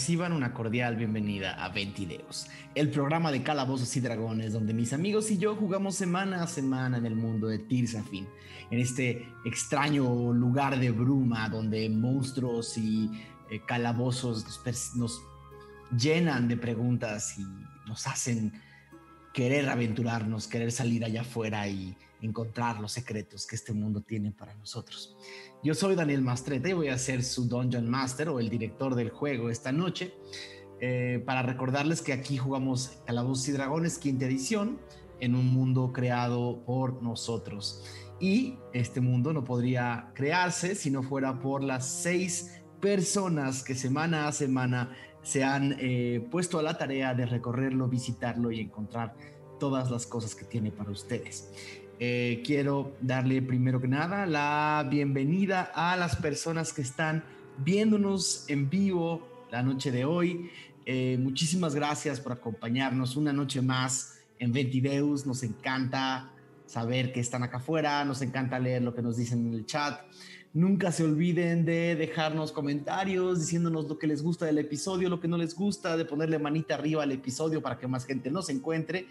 Reciban una cordial bienvenida a Ventideos, el programa de calabozos y dragones donde mis amigos y yo jugamos semana a semana en el mundo de Tirsafin, en este extraño lugar de bruma donde monstruos y eh, calabozos nos, nos llenan de preguntas y nos hacen querer aventurarnos, querer salir allá afuera y encontrar los secretos que este mundo tiene para nosotros. Yo soy Daniel Mastrete y voy a ser su Dungeon Master o el director del juego esta noche. Eh, para recordarles que aquí jugamos Calabozos y Dragones, quinta edición, en un mundo creado por nosotros. Y este mundo no podría crearse si no fuera por las seis personas que semana a semana se han eh, puesto a la tarea de recorrerlo, visitarlo y encontrar todas las cosas que tiene para ustedes. Eh, quiero darle primero que nada la bienvenida a las personas que están viéndonos en vivo la noche de hoy. Eh, muchísimas gracias por acompañarnos una noche más en Ventideus. Nos encanta saber que están acá afuera, nos encanta leer lo que nos dicen en el chat. Nunca se olviden de dejarnos comentarios diciéndonos lo que les gusta del episodio, lo que no les gusta, de ponerle manita arriba al episodio para que más gente nos encuentre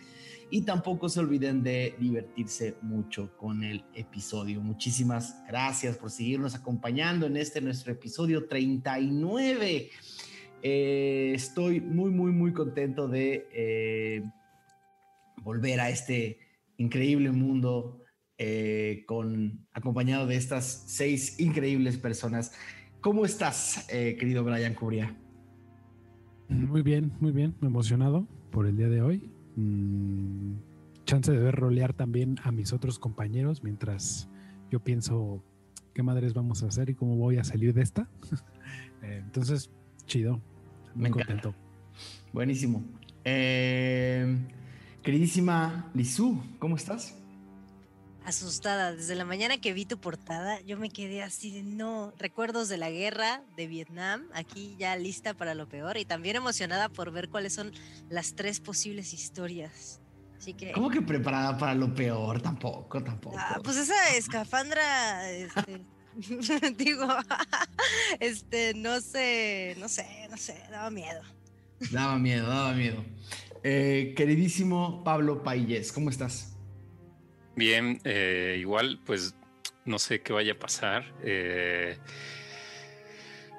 y tampoco se olviden de divertirse mucho con el episodio. Muchísimas gracias por seguirnos acompañando en este nuestro episodio 39. Eh, estoy muy, muy, muy contento de eh, volver a este increíble mundo eh, con acompañado de estas seis increíbles personas. ¿Cómo estás, querido Brian Cubria? Muy bien, muy bien, emocionado por el día de hoy. Mm, chance de ver rolear también a mis otros compañeros mientras yo pienso qué madres vamos a hacer y cómo voy a salir de esta. Eh, entonces, chido. Muy Me contento. Buenísimo. Eh, queridísima Lizu, ¿cómo estás? Asustada. Desde la mañana que vi tu portada, yo me quedé así de no. Recuerdos de la guerra de Vietnam, aquí ya lista para lo peor y también emocionada por ver cuáles son las tres posibles historias. Así que. ¿Cómo que preparada para lo peor? Tampoco, tampoco. Ah, pues esa escafandra, este, digo, este, no sé, no sé, no sé, daba miedo. Daba miedo, daba miedo. Eh, queridísimo Pablo Payés, ¿cómo estás? Bien, eh, igual, pues no sé qué vaya a pasar. Eh,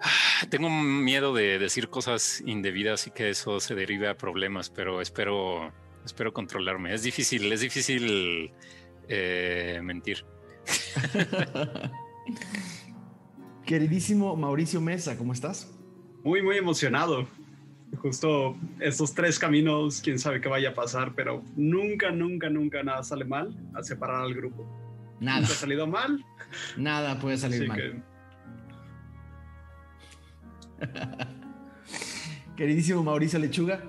tengo miedo de decir cosas indebidas y que eso se derive a problemas, pero espero, espero controlarme. Es difícil, es difícil eh, mentir. Queridísimo Mauricio Mesa, ¿cómo estás? Muy, muy emocionado justo estos tres caminos, quién sabe qué vaya a pasar, pero nunca, nunca, nunca nada sale mal a separar al grupo. Nada. ha salido mal? Nada puede salir mal. Queridísimo Mauricio Lechuga.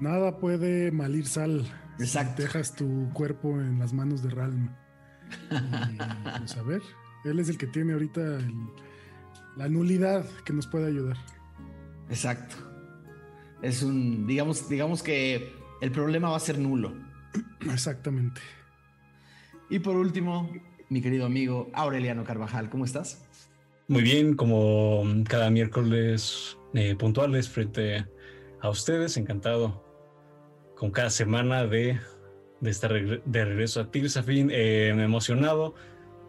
Nada puede malir sal. Exacto. dejas tu cuerpo en las manos de Ralm. pues a ver, él es el que tiene ahorita la nulidad que nos puede ayudar. Exacto es un, digamos, digamos que el problema va a ser nulo. Exactamente. Y por último, mi querido amigo Aureliano Carvajal, ¿cómo estás? Muy bien, como cada miércoles eh, puntuales frente a ustedes, encantado con cada semana de, de estar de regreso a Tirsafin, eh, emocionado,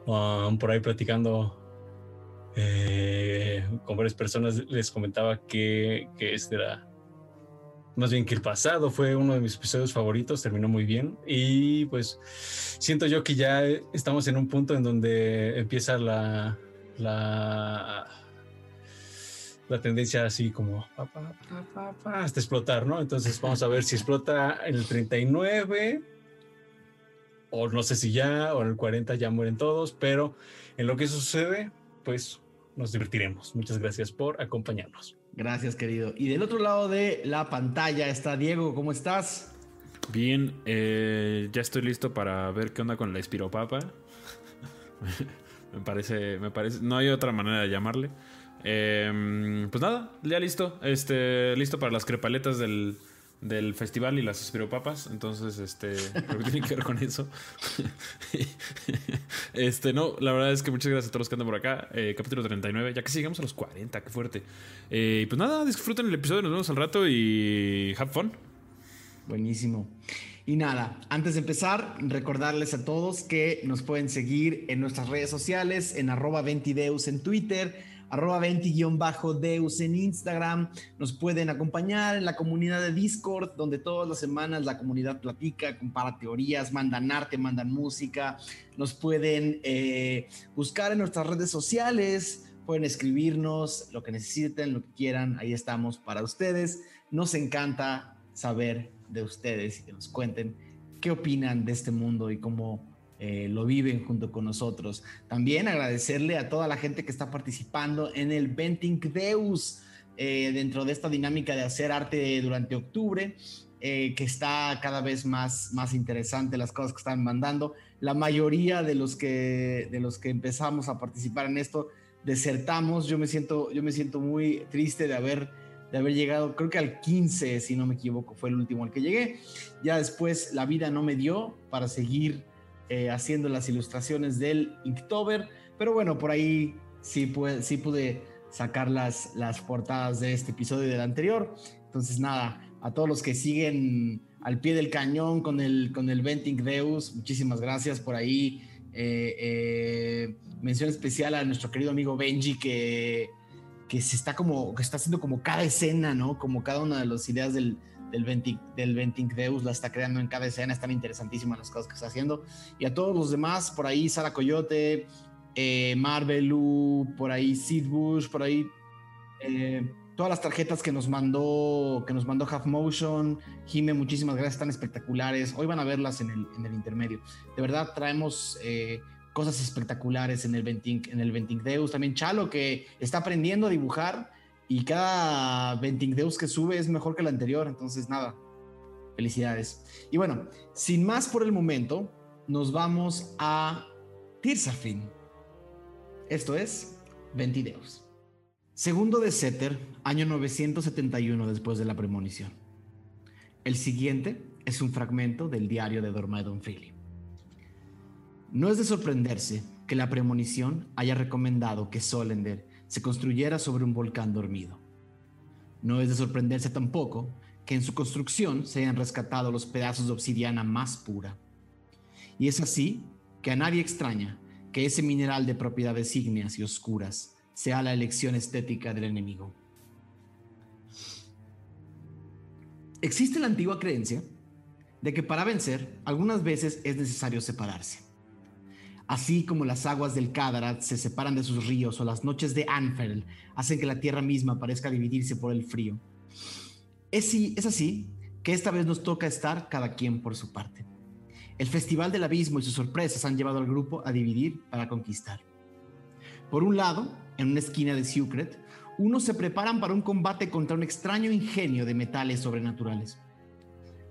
um, por ahí platicando eh, con varias personas, les comentaba que, que este era más bien que el pasado fue uno de mis episodios favoritos, terminó muy bien y pues siento yo que ya estamos en un punto en donde empieza la la, la tendencia así como hasta explotar, ¿no? Entonces vamos a ver si explota en el 39 o no sé si ya o en el 40 ya mueren todos, pero en lo que sucede, pues nos divertiremos. Muchas gracias por acompañarnos. Gracias, querido. Y del otro lado de la pantalla está Diego, ¿cómo estás? Bien, eh, ya estoy listo para ver qué onda con la espiropapa. me parece, me parece, no hay otra manera de llamarle. Em, pues nada, ya listo, este, listo para las crepaletas del, del festival y las espiropapas. Entonces, este, creo que tiene que ver con eso. este, no, la verdad es que muchas gracias a todos los que andan por acá. Eh, capítulo 39, ya que llegamos a los 40, qué fuerte. Eh, y pues nada, disfruten el episodio, nos vemos al rato y have fun. Buenísimo. Y nada, antes de empezar, recordarles a todos que nos pueden seguir en nuestras redes sociales, en arroba ventideus en Twitter, arroba venti-deus en Instagram. Nos pueden acompañar en la comunidad de Discord, donde todas las semanas la comunidad platica, compara teorías, mandan arte, mandan música. Nos pueden eh, buscar en nuestras redes sociales, pueden escribirnos lo que necesiten, lo que quieran. Ahí estamos para ustedes. Nos encanta saber de ustedes y que nos cuenten qué opinan de este mundo y cómo eh, lo viven junto con nosotros. También agradecerle a toda la gente que está participando en el Venting Deus eh, dentro de esta dinámica de hacer arte durante octubre. Eh, que está cada vez más, más interesante las cosas que están mandando. La mayoría de los que, de los que empezamos a participar en esto desertamos. Yo me siento, yo me siento muy triste de haber de haber llegado, creo que al 15, si no me equivoco, fue el último al que llegué. Ya después la vida no me dio para seguir eh, haciendo las ilustraciones del Inktober, pero bueno, por ahí sí, pude, sacar las, las portadas de este episodio y del anterior. Entonces nada, a todos los que siguen al pie del cañón con el, con el Venting Deus, muchísimas gracias por ahí. Eh, eh, mención especial a nuestro querido amigo Benji que que se está como, que está haciendo como cada escena, ¿no? Como cada una de las ideas del, del, Venting, del Venting Deus la está creando en cada escena, están interesantísimas las cosas que está haciendo. Y a todos los demás, por ahí Sara Coyote, eh, Marvelu, por ahí Sid Bush, por ahí eh, todas las tarjetas que nos mandó, que nos mandó Half Motion, Jime, muchísimas gracias, están espectaculares. Hoy van a verlas en el, en el intermedio. De verdad, traemos... Eh, cosas espectaculares en el Venting, en el Venting Deus. También Chalo, que está aprendiendo a dibujar y cada Venting Deus que sube es mejor que el anterior. Entonces, nada, felicidades. Y bueno, sin más por el momento, nos vamos a Tirsafin. Esto es Ventideus. Segundo de Setter, año 971 después de la premonición. El siguiente es un fragmento del diario de Dormaedon Philly. No es de sorprenderse que la premonición haya recomendado que Solender se construyera sobre un volcán dormido. No es de sorprenderse tampoco que en su construcción se hayan rescatado los pedazos de obsidiana más pura. Y es así que a nadie extraña que ese mineral de propiedades ígneas y oscuras sea la elección estética del enemigo. Existe la antigua creencia de que para vencer algunas veces es necesario separarse. Así como las aguas del Cádarat se separan de sus ríos o las noches de Anferl hacen que la tierra misma parezca dividirse por el frío. Es, es así que esta vez nos toca estar cada quien por su parte. El Festival del Abismo y sus sorpresas han llevado al grupo a dividir para conquistar. Por un lado, en una esquina de Secret, unos se preparan para un combate contra un extraño ingenio de metales sobrenaturales.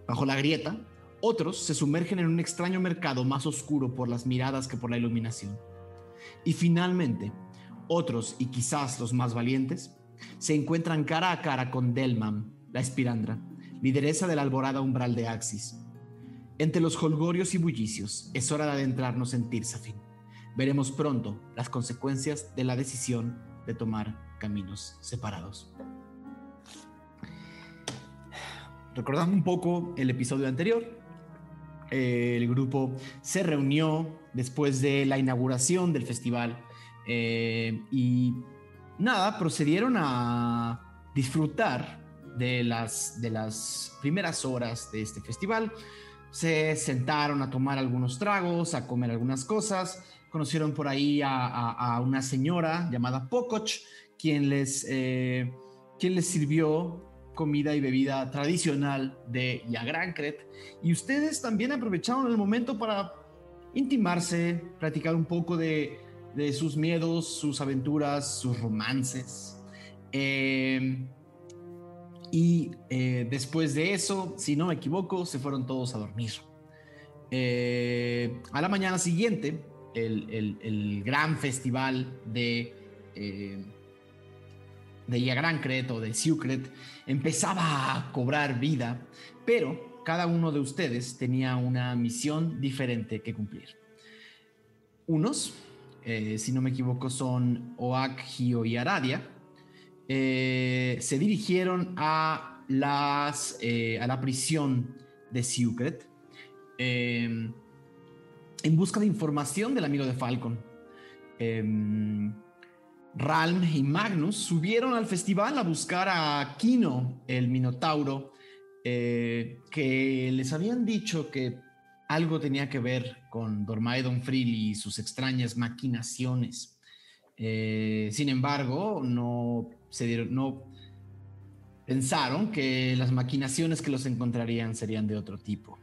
Bajo la grieta, otros se sumergen en un extraño mercado más oscuro por las miradas que por la iluminación. Y finalmente, otros, y quizás los más valientes, se encuentran cara a cara con Delman, la espirandra, lideresa de la alborada umbral de Axis. Entre los holgorios y bullicios, es hora de adentrarnos en Tirsafin. Veremos pronto las consecuencias de la decisión de tomar caminos separados. Recordando un poco el episodio anterior, el grupo se reunió después de la inauguración del festival eh, y nada, procedieron a disfrutar de las, de las primeras horas de este festival. Se sentaron a tomar algunos tragos, a comer algunas cosas. Conocieron por ahí a, una señora llamada Pococh, quien les, eh, quien les sirvió comida y bebida tradicional de Yagrancret. Y ustedes también aprovecharon el momento para intimarse, platicar un poco de, sus miedos, sus aventuras, sus romances. Eh, y eh, después de eso, si no me equivoco, se fueron todos a dormir. Eh, a la mañana siguiente, el, el gran festival de de Yagrancret o de Sucret empezaba a cobrar vida, pero cada uno de ustedes tenía una misión diferente que cumplir. Unos, eh, si no me equivoco, son Oak, Gio y Aradia, eh, se dirigieron a, las, eh, a la prisión de Sucret em, en busca de información del amigo de Falcon. Ralm y Magnus subieron al festival a buscar a Kino, el Minotauro, eh, que les habían dicho que algo tenía que ver con Dormaedon Freely y sus extrañas maquinaciones. Eh, sin embargo, no se dieron, no pensaron que las maquinaciones que los encontrarían serían de otro tipo.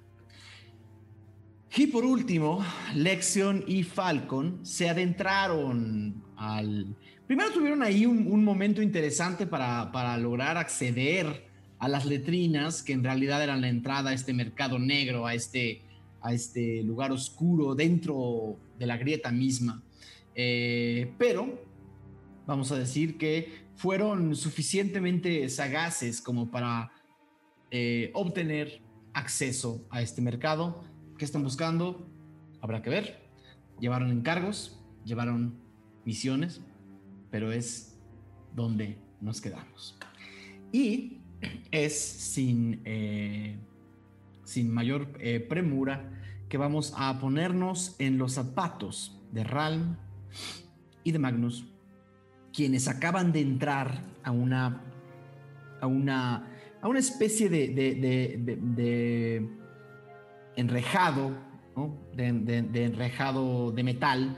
Y por último, Lexion y Falcon se adentraron al... Primero tuvieron ahí un, momento interesante para, para, lograr acceder a las letrinas, que en realidad eran la entrada a este mercado negro, a este, a este lugar oscuro dentro de la grieta misma. Eh, pero vamos a decir que fueron suficientemente sagaces como para eh, obtener acceso a este mercado ¿Qué están buscando? Habrá que ver. Llevaron encargos, llevaron misiones, pero es donde nos quedamos. Y es sin, eh, sin mayor eh, premura que vamos a ponernos en los zapatos de Ralm y de Magnus, quienes acaban de entrar a una, a una, a una especie de, de enrejado, de, enrejado de metal.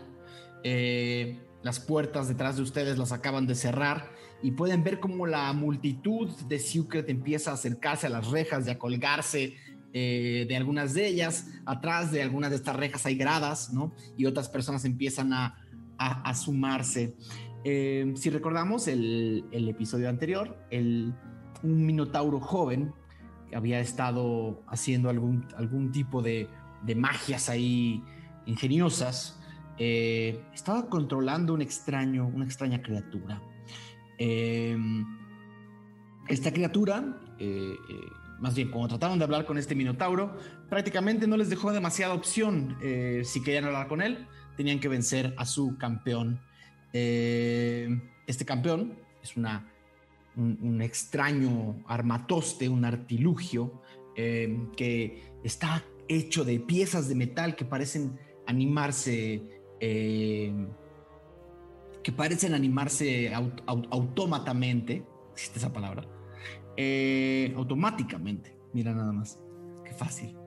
Eh, las puertas detrás de ustedes las acaban de cerrar y pueden ver cómo la multitud de Secret empieza a acercarse a las rejas y a colgarse eh, de algunas de ellas. Atrás de algunas de estas rejas hay gradas, ¿no? Y otras personas empiezan a, a, sumarse. Eh, si recordamos el, el episodio anterior, el, un minotauro joven había estado haciendo algún, algún tipo de, de magias ahí ingeniosas, eh, estaba controlando un extraño, una extraña criatura. Eh, esta criatura, eh, más bien cuando trataron de hablar con este minotauro, prácticamente no les dejó demasiada opción. si querían hablar con él, tenían que vencer a su campeón. este campeón es una un, extraño armatoste, un artilugio eh, que está hecho de piezas de metal que parecen animarse, eh, que parecen animarse autómatamente, existe esa palabra, eh, automáticamente, mira nada más, qué fácil.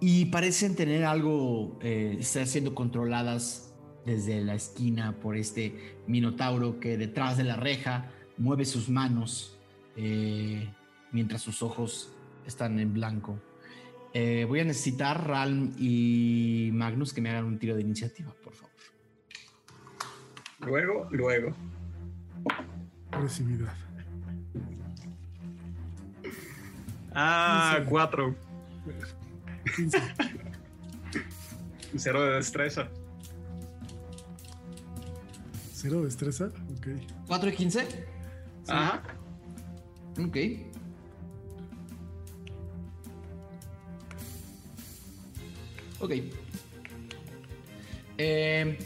y parecen tener algo, estar siendo controladas desde la esquina por este minotauro que detrás de la reja mueve sus manos eh, mientras sus ojos están en blanco. Eh, voy a necesitar Ralm y Magnus que me hagan un tiro de iniciativa, por favor. Luego, luego. Agresividad. Ah, cuatro. Cero de destreza. ¿Cero destreza? Ok. ¿4 y 15? Ajá. Ok. Ok. Eh,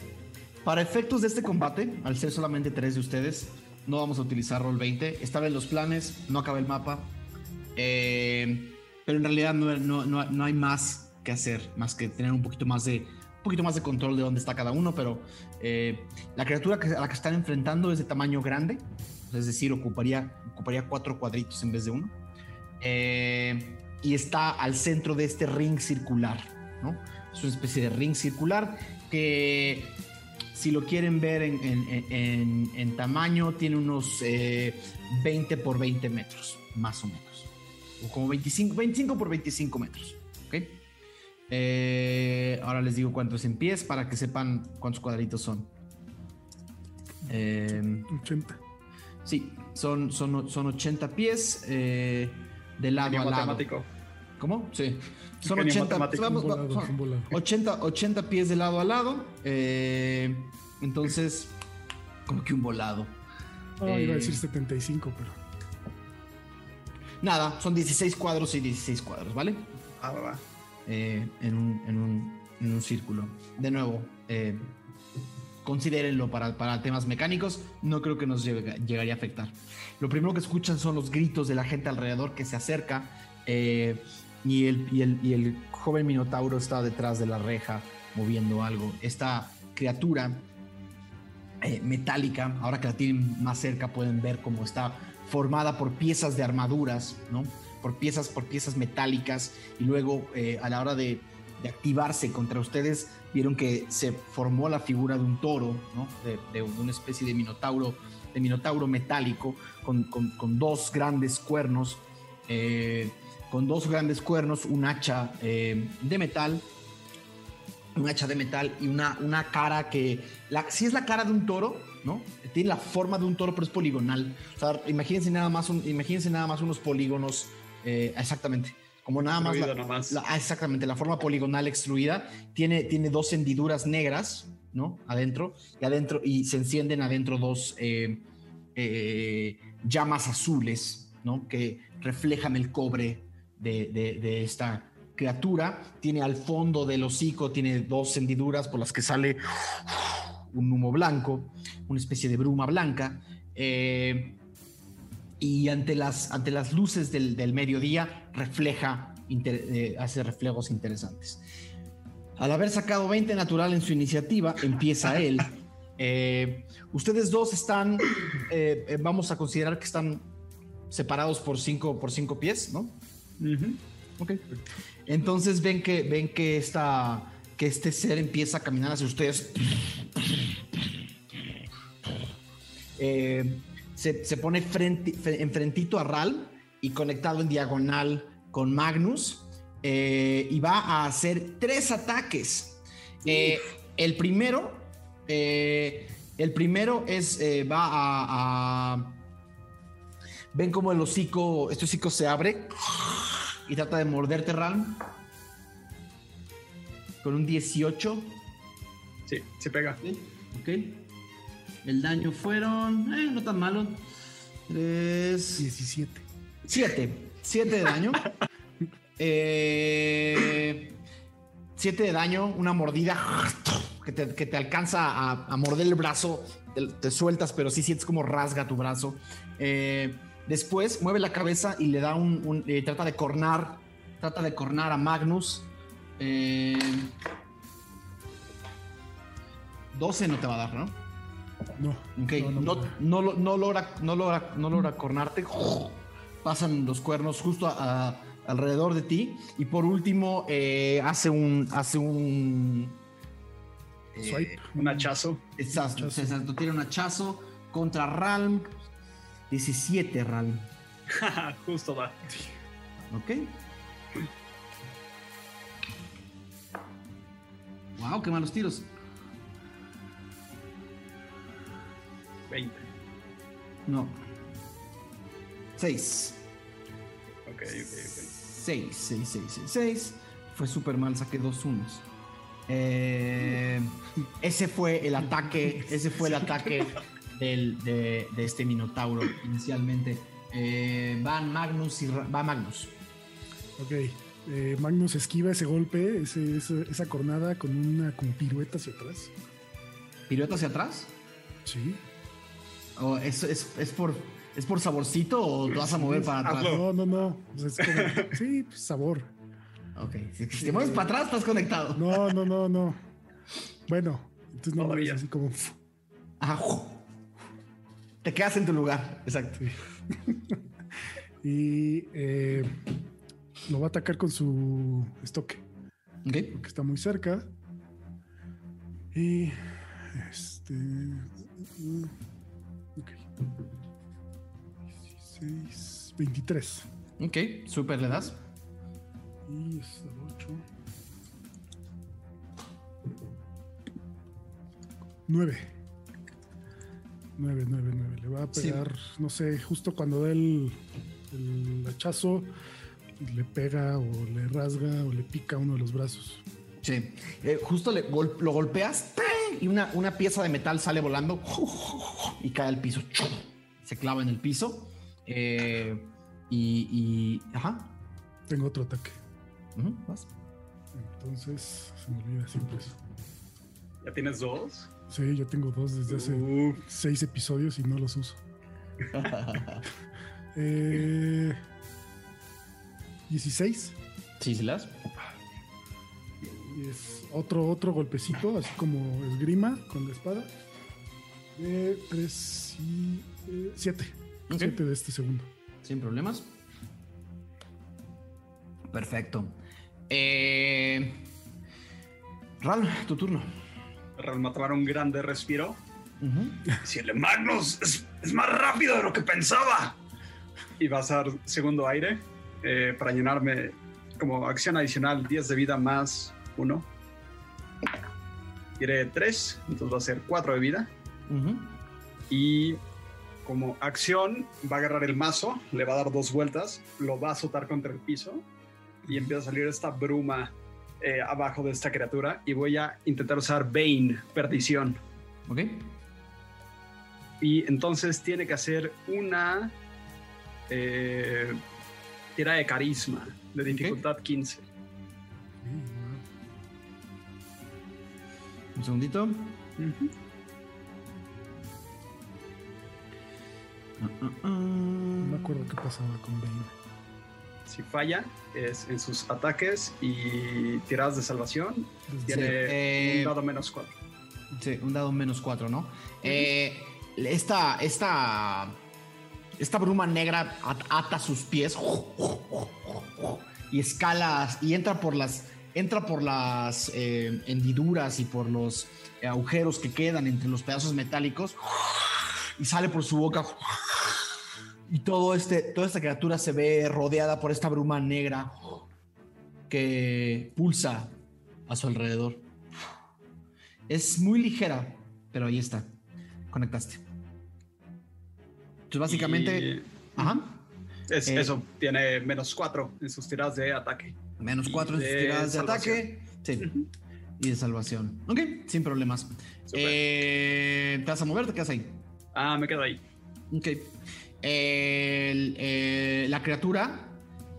para efectos de este combate, al ser solamente tres de ustedes, no vamos a utilizar roll 20. Estaba en los planes, no acaba el mapa. Eh, pero en realidad no, no, hay más que hacer, más que tener un poquito más de poquito más de control de dónde está cada uno, pero eh, la criatura a la que están enfrentando es de tamaño grande, es decir, ocuparía, ocuparía cuatro cuadritos en vez de uno. Y está al centro de este ring circular, ¿no? Es una especie de ring circular que, si lo quieren ver en, tamaño, tiene unos 20 eh, por 20 metros, más o menos. O como 25, 25 por 25 metros. ¿ok? Eh, ahora les digo cuántos en pies para que sepan cuántos cuadritos son. 80. Eh, sí, son, son, son 80 pies eh, de lado a lado. ¿Cómo? Sí. Son 80, 80, 80, pies de lado a lado. entonces, como que un volado. No, iba a Eh, decir 75, pero. Nada, son 16 cuadros y 16 cuadros, ¿vale? Ah, va, va. Eh, en, un, en, un, en un círculo. De nuevo, eh, considérenlo para, para temas mecánicos. No creo que nos llegue- llegaría a afectar. Lo primero que escuchan son los gritos de la gente alrededor que se acerca. eh, y, el, y, el, y el joven Minotauro está detrás de la reja moviendo algo. Esta criatura eh, metálica, ahora que la tienen más cerca, pueden ver cómo está formada por piezas de armaduras, ¿no? Por piezas, por piezas metálicas, y luego eh, a la hora de, activarse contra ustedes, vieron que se formó la figura de un toro, ¿no? De, una especie de minotauro, de minotauro metálico, con, con- con dos grandes cuernos, eh, con dos grandes cuernos, un hacha eh, de metal, un hacha de metal y una, una cara que, la, si es la cara de un toro, ¿no? Tiene la forma de un toro, pero es poligonal. O sea, imagínense nada más, un- imagínense nada más unos polígonos, eh, exactamente, como nada más. Extruido la- nomás. la- ah, exactamente, la forma poligonal extruida tiene, tiene dos hendiduras negras, ¿no? Adentro, y adentro, y se encienden adentro dos eh, llamas azules, ¿no? Que reflejan el cobre de, de- de esta criatura. Tiene al fondo del hocico, tiene dos hendiduras por las que sale un humo blanco, una especie de bruma blanca. eh, y ante las, ante las luces del, del mediodía refleja, inter- eh, hace reflejos interesantes. Al haber sacado 20 natural en su iniciativa, empieza él. Eh, ustedes dos están, vamos a considerar que están separados por 5 por cinco pies, ¿no? Ujú. Ok. Entonces ven que ven que esta que este ser empieza a caminar hacia ustedes. Eh, se, se pone frente, fre- enfrentito a Ral y conectado en diagonal con Magnus. eh, y va a hacer tres ataques. Eh, el primero. el primero es. va a, a- Ven como el hocico. Este hocico se abre y trata de morderte, Ram. Con un 18. Sí, se pega. Ok. El daño fueron. eh, no tan malo. 3. 17. 7. 7 de daño. 7 de daño. Una mordida que te, que te alcanza a, a morder el brazo. Te, te sueltas, pero sí sientes como rasga tu brazo. Eh, después mueve la cabeza y le da un. un- eh, trata de cornar. Trata de cornar a Magnus. Eh, 12 no te va a dar, ¿no? No. Ok, No, no, no, no, no. lo- no logra, no, logra, no logra cornarte. Pasan los cuernos justo a- a- alrededor de ti. Y por último, eh, hace un. Hace un. eh, Swipe. Un hachazo. Exacto, Hachazo. exacto, Tiene un hachazo contra Ralm. 17, Ralm. Justo va. Ok. Wow, qué malos tiros. 20. No. 6. Ok, ok, ok. 6, 6, 6, 6, 6. Fue súper mal, saqué dos unos. Eh, ese fue el ataque, ese fue el ataque del, de, de este Minotauro inicialmente. Eh, van Magnus y va Magnus. Ok. eh, Magnus esquiva ese golpe, ese- ese- esa cornada con una con pirueta hacia atrás. ¿Pirueta hacia atrás? Sí. ¿O es, es, es por, ¿Es por saborcito o te vas a mover para atrás? No, no, no. Es como- sí, pues, sabor. Ok, si, si te mueves para atrás, estás conectado. No, no, no, no. Bueno, entonces no Todavía. es así como. Ajá. Te quedas en tu lugar. Exacto. Y eh, lo va a atacar con su estoque, Ok. que está muy cerca. Y este. Ok. 16, 23. Ok, súper le das. Y es el 8. 9. 9, 9, 9. Le va a Sí. pegar, no sé, justo cuando da el, el hachazo, le pega o le rasga o le pica uno de los brazos. Sí. Eh, justo le gol- lo golpeas y una, una pieza de metal sale volando y cae al piso. Se clava en el piso. Eh, y, y. Ajá. Tengo otro ataque. Ujú, vas. Entonces, se me olvida siempre eso. ¿Ya tienes dos? Sí, yo tengo dos desde hace Uf, seis episodios y no los uso. Eh, 16. Sí, sí, las. Y es otro, otro golpecito, así como esgrima con la espada. De 3 y 7. Ok. 7 de este segundo. Sin problemas. Perfecto. Eh, Ral, tu turno. Un grande respiro. Ujú. Decirle, Magnus, es, es más rápido de lo que pensaba. Y vas a dar segundo aire eh, para llenarme como acción adicional 10 de vida más 1. Tiré 3, entonces va a ser 4 de vida. Ujú. Y como acción va a agarrar el mazo, le va a dar dos vueltas, lo va a azotar contra el piso y empieza a salir esta bruma eh, abajo de esta criatura. Y voy a intentar usar Bane, perdición. Ok. Y entonces tiene que hacer una eh, tira de carisma de dificultad 15. Un segundito. Ah, ah, ah. No me acuerdo qué pasaba con Bane. Si falla, es en sus ataques y tiradas de salvación. Tiene eh, un dado menos 4. Sí, un dado menos cuatro, ¿no? Eh, esta, esta, esta bruma negra at- ata sus pies y escala y entra por las, entra por las eh, hendiduras y por los agujeros que quedan entre los pedazos metálicos y sale por su boca y todo este, toda esta criatura se ve rodeada por esta bruma negra que pulsa a su alrededor. Es muy ligera, pero ahí está. Conectaste. Entonces, básicamente. Y Ajá. es, Eh. eso, tiene menos 4 en sus tiradas de ataque. Menos cuatro en sus de tiradas de salvación. ataque. Sí. Y de salvación. Ok, sin problemas. Eh, ¿Te vas a mover? ¿Te quedas ahí? Ah, me quedo ahí. Ok. El- eh, la criatura,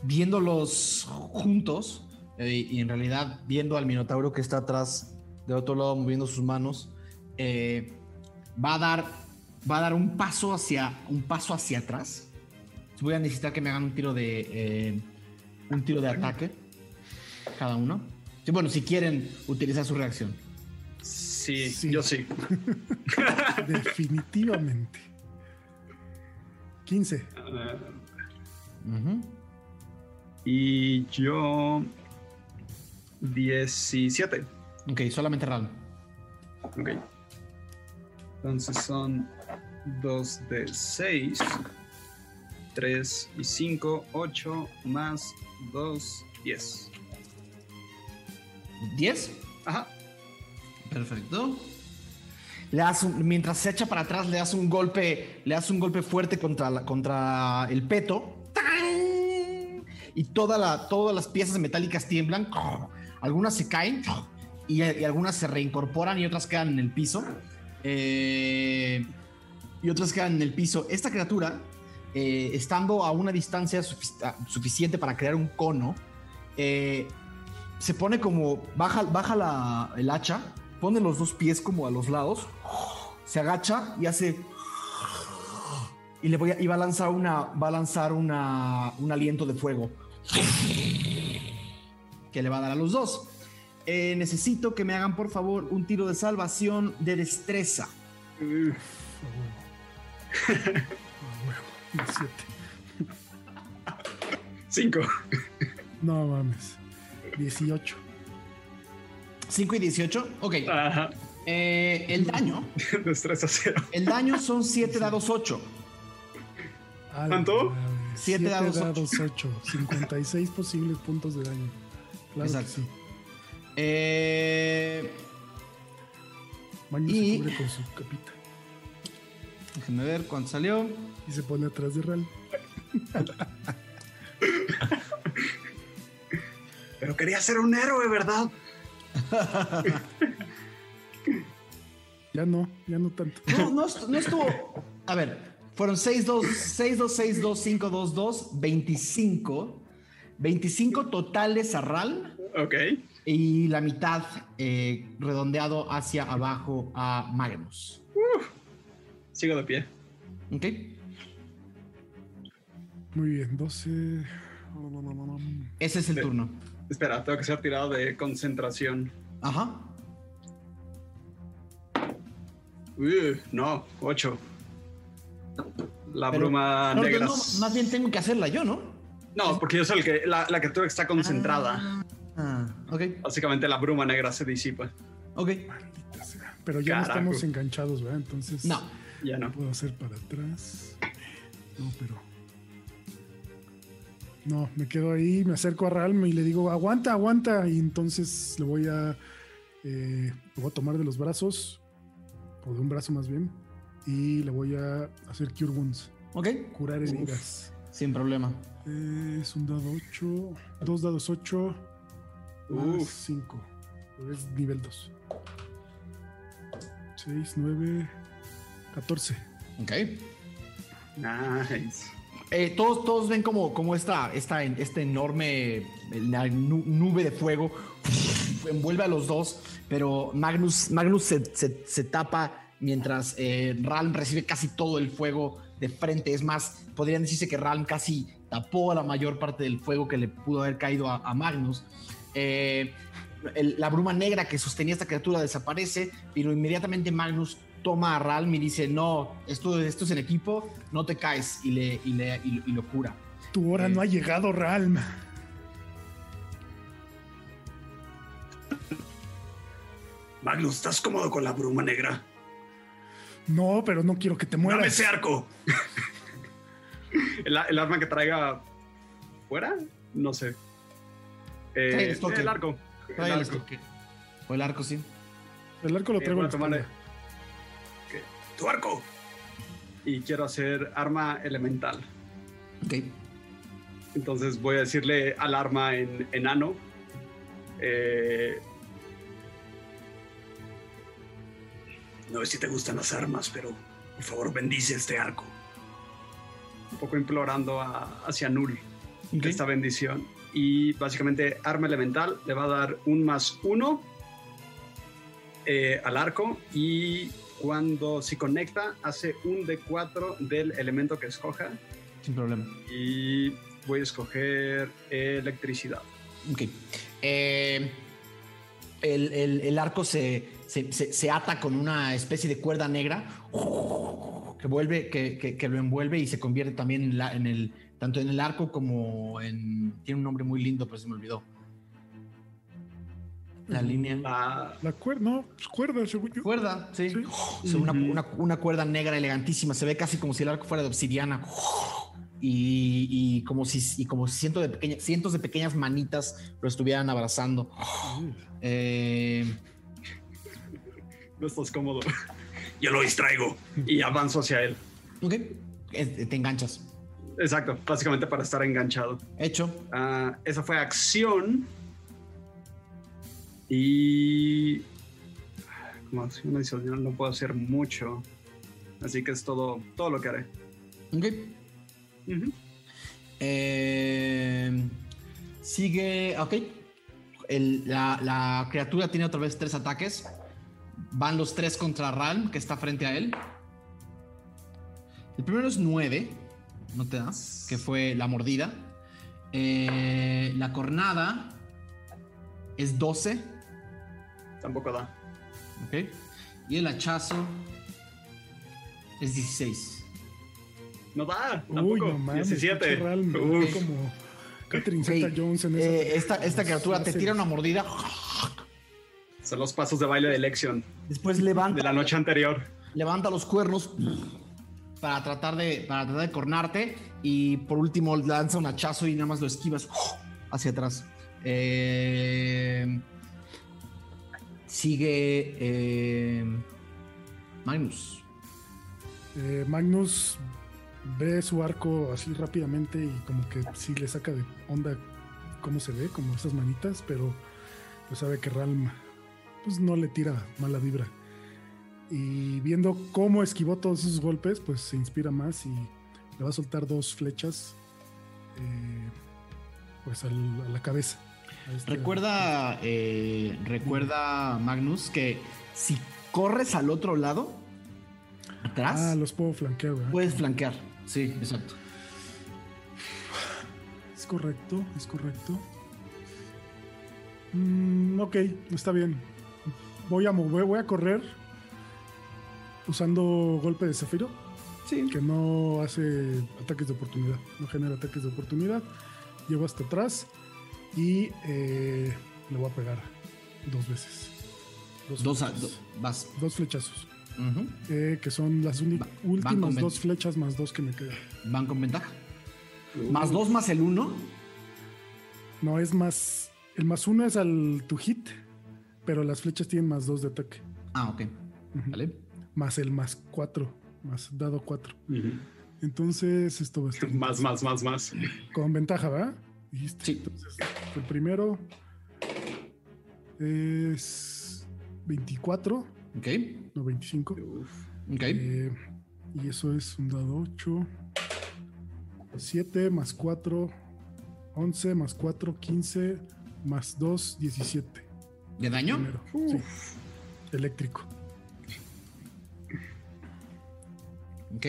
viéndolos juntos, eh, y en realidad viendo al minotauro que está atrás, de otro lado, moviendo sus manos, eh, va a dar. Va a dar un paso hacia. un paso hacia atrás. Voy a necesitar que me hagan un tiro de. eh, un tiro de ataque. Cada uno. Sí, bueno, si quieren utilizar su reacción. Sí, Sí. yo sí. Definitivamente. 15. Ah, Ujú. y yo 17. Ok, solamente Ral. Ok. Entonces son 2 de 6. 3 y 5, 8 más 2, 10. ¿10? Ajá. Perfecto. Le das mientras se echa para atrás, le das un golpe, le das un golpe fuerte contra, contra el peto. ¡Tan! Y toda la, todas las piezas metálicas tiemblan. Algunas se caen y, algunas se reincorporan y otras quedan en el piso. Eh, y otras quedan en el piso. Esta criatura, eh, estando a una distancia ah, suficiente para crear un cono, eh, se pone como baja, baja el hacha, pone los dos pies como a los lados, se agacha y hace y le voy a, y va a lanzar una va a lanzar una, un aliento de fuego que le va a dar a los dos. Eh, necesito que me hagan por favor un tiro de salvación de destreza. A huevo. A huevo. 17. 5. No mames. 18. 5 y 18. Ok. Ajá. Eh, el daño. Destreza 0. El daño son 7 dados 8. A la ¿Cuánto? madre. Siete Siete dados, dados 8. 56 posibles puntos de daño. Claro Exacto. que sí. Eh, Maño Y- se cubre con su capita. déjenme ver cuánto salió. Y se pone atrás de Ral. Pero quería ser un héroe, ¿verdad? Ya no, ya no tanto. No, no, no estuvo. A ver, fueron 6, 2, 6, 2, 6, 2, 5, 2, 2, 25. 25 totales a Ral Ok. y la mitad eh, redondeado hacia abajo a Magnus. Sigo de pie. ¿Ok? Muy bien, 12. Ese es el turno. Espera, tengo que ser tirado de concentración. Ajá. Uh, no, 8. La Pero- bruma No, negra. no, más bien tengo que hacerla yo, ¿no? No, porque yo soy el que. La, la criatura que está concentrada. Ah, ok, Básicamente la bruma negra se disipa. ok. Maldita sea. Pero ya Carajo. no estamos enganchados, ¿verdad? Entonces. No. Ya no. Puedo hacer para atrás. No, pero. No, me quedo ahí, me acerco a Ralm y le digo, aguanta, aguanta. Y entonces le voy a. eh, lo voy a tomar de los brazos, o de un brazo más bien, y le voy a hacer Cure Wounds, Ok, curar heridas. sin problema. Es un dado 8, dos dados 8, más Uf. 5. Es nivel 2. 6, 9, 14. Ok. Nice. Eh, todos, todos ven como, como esta, esta, esta enorme la nube de fuego envuelve a los dos, pero Magnus, Magnus se, se- se tapa mientras eh, Ralm recibe casi todo el fuego de frente. Es más, podrían decirse que Ralm casi tapó la mayor parte del fuego que le pudo haber caído a, a Magnus. Eh, el- la bruma negra que sostenía esta criatura desaparece, pero inmediatamente Magnus toma a Ralm y dice, no, esto, esto es en equipo, no te caes, y, le, y, le, y, y lo cura. Tu hora Eh. no ha llegado, Ralm. Magnus, ¿estás cómodo con la bruma negra? No, pero no quiero que te ¡Dame mueras. ese arco! el, el arma que traiga fuera, no sé. Eh, Trae el el arco. El Trae el arco. O el arco, sí. El arco lo Eh, traigo espalda. Ok. ¡Tu arco! Y quiero hacer arma elemental. Ok. Entonces voy a decirle al arma en enano. eh, no sé si te gustan las armas, pero por favor bendice este arco. Un poco implorando a- hacia Null esta bendición. Y básicamente arma elemental le va a dar un más uno eh, al arco y cuando se conecta hace un de 4 del elemento que escoja Sin problema. y voy a escoger electricidad. Ok. Eh, el, el- el arco se, se, se- se ata con una especie de cuerda negra que vuelve, que, que- que lo envuelve y se convierte también en, la- en el, tanto en el arco como en. Tiene un nombre muy lindo, pero se me olvidó. La línea. La, La cuerda, no, pues cuerda, según yo. Cuerda, sí. Una, una- una cuerda negra elegantísima. Se ve casi como si el arco fuera de obsidiana. Y, y como si y como si cientos de, pequeñas, cientos de pequeñas manitas lo estuvieran abrazando. Eh, no estás cómodo. Yo lo distraigo y avanzo hacia él. ok. Te enganchas. Exacto, básicamente para estar enganchado. Hecho. Ah, esa fue acción. Y. Como acción adicional no puedo hacer mucho. Así que es todo, todo lo que haré. Ok. Eh, sigue. Ok. El- la, la criatura tiene otra vez tres ataques. Van los tres contra Ralm, que está frente a él. El primero es 9. No te das. Que fue la mordida. Eh, la cornada es 12. Tampoco da. Ok. Y el hachazo es 16. No da. Uy, Tampoco. no mames. 17. pinche Ralm, Uf. como Catherine Zeta Jones en esa. Eh, esta, esta criatura te tira una mordida. Son los pasos de baile de elección Después levanta. de la noche anterior. levanta los cuernos para tratar de para tratar de cornarte y por último lanza un hachazo y nada más lo esquivas hacia atrás. Eh, sigue eh, Magnus. Eh, Magnus ve su arco así rápidamente y como que sí le saca de onda cómo se ve, como esas manitas, pero pues sabe que Ralm pues no le tira mala vibra. Y viendo cómo esquivó todos esos golpes, pues se inspira más y le va a soltar dos flechas eh, pues al- a la cabeza. A este- Recuerda, eh, recuerda Magnus que si corres al otro lado, atrás, Ah, los puedo flanquear, ¿verdad? puedes flanquear. Sí, exacto. Es correcto, es correcto. Mm, ok, está bien. Voy a mover, voy a correr usando golpe de zafiro, Sí. que no hace ataques de oportunidad, no genera ataques de oportunidad. Llevo hasta atrás y eh, le voy a pegar dos veces. Dos, a- flechas. do- vas. Dos flechazos, eh, que son las uni- Va- últimas dos ven- flechas más dos que me quedan. Van con ventaja. Más dos más el uno. No, es más. El más uno es al tu hit, pero las flechas tienen más dos de ataque. Ah, ok. Ujú. Vale. Más el más cuatro, más dado cuatro. Ujú. Entonces, esto va a estar Más, más, más, más. con ventaja, ¿verdad? Dijiste. Sí. Entonces, el primero es 24, Ok. no 25. Ok. Eh, y eso es un dado 8. 7 más 4, 11 más 4, 15 más 2, 17. ¿De daño? Primero. Sí. Eléctrico. Ok.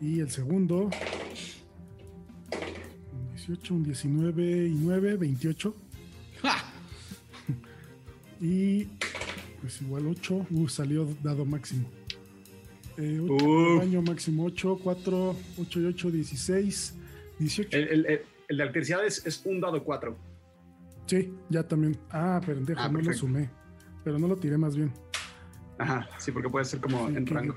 Y el segundo. Un 18, un 19 y 9, 28. ¡Ja! Y pues igual 8. Uh, salió dado máximo. Eh, ocho, Uf. daño máximo 8, 4, 8 y 8, 16, 18. El, el, el, el de electricidad es, es un dado 4. Sí, ya también. Ah, pendejo, Ah, no lo sumé. Pero no lo tiré más bien. Ajá, sí, porque puede ser como Sí, en rango.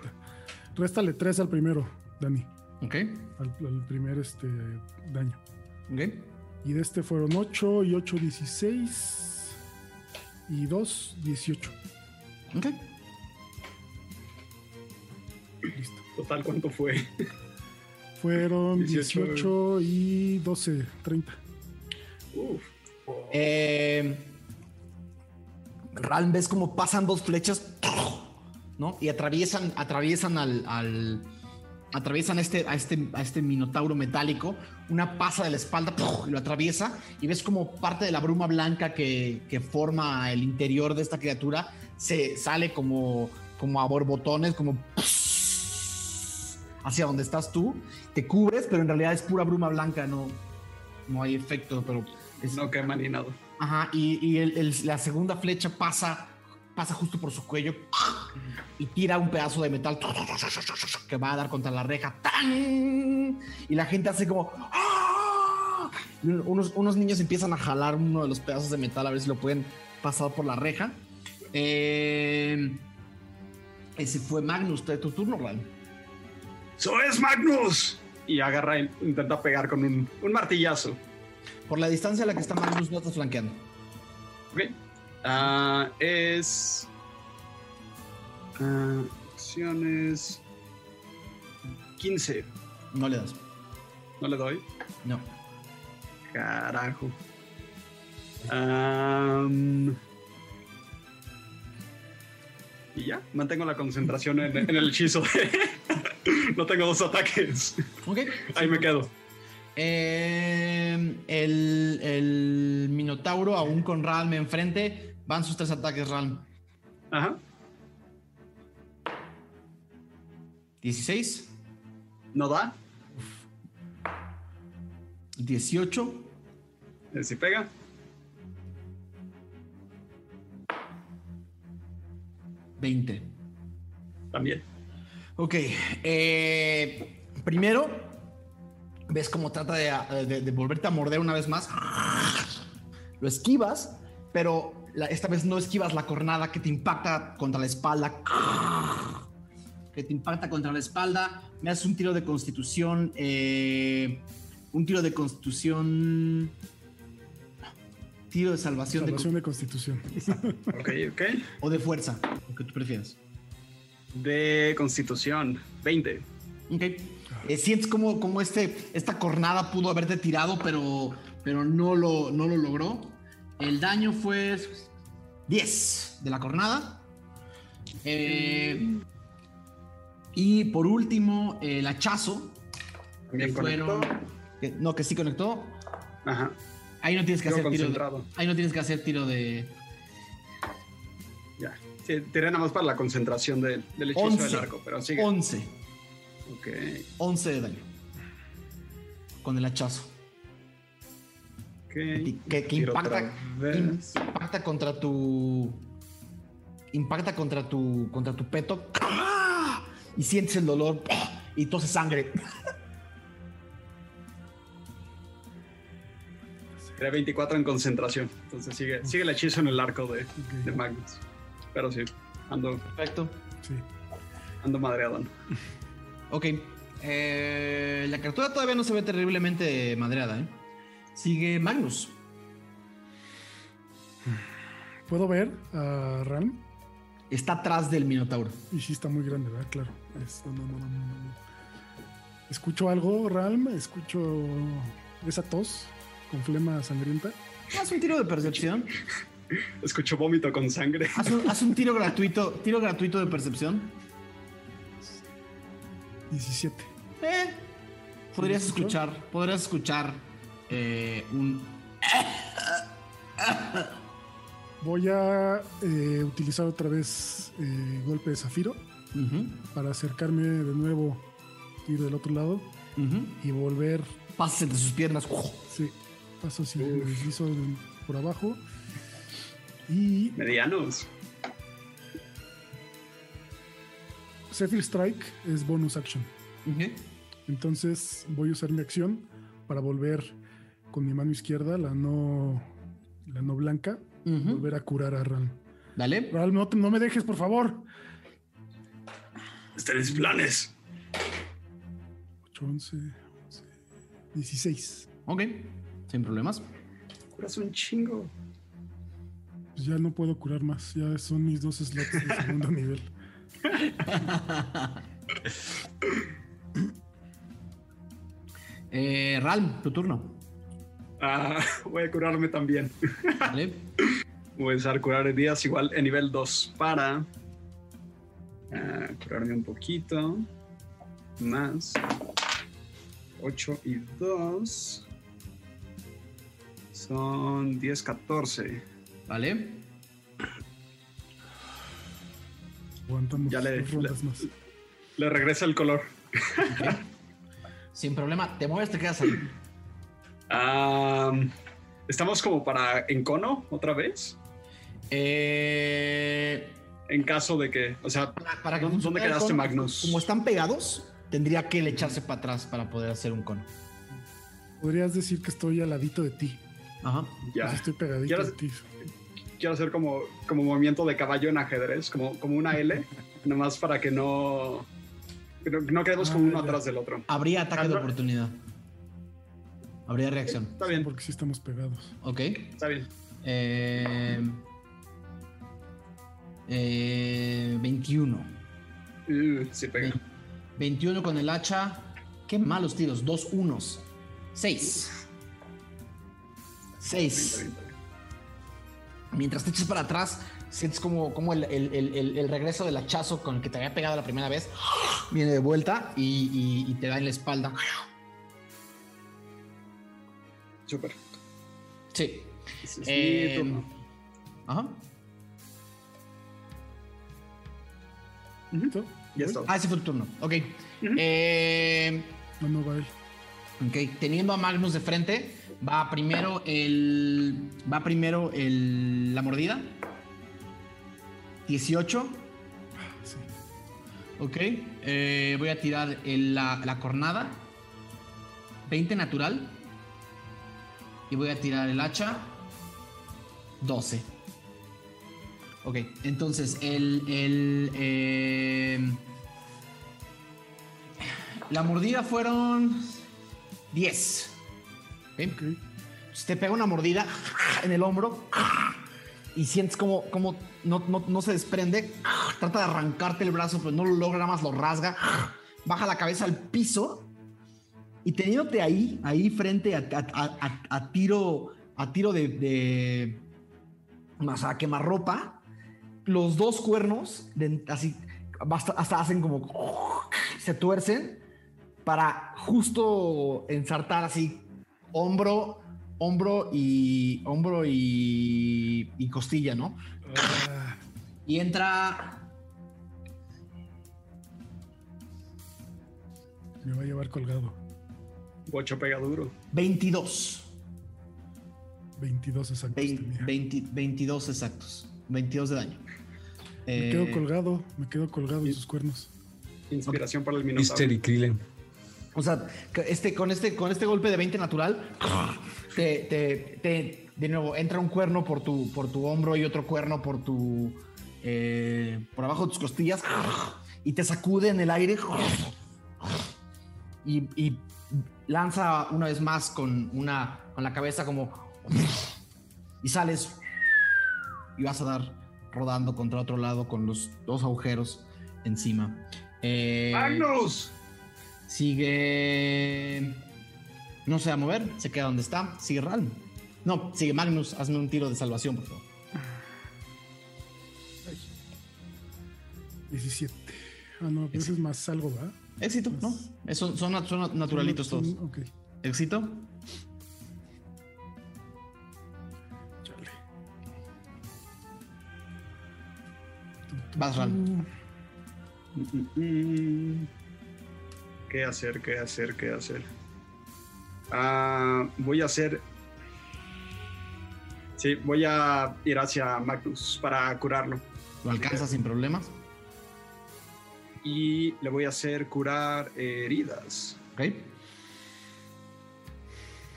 Réstale 3 al primero, Dani. Ok. Al, al primer este, daño. Ok. Y de este fueron 8 y 8, 16. Y 2, 18. Ok. Listo. Total, ¿cuánto fue? Fueron 18. 18 y 12, 30. Uf. Eh, ves como pasan dos flechas, ¿no? Y atraviesan, atraviesan al, atraviesan este, a este, a este minotauro metálico. Una pasa de la espalda y lo atraviesa. Y ves como parte de la bruma blanca que, que forma el interior de esta criatura se sale como, como a borbotones, como hacia donde estás tú. Te cubres, pero en realidad es pura bruma blanca, no, no hay efecto, pero es, No quema ni nada. Ajá, y, y el- el- la segunda flecha pasa, pasa justo por su cuello y tira un pedazo de metal que va a dar contra la reja. ¡Tan! Y la gente hace como. ¡Ah! Unos, unos niños empiezan a jalar uno de los pedazos de metal a ver si lo pueden pasar por la reja. Eh, ese fue Magnus, tu turno, Ral. ¡Eso es Magnus! Y agarra, intenta pegar con un, un martillazo. Por la distancia a la que está Magnus, no estás flanqueando. Ok. Ah, es. ah, acciones. 15. No le das. No le doy. No. Carajo. Y ya, mantengo la concentración en, en el hechizo. no tengo dos ataques. Ok. Ahí me quedo. Eh, el, el Minotauro, aún con Ralm enfrente, van sus tres ataques, Ralm. Ajá. 16, No da. 18, Eh, Si pega. veinte. También. Ok. eh, primero, ves cómo trata de, de- de volverte a morder una vez más. Lo esquivas, pero la- esta vez no esquivas la cornada que te impacta contra la espalda. Que te impacta contra la espalda. Me haces un tiro de constitución. eh, un tiro de constitución. Tiro de salvación, de Salvación de constitución. Ok, ok. o de fuerza, lo que tú prefieras. De constitución. 20. Ok. Eh, sientes como, como este, esta cornada pudo haberte tirado, pero, pero no, lo, no lo logró. El daño fue 10 de la cornada. Eh, y por último, el hachazo. Que fueron- que- no, que sí conectó. Ajá. Ahí no tienes que Sigo hacer tiro. De, ahí no tienes que hacer tiro de. Ya. Sí, tiré nada más para la concentración del, del hechizo Once. del arco, pero sigue. 11. Ok. 11 de daño. Con el hachazo. Que, impacta, impacta contra tu. Impacta contra tu. contra tu peto. Y sientes el dolor. Y tose sangre. Tiré 24 en concentración. Entonces sigue, sigue el hechizo en el arco de, de Magnus. Pero sí, ando, Perfecto. Sí. ando madreado. Ok. Eh, la criatura todavía no se ve terriblemente madreada, ¿eh? Sigue Magnus. ¿Puedo ver a Ram? Está atrás del Minotauro. Y sí está muy grande, ¿verdad? Claro. Es- no, no, no, no, no, no. Escucho algo, Ralm. Escucho esa tos con flema sangrienta. Haz un tiro de percepción. Escucho vómito con sangre. Haz un, haz un tiro gratuito. Tiro gratuito de percepción. 17. Eh, podrías escuchar. Podrías escuchar eh, un. Voy a eh, utilizar otra vez eh, golpe de zafiro para acercarme de nuevo, ir del otro lado ujú. y volver. Pasas entre sus piernas. Sí, paso así, me deslizo de- por abajo. Y Medianos. Zephyr Strike es bonus action. Entonces voy a usar mi acción para volver con mi mano izquierda, la no, la no blanca, volver a curar a Ram. Dale. No, te- no me dejes, por favor. Están mis planes. 8, 11, 11, 16. Ok. Sin problemas. Curas un chingo. Pues ya no puedo curar más. Ya son mis dos slots de segundo nivel. Eh, Ralm, tu turno. Ah, voy a curarme también. Dale. Voy a usar curar heridas igual en nivel 2 para ah, curarme un poquito. Más 8 y 2 son 10, 14. Vale. Aguantamos Ya le- dos rondas más. Le regresa el color. Sin problema. Te mueves, te quedas ahí. Ah, Estamos como para encono otra vez. Eh, En caso de que, o sea, para, para que ¿Dónde- quedaste, cono, Magnus? Como están pegados, tendría que echarse para atrás para poder hacer un cono. Podrías decir que estoy al ladito de ti. Ajá. ya. Pues estoy pegadito Ya de ti. Quiero hacer como, como movimiento de caballo en ajedrez, como, como una L, nomás para que no, no, no quedemos como Ah, uno ya. atrás del otro. Habría ataque de oportunidad. Habría reacción. Está bien, Porque sí estamos pegados. Ok. está bien. Eh, eh, 21. Uh, sí pega. Ve- 21 con el hacha. Qué malos tiros. Dos unos. 6. 6. Mientras te echas para atrás, sientes como, como el, el- el- regreso del hachazo con el que te había pegado la primera vez. Viene de vuelta y, y- y te da en la espalda. Súper. Sí. Ese es Eh, mi turno. Ajá. ¿Listo? Ya ¿Voy? está. Ah, ese fue tu turno. Ok. Ujú. Eh, No, ok. Teniendo a Magnus de frente, va primero el. Va primero el, la mordida. 18. Sí. Ok. Eh, voy a tirar el- la, la cornada. 20 natural. Y voy a tirar el hacha. 12. Ok, entonces el. el eh, la mordida fueron 10. Ok. Ok. Entonces te pega una mordida en el hombro y sientes como, como no, no- no se desprende. Trata de arrancarte el brazo, pero no lo logra, nada más lo rasga. Baja la cabeza al piso y teniéndote ahí, ahí frente a, a- tiro, a tiro de, sea, a quemarropa, los dos cuernos, así, hasta hacen como, se tuercen para justo ensartar así, hombro, hombro y, hombro y, y costilla, ¿no? Ah, Y entra me va a llevar colgado. Bocho pega duro. 22. 22 exactos. Tenía. 20 22 exactos. 22 de daño. Me Eh, quedo colgado, me quedo colgado en sus cuernos. Inspiración para el Mister minotauro. y Krillin. O sea, este, con, este, con este golpe de 20 natural, te, te- te- de nuevo entra un cuerno por tu, por tu hombro y otro cuerno por tu. eh, por abajo de tus costillas y te sacude en el aire y, y lanza una vez más con, una, con la cabeza como. y sales y vas a dar rodando contra otro lado con los dos agujeros encima. Eh, ¡Magnus! Sigue. No se va a mover, se queda donde está. Sigue Ralm. No, sigue Magnus. Hazme un tiro de salvación, por favor. 17. Ah, no, pero ese es más algo, ¿verdad? Éxito, ¿no? Eso- son, nat- son naturalitos Son- todos. son- Ok, Éxito. chale. Vas, Ralm. Mm, ¿Qué hacer? ¿Qué hacer? ¿Qué hacer? Ah, voy a hacer. Sí, voy a ir hacia Magnus para curarlo. Lo alcanza sin problemas. Y le voy a hacer curar heridas Ok.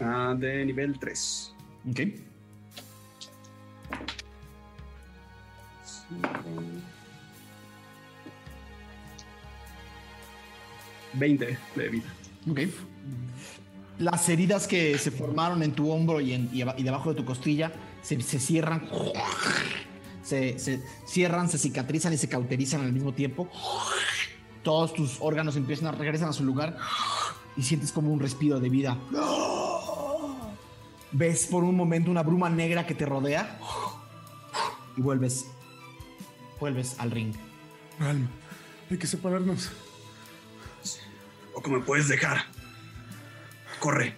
ah, de nivel 3. Ok. Veinte de vida. Ok. Las heridas que se formaron en tu hombro y, en- y debajo de tu costilla se, se cierran. Se, se cierran, se cicatrizan y se cauterizan al mismo tiempo. Todos tus órganos empiezan a regresar a su lugar y sientes como un respiro de vida. Ves por un momento una bruma negra que te rodea y vuelves. Vuelves al ring. Alma, hay que separarnos. ¿O cómo me puedes dejar? Corre.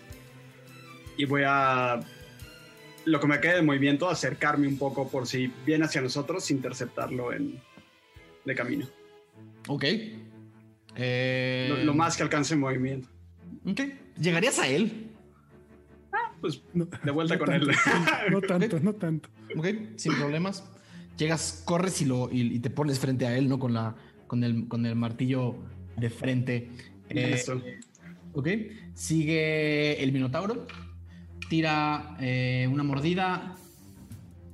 Y voy a. Lo que me quede de movimiento, acercarme un poco por si viene hacia nosotros, interceptarlo en, de camino. Ok. Eh, Lo, lo más que alcance en movimiento. Ok. ¿Llegarías a él? Pues No, de vuelta no con tanto, él. No tanto, no tanto. Ok, sin problemas. Llegas, corres y, lo, y, y te pones frente a él, ¿no? Con, la, con, el, con el martillo de frente. Eh, ok. Sigue el Minotauro. Tira eh, una mordida.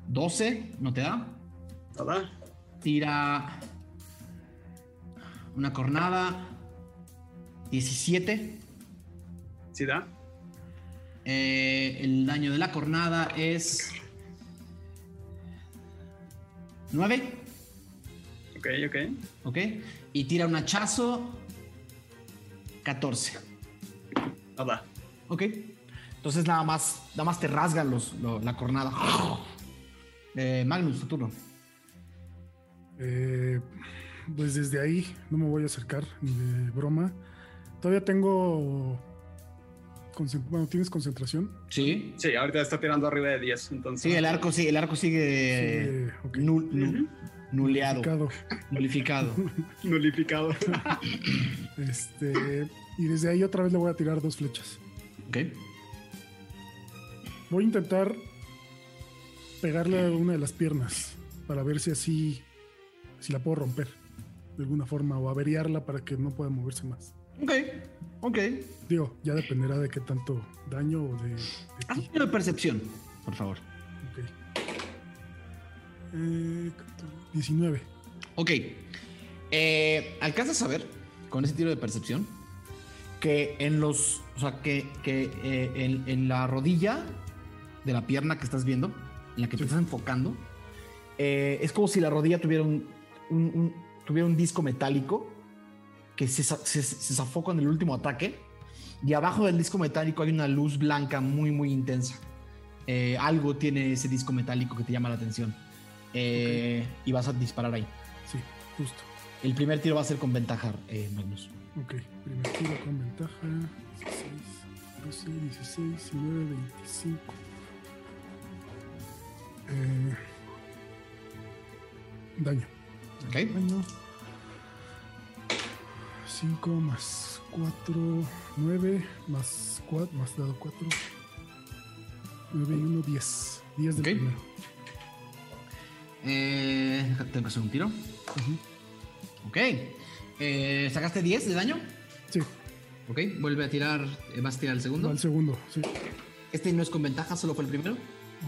12, no te da. Tira una cornada. 17. ¿Sí da? Eh, el daño de la cornada es 9. Ok, ok. ¿Ok? Y tira un hachazo. 14. Nada. ¿Ok? Entonces nada más, nada más te rasgan los, lo- la cornada. Eh, Magnus, tu turno. Eh, pues desde ahí no me voy a acercar ni de broma. Todavía tengo. Bueno, ¿tienes concentración? Sí. Sí, ahorita está tirando arriba de 10, entonces. Sí, el arco, sí, el arco sigue Sí, ok. nul- nul- nuleado, Picado. nulificado. Nulificado. Este, y desde ahí otra vez le voy a tirar dos flechas. Ok. Voy a intentar pegarle a una de las piernas para ver si así, si la puedo romper de alguna forma o averiarla para que no pueda moverse más. Ok. Ok. Digo, ya dependerá de qué tanto daño o de, de Haz un ti. tiro de percepción, por favor. Ok. Eh, 19. Ok. Eh, ¿Alcanzas a ver con ese tiro de percepción que en los. O sea, que, que eh, en, en la rodilla de la pierna que estás viendo, en la que te estás enfocando, eh, es como si la rodilla tuviera un, un- un- tuviera un disco metálico que se, se, se zafó con el último ataque. Y abajo del disco metálico hay una luz blanca muy, muy intensa. Eh, algo tiene ese disco metálico que te llama la atención. Eh, Y vas a disparar ahí. Sí, justo. El primer tiro va a ser con ventaja, eh, Magnus. Ok, primer tiro con ventaja. 16, 12, 16, 19, 25. Eh, daño. Ok. Daño. 5 más 4, 9 más 4, más dado 4. 9 y 1, 10. 10 del Ok. primero. Eh, tengo que hacer un tiro. Ujú. Ok. Eh, ¿Sacaste 10 de daño? Sí, Ok. Vuelve a tirar. eh, ¿Vas a tirar el segundo? va al segundo. Sí. Este no es con ventaja, solo fue el primero.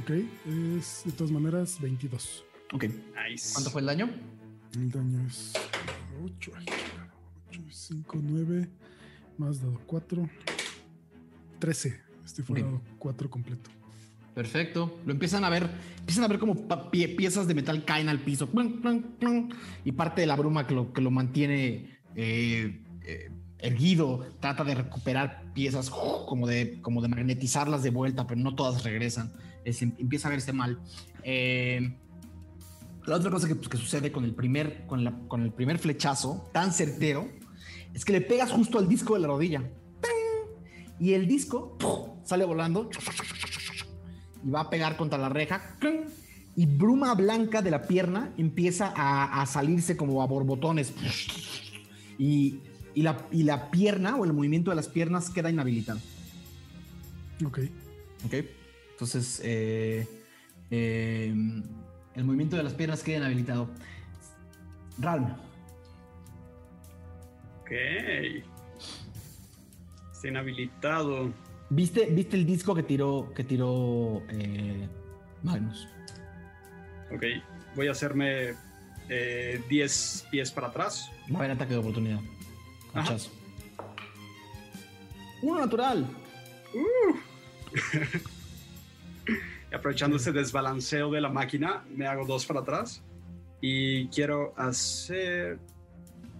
Ok, es de todas maneras 22. Ok. Nice. ¿Cuánto fue el daño? El daño es 8, 8, 5, 9, más dado 4, 13. Este fue Ok. dado 4 completo. Perfecto. Lo empiezan a ver. Empiezan a ver como piezas de metal caen al piso. Y parte de la bruma que lo, que lo mantiene eh, eh, erguido trata de recuperar piezas como de, como de magnetizarlas de vuelta, pero no todas regresan. Es- empieza a verse mal. Eh, la otra cosa que, pues, que sucede con el, primer, con, el primer flechazo tan certero es que le pegas justo al disco de la rodilla. Y el disco sale volando y va a pegar contra la reja. Y bruma blanca de la pierna empieza a, a salirse como a borbotones. Y, y la, y la pierna o el movimiento de las piernas queda inhabilitado. Ok, ¿Ok? Entonces, eh, eh, el movimiento de las piernas queda inhabilitado. Ralm, Ok. Está inhabilitado. ¿Viste, ¿viste el disco que tiró, que tiró eh, Magnus? Ok. Voy a hacerme eh, 10 pies para atrás. Va a haber ataque de oportunidad. Hachazo. Uno natural. Y aprovechando ese desbalanceo de la máquina, me hago dos para atrás. Y quiero hacer.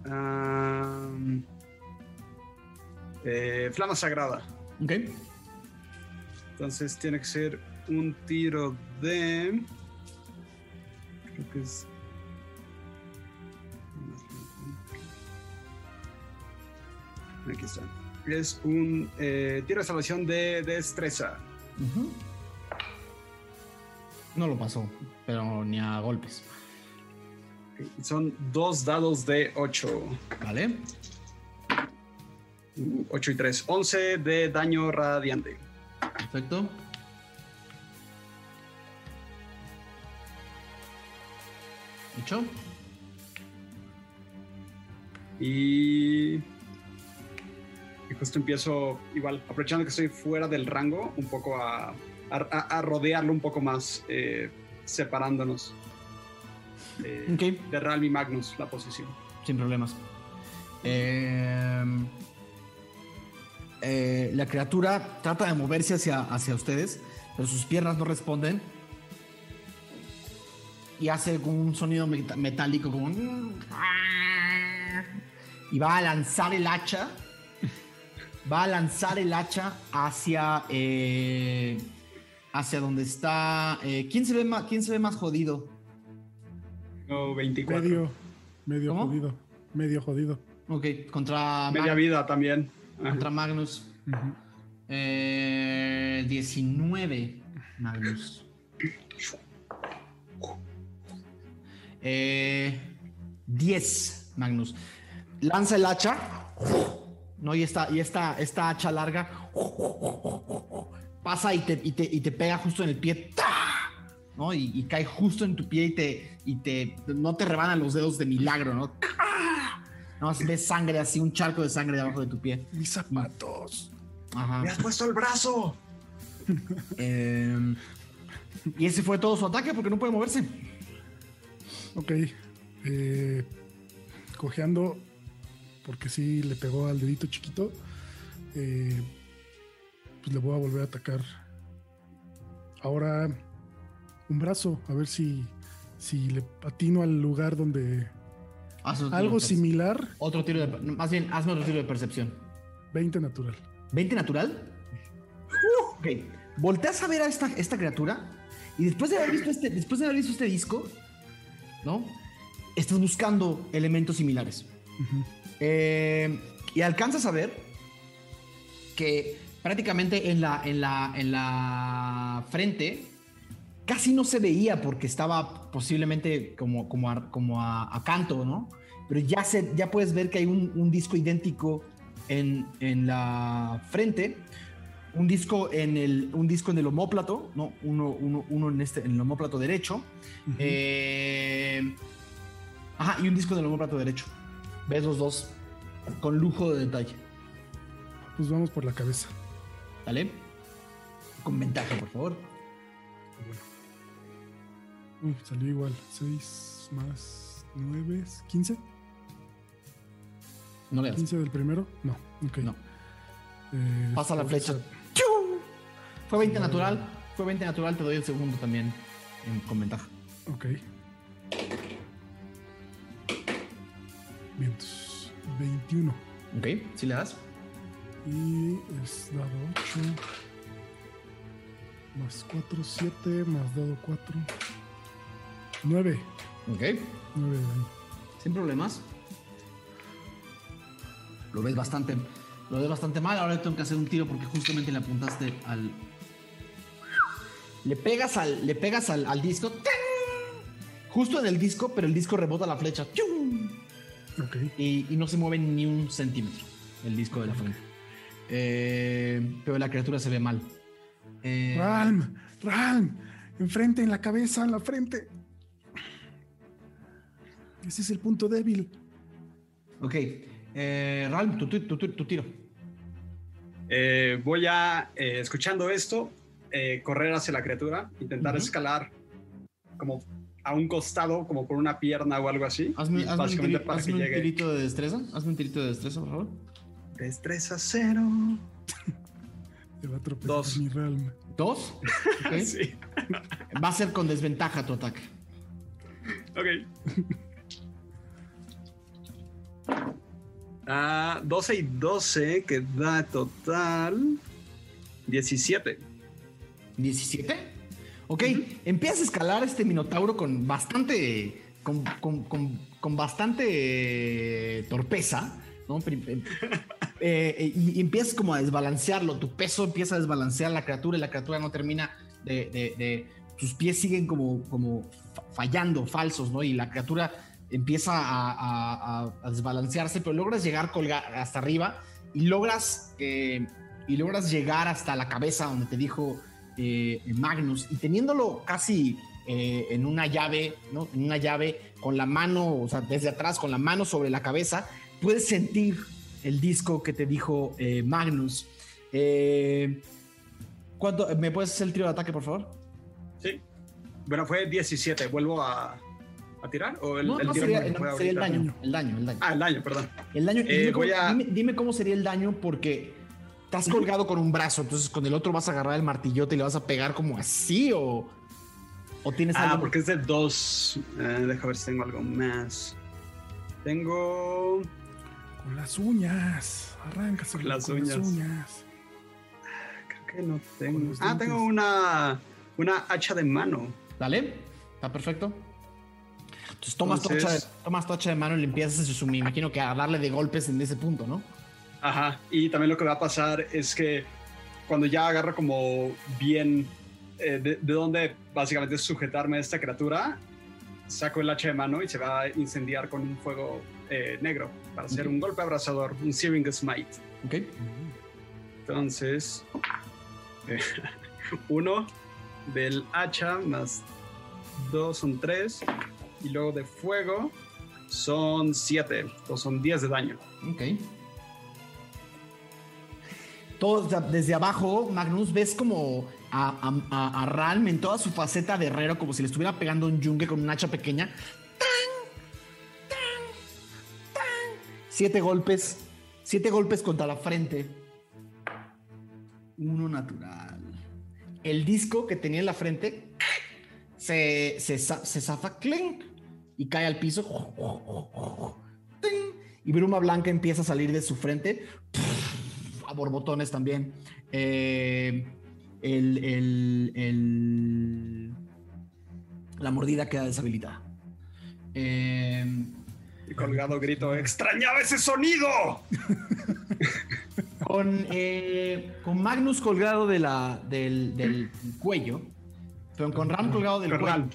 am, eh, Flama Sagrada. Ok. Entonces tiene que ser un tiro de. Creo que es. Aquí está. Es un eh, tiro de salvación de destreza. No lo pasó, pero ni a golpes. Son dos dados de 8. ¿Vale? 8 y 3. 11 de daño radiante. Perfecto. Hecho. Y. Y justo empiezo, igual, aprovechando que estoy fuera del rango, un poco a, a, a rodearlo un poco más, eh, separándonos. eh, Ok. De Ralm y Magnus, la posición. Sin problemas. Eh, eh, la criatura trata de moverse hacia, hacia ustedes, pero sus piernas no responden. Y hace como un sonido metálico, como. un- Y va a lanzar el hacha. Va a lanzar el hacha hacia. eh, hacia donde está. eh, ¿quién, se ve más, ¿Quién se ve más jodido? No, 24. medio, medio ¿Cómo? jodido. Medio jodido. Ok, contra, Media vida también. Contra Magnus. Ujú. Eh, 19, Magnus. Eh, 10, Magnus. Lanza el hacha. No, y esta, y esta, esta hacha larga pasa y te, y te, y te pega justo en el pie. ¿No? Y, y cae justo en tu pie y te, y te. No te rebanan los dedos de milagro, ¿no? No, ves sangre así, un charco de sangre debajo de tu pie. Mis zapatos. Ajá. ¡Me has puesto el brazo! Eh, y ese fue todo su ataque porque no puede moverse. Ok. Eh, cojeando, porque sí le pegó al dedito chiquito. eh, pues le voy a volver a atacar. Ahora un brazo, a ver si, si le atino al lugar donde. Algo similar, Otro tiro de. Más bien, hazme otro tiro de percepción. 20 natural. ¿20 natural? Uh, ok. Volteas a ver a esta, esta criatura y después de haber visto este, después de haber visto este disco, ¿no? Estás buscando elementos similares. Eh, y alcanzas a ver que prácticamente en la, en la, en la frente casi no se veía porque estaba posiblemente como, como, a, como a, a canto, ¿no? Pero ya, se, ya puedes ver que hay un, un disco idéntico en, en la frente, un disco en el, un disco en el homóplato, ¿no? Uno, uno, uno en, este, en el homóplato derecho. Eh, ajá, y un disco en el homóplato derecho. Ves los dos con lujo de detalle. Pues vamos por la cabeza. ¿Vale? Con ventaja, por favor. Uy, salió igual. 6 más 9, 15. No le das. 15 del primero. No, ok. No. Eh, Pasa la flecha. ¡Chiu! Fue 20 natural. Fue 20 natural, te doy el segundo también en- con ventaja. Ok. Vientos. 21. ¿Ok? ¿Sí le das? Y es dado 8. Más 4, 7. Más dado 4. 9. ¿Ok? 9 de daño. Sin problemas. Lo ves bastante. Lo ves bastante mal. Ahora tengo que hacer un tiro porque justamente le apuntaste al. Le pegas al. Le pegas al, al disco. ¡Ting! Justo en el disco, pero el disco rebota la flecha. ¡Tium! Ok. Y, y no se mueve ni un centímetro el disco de la frente. Eh, pero la criatura se ve mal. Eh, Ralm, Ralm. Enfrente, en la cabeza, en la frente. Ese es el punto débil. ok. Eh, Ralm, tu, tu- tu- tu- tu tiro. Eh, voy a, eh, escuchando esto, eh, correr hacia la criatura, intentar Ujú. escalar como a un costado, como por una pierna o algo así. Hazme, hazme un, básicamente tiri- para hazme que un llegue. tirito de destreza. Hazme un tirito de destreza, por favor. Destreza cero. Te va a tropezar Dos. mi Ralm. ¿Dos? Ok. Sí. Va a ser con desventaja tu ataque. Ok. Ah, 12 y 12, que da total 17. ¿17? Ok, empiezas a escalar este minotauro con bastante. con, con- con- con bastante torpeza, ¿no? Eh, eh, y, empiezas como a desbalancearlo. Tu peso empieza a desbalancear la criatura y la criatura no termina de. de- de- sus pies siguen como, como fa- fallando, falsos, ¿no? Y la criatura empieza a, desbalancearse, pero logras llegar hasta arriba y logras. y logras llegar hasta la cabeza donde te dijo eh, Magnus y teniéndolo casi eh, en una llave, ¿no? En una llave con la mano, o sea, desde atrás, con la mano sobre la cabeza, puedes sentir el disco que te dijo eh, Magnus. ¿cuánto, ¿Me puedes hacer el tiro de ataque, por favor? Sí. Bueno, fue 17. ¿Vuelvo a, a tirar? ¿O el, no, el no, sería, fue sería el daño, el daño, el daño. Ah, el daño, perdón. El daño. Eh, dime, voy cómo, a- dime- dime cómo sería el daño porque estás colgado con un brazo, entonces con el otro vas a agarrar el martillote y le vas a pegar como así o, o tienes Ah, algo. porque es de 2. deja ver si tengo algo más. Tengo. Con las uñas. Arráncase Las con las uñas. uñas. Creo que no Con tengo. Ah, tengo una. Una hacha de mano. Dale, está perfecto. Entonces tomas, tu Entonces- hacha de, tomas tu hacha de mano y le empiezas, me imagino que a darle de golpes en ese punto, ¿no? Ajá. Y también lo que va a pasar es que cuando ya agarro como bien eh, de, de dónde básicamente sujetarme a esta criatura, saco el hacha de mano y se va a incendiar con un fuego eh, negro para hacer un golpe abrasador, un Searing Smite. Ok. Entonces, eh, uno del hacha más dos son tres. Y luego de fuego son siete. O son 10 de daño. Ok. Todo, o sea, desde abajo, Magnus, ves como a, a- a Ralm en toda su faceta de herrero, como si le estuviera pegando un yunque con un hacha pequeña. ¡Tan! ¡Tan! ¡Tan! Siete golpes. Siete golpes contra la frente. Uno natural. El disco que tenía en la frente se, se, se zafa clink, y cae al piso. Y bruma blanca empieza a salir de su frente. A borbotones también. Eh, el, el- el- la mordida queda deshabilitada. Eh, Y colgado grito, extrañaba ese sonido. con, eh, con Magnus colgado de la, del, del cuello, pero con Ram colgado del cuello,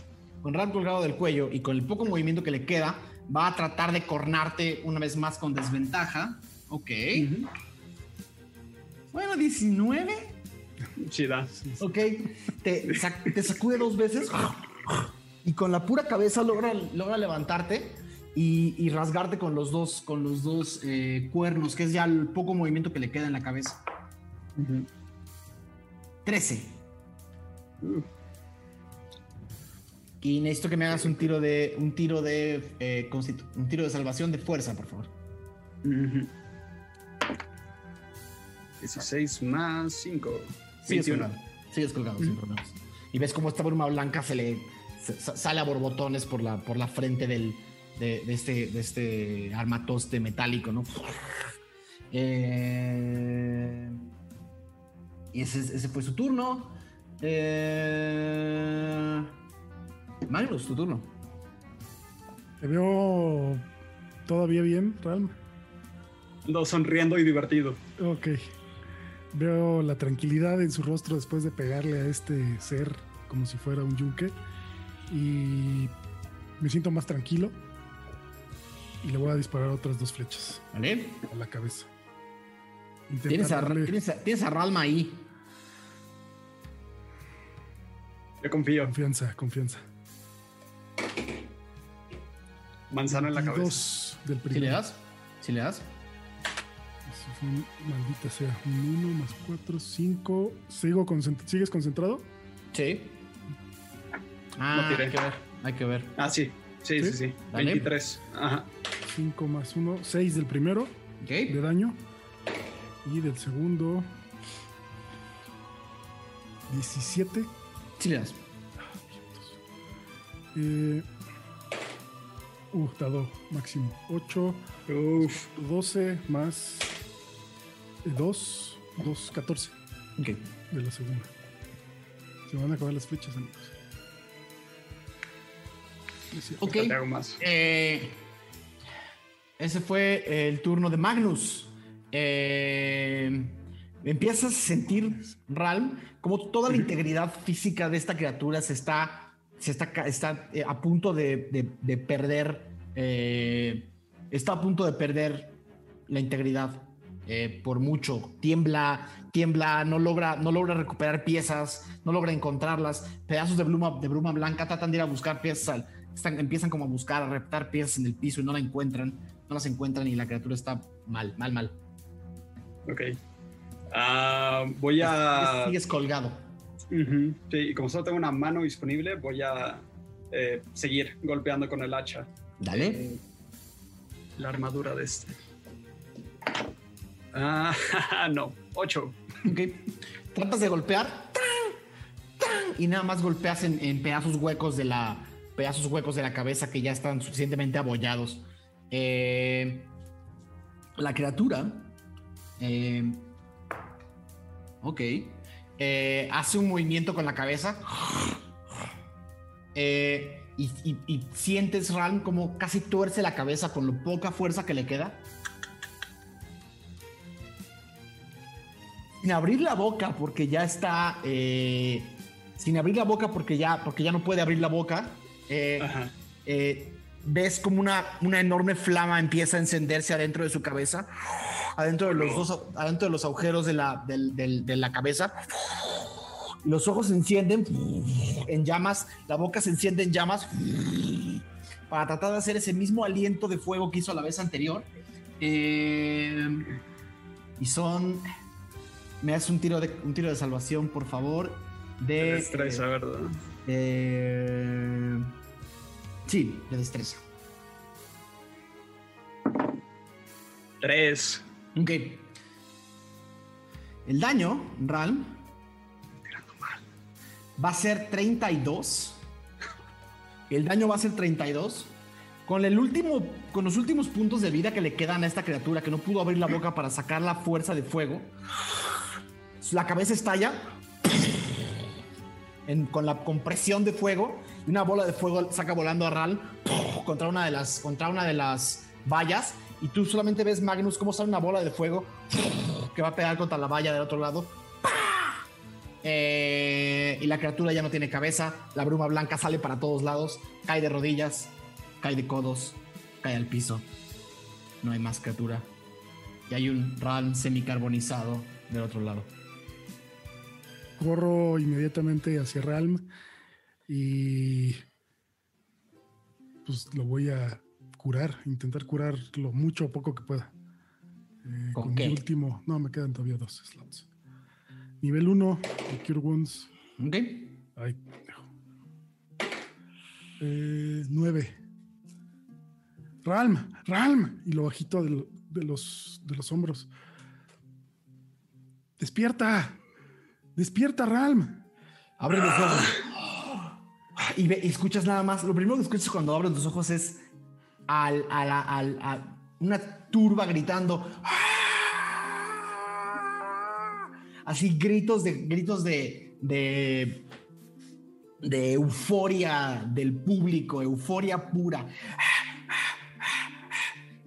con Ram colgado del cuello y con el poco movimiento que le queda, va a tratar de cornarte una vez más con desventaja. Ok. Bueno, 19. Chida. Ok. Te, sac- te sacude dos veces y con la pura cabeza logra, logra levantarte y, y rasgarte con los dos, con los dos eh, cuernos, que es ya el poco movimiento que le queda en la cabeza. 13. Y necesito que me hagas un tiro de un tiro de eh, un tiro de salvación de fuerza, por favor. Ujú. 16 más 5. Sigues 21. colgado. Sigues colgado sin problemas. Y ves cómo esta bruma blanca se le se- sale a borbotones por la, por la frente del, de, de este, de este armatoste metálico, ¿no? Eh, y ese, ese fue su turno. Eh, Magnus, tu turno. Te veo todavía bien, Ralm. Ando sonriendo y divertido. Ok. Veo la tranquilidad en su rostro después de pegarle a este ser como si fuera un yunque. Y me siento más tranquilo. Y le voy a disparar otras dos flechas ¿Vale? a la cabeza. Tienes a, darle- tienes, a, tienes a Ralma ahí. Yo confío. Confianza, confianza. Manzana en la cabeza. Dos del ¿Sí primero. le das? ¿Sí le das? Eso fue un- maldita sea. Un 1 más 4, 5. ¿Sigo ¿Sigues concentrado? Sí. Ah, tiré. hay que ver. Hay que ver. Ah, sí. Sí, sí, ¿Sí? sí. Dale. 23. Ajá. 5 más 1, 6 del primero de Ok. daño. Y del segundo, 17. Sí le das. Eh, uh, dado máximo. 8, Uf. 12 más 2, 2, 14 Ok. de la segunda. Se van a acabar las flechas, amigos. Ok. Te hago más. Eh, ese fue el turno de Magnus. Eh, empiezas a sentir, Ralm, como toda la integridad física de esta criatura se está, se está, está eh, a punto de, de- de perder. eh, está a punto de perder la integridad eh, por mucho. Tiembla, tiembla, no logra, no logra recuperar piezas, no logra encontrarlas. Pedazos de bruma, de bruma blanca tratan de ir a buscar piezas. están- empiezan como a buscar, a reptar piezas en el piso y no la encuentran. No las encuentran y la criatura está mal, mal, mal. Ok. Ah, voy a. Sigues colgado. Sí, y como solo tengo una mano disponible, voy a eh, seguir golpeando con el hacha Dale. eh, la armadura de este. Ah, no, 8. Ok. Tratas de golpear. ¡tan! ¡tan! Y nada más golpeas en, en pedazos huecos de la. Pedazos huecos de la cabeza que ya están suficientemente abollados. Eh, la criatura. eh, ok. Eh, hace un movimiento con la cabeza. Eh, y, y- y sientes, Ram, como casi tuerce la cabeza con lo poca fuerza que le queda. sin abrir la boca porque ya está eh, sin abrir la boca porque ya porque ya no puede abrir la boca ves como una, una enorme flama empieza a encenderse adentro de su cabeza adentro de los dos adentro de los agujeros de la, del- de la cabeza los ojos se encienden en llamas la boca se enciende en llamas para tratar de hacer ese mismo aliento de fuego que hizo la vez anterior Eh, y son me haces un tiro de un tiro de salvación, por favor. De. Destreza, ¿verdad? eh, sí, de destreza. 3. Ok. El daño, Ralm, va a ser 32. El daño va a ser 32. Con el último, con los últimos puntos de vida que le quedan a esta criatura que no pudo abrir la boca para sacar la fuerza de fuego, la cabeza estalla con la compresión de fuego y una bola de fuego saca volando a Ral contra una de las, contra una de las vallas y tú solamente ves Magnus cómo sale una bola de fuego que va a pegar contra la valla del otro lado. Eh, y la criatura ya no tiene cabeza, la bruma blanca sale para todos lados, cae de rodillas, cae de codos, cae al piso. No hay más criatura. Y hay un Ran semicarbonizado del otro lado. Corro inmediatamente hacia Realm y pues lo voy a curar, intentar curar lo mucho o poco que pueda. Eh, ¿Con con qué? mi último, no, me quedan todavía dos slots. Nivel 1, de Cure Wounds. ¿Ok? Ay, eh, 9. Ralm, Ralm. Y lo bajito de, lo- de los, de los hombros. Despierta. Despierta, Ralm. Abre los ojos. Y, ve- y escuchas nada más. Lo primero que escuchas cuando abres los ojos es al, a a una turba gritando. Así gritos de gritos de, de de euforia del público, euforia pura.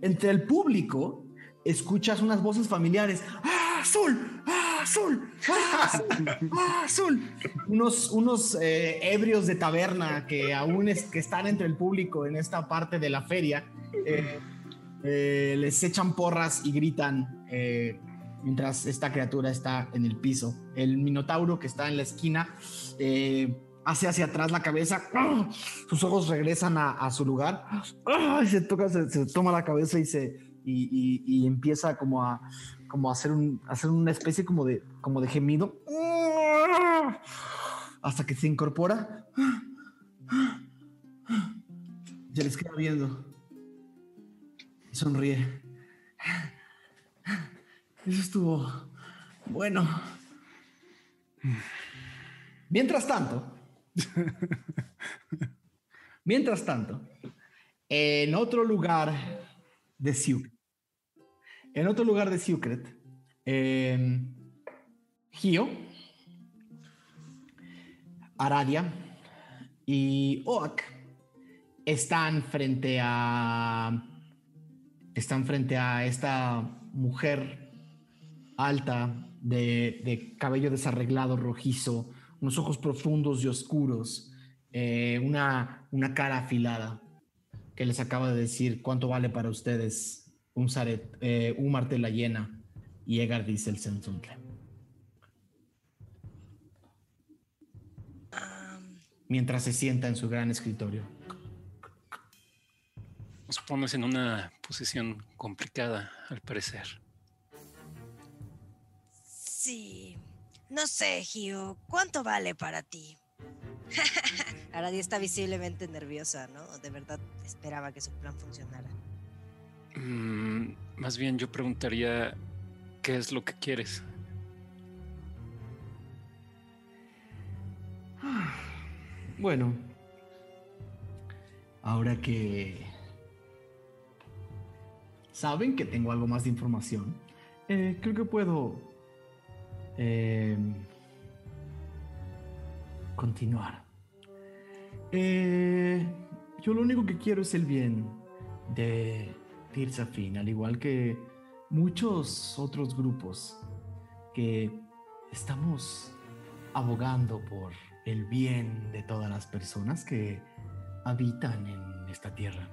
Entre el público escuchas unas voces familiares. ¡Ah, azul! ¡Ah, azul! ¡Ah, azul! ¡Ah, azul! Unos, unos eh, ebrios de taberna que aún es, que están entre el público en esta parte de la feria. eh, eh, les echan porras y gritan eh, mientras esta criatura está en el piso. El minotauro que está en la esquina eh, hace hacia atrás la cabeza, ¡ah! sus ojos regresan a, a su lugar, ¡ah! se, toca, se, se toma la cabeza y, se, y, y- y empieza como a, como hacer, un, hacer una especie como de, como de gemido, hasta que se incorpora. Se les queda viendo. Y sonríe. Eso estuvo bueno. Mientras tanto, mientras tanto, en otro lugar de Secret, en otro lugar de Secret, eh, Gio, Aradia y Oak están frente a están frente a esta mujer alta de, cabello desarreglado rojizo, unos ojos profundos y oscuros, eh, una, una cara afilada que les acaba de decir cuánto vale para ustedes un, zaret, eh, un martela llena y Egar dice el Senzuntle. Mientras se sienta en su gran escritorio. Nos pones en una posición complicada, al parecer. sí. No sé, Gio, ¿cuánto vale para ti? Aradia está visiblemente nerviosa, ¿no? De verdad esperaba que su plan funcionara. Mm, más bien yo preguntaría, ¿qué es lo que quieres? Bueno, ahora que saben que tengo algo más de información, eh, creo que puedo eh, continuar. Eh, yo lo único que quiero es el bien de Al igual que muchos otros grupos que estamos abogando por el bien de todas las personas que habitan en esta tierra.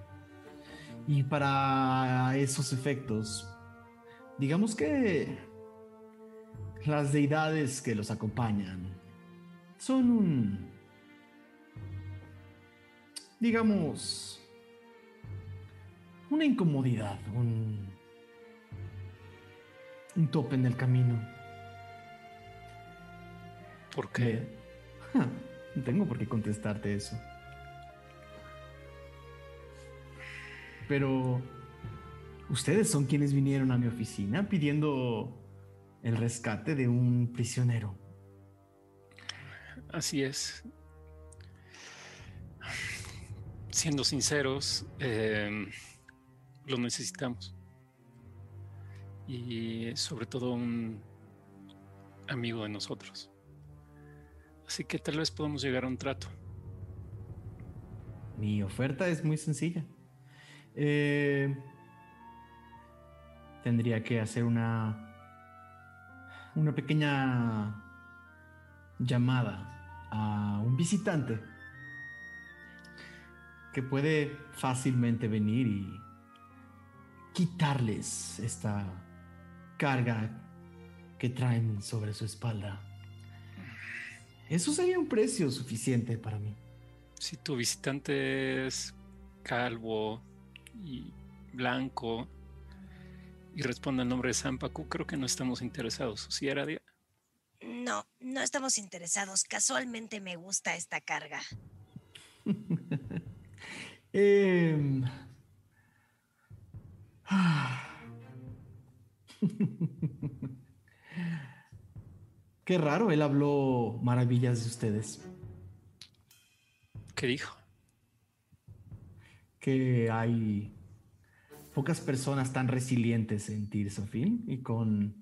Y para esos efectos, digamos que las deidades que los acompañan son un, digamos, una incomodidad, un, un tope en el camino. ¿Por qué? Ja, No tengo por qué contestarte eso. Pero ustedes son quienes vinieron a mi oficina pidiendo el rescate de un prisionero. Así es. Siendo sinceros, eh, lo necesitamos. Y sobre todo un amigo de nosotros. Así que tal vez podamos llegar a un trato. Mi oferta es muy sencilla. Eh, tendría que hacer una una pequeña llamada a un visitante que puede fácilmente venir y quitarles esta carga que traen sobre su espalda. Eso sería un precio suficiente para mí. Si tu visitante es calvo y blanco y responde el nombre de Sampaku, creo que no estamos interesados. ¿Sí, Aradia? No, no estamos interesados. Casualmente me gusta esta carga. Em, Qué raro, él habló maravillas de ustedes. ¿Qué dijo? Que hay pocas personas tan resilientes en Tirsafin y con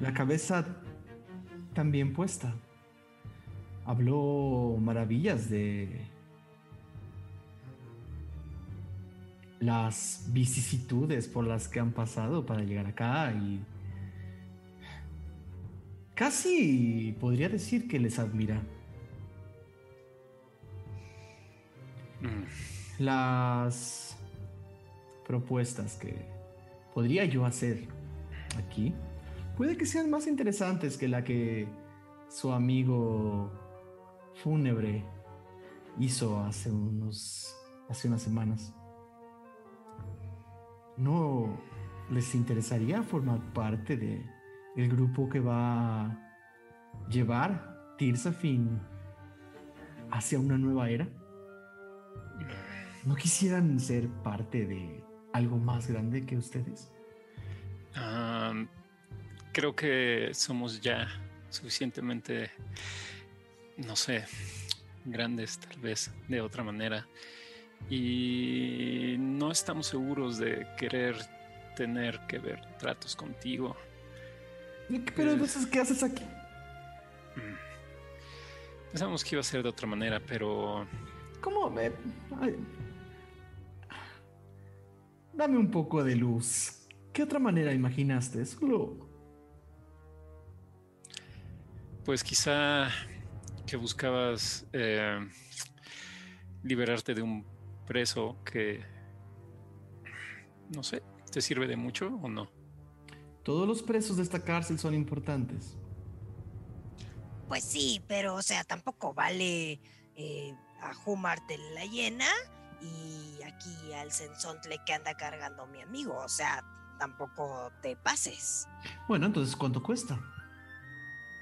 la cabeza también puesta. Habló maravillas de las vicisitudes por las que han pasado para llegar acá y casi podría decir que les admira. Mm, Las propuestas que podría yo hacer aquí puede que sean más interesantes que la que su amigo fúnebre hizo hace unos hace unas semanas. ¿No les interesaría formar parte de el grupo que va a llevar Tirsafin hacia una nueva era? ¿No quisieran ser parte de algo más grande que ustedes? creo que somos ya suficientemente, no sé, grandes tal vez de otra manera. Y no estamos seguros de querer tener que ver tratos contigo. Pero entonces, ¿qué haces aquí? Mm. Pensamos que iba a ser de otra manera, pero ¿Cómo me... ay. Dame un poco de luz. ¿Qué otra manera imaginaste? Solo... pues quizá que buscabas eh, liberarte de un preso que, no sé, ¿te sirve de mucho o no? Todos los presos de esta cárcel son importantes. Pues sí, pero o sea, tampoco vale eh, a Jumarte la llena y aquí al Sensontle que anda cargando mi amigo. O sea, tampoco te pases. Bueno, entonces, ¿cuánto cuesta?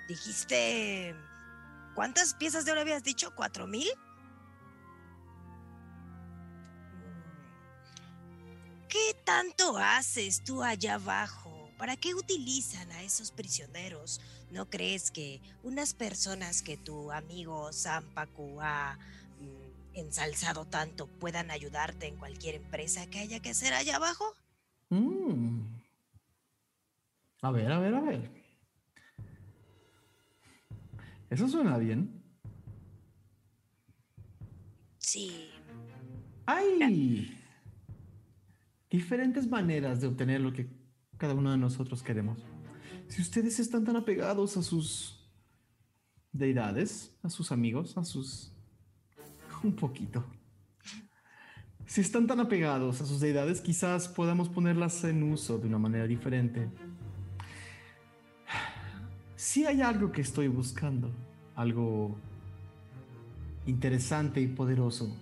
Dijiste... ¿Cuántas piezas de oro habías dicho? ¿Cuatro mil? ¿Qué tanto haces tú allá abajo? ¿Para qué utilizan a esos prisioneros? ¿No crees que unas personas que tu amigo Sampaku ha mm, ensalzado tanto puedan ayudarte en cualquier empresa que haya que hacer allá abajo? Mm. A ver, a ver, a ver. Eso suena bien. Sí, Hay diferentes maneras de obtener lo que cada uno de nosotros queremos. Si ustedes están tan apegados a sus deidades, a sus amigos, a sus... un poquito. Si están tan apegados a sus deidades, quizás podamos ponerlas en uso de una manera diferente. Si hay algo que estoy buscando, algo interesante y poderoso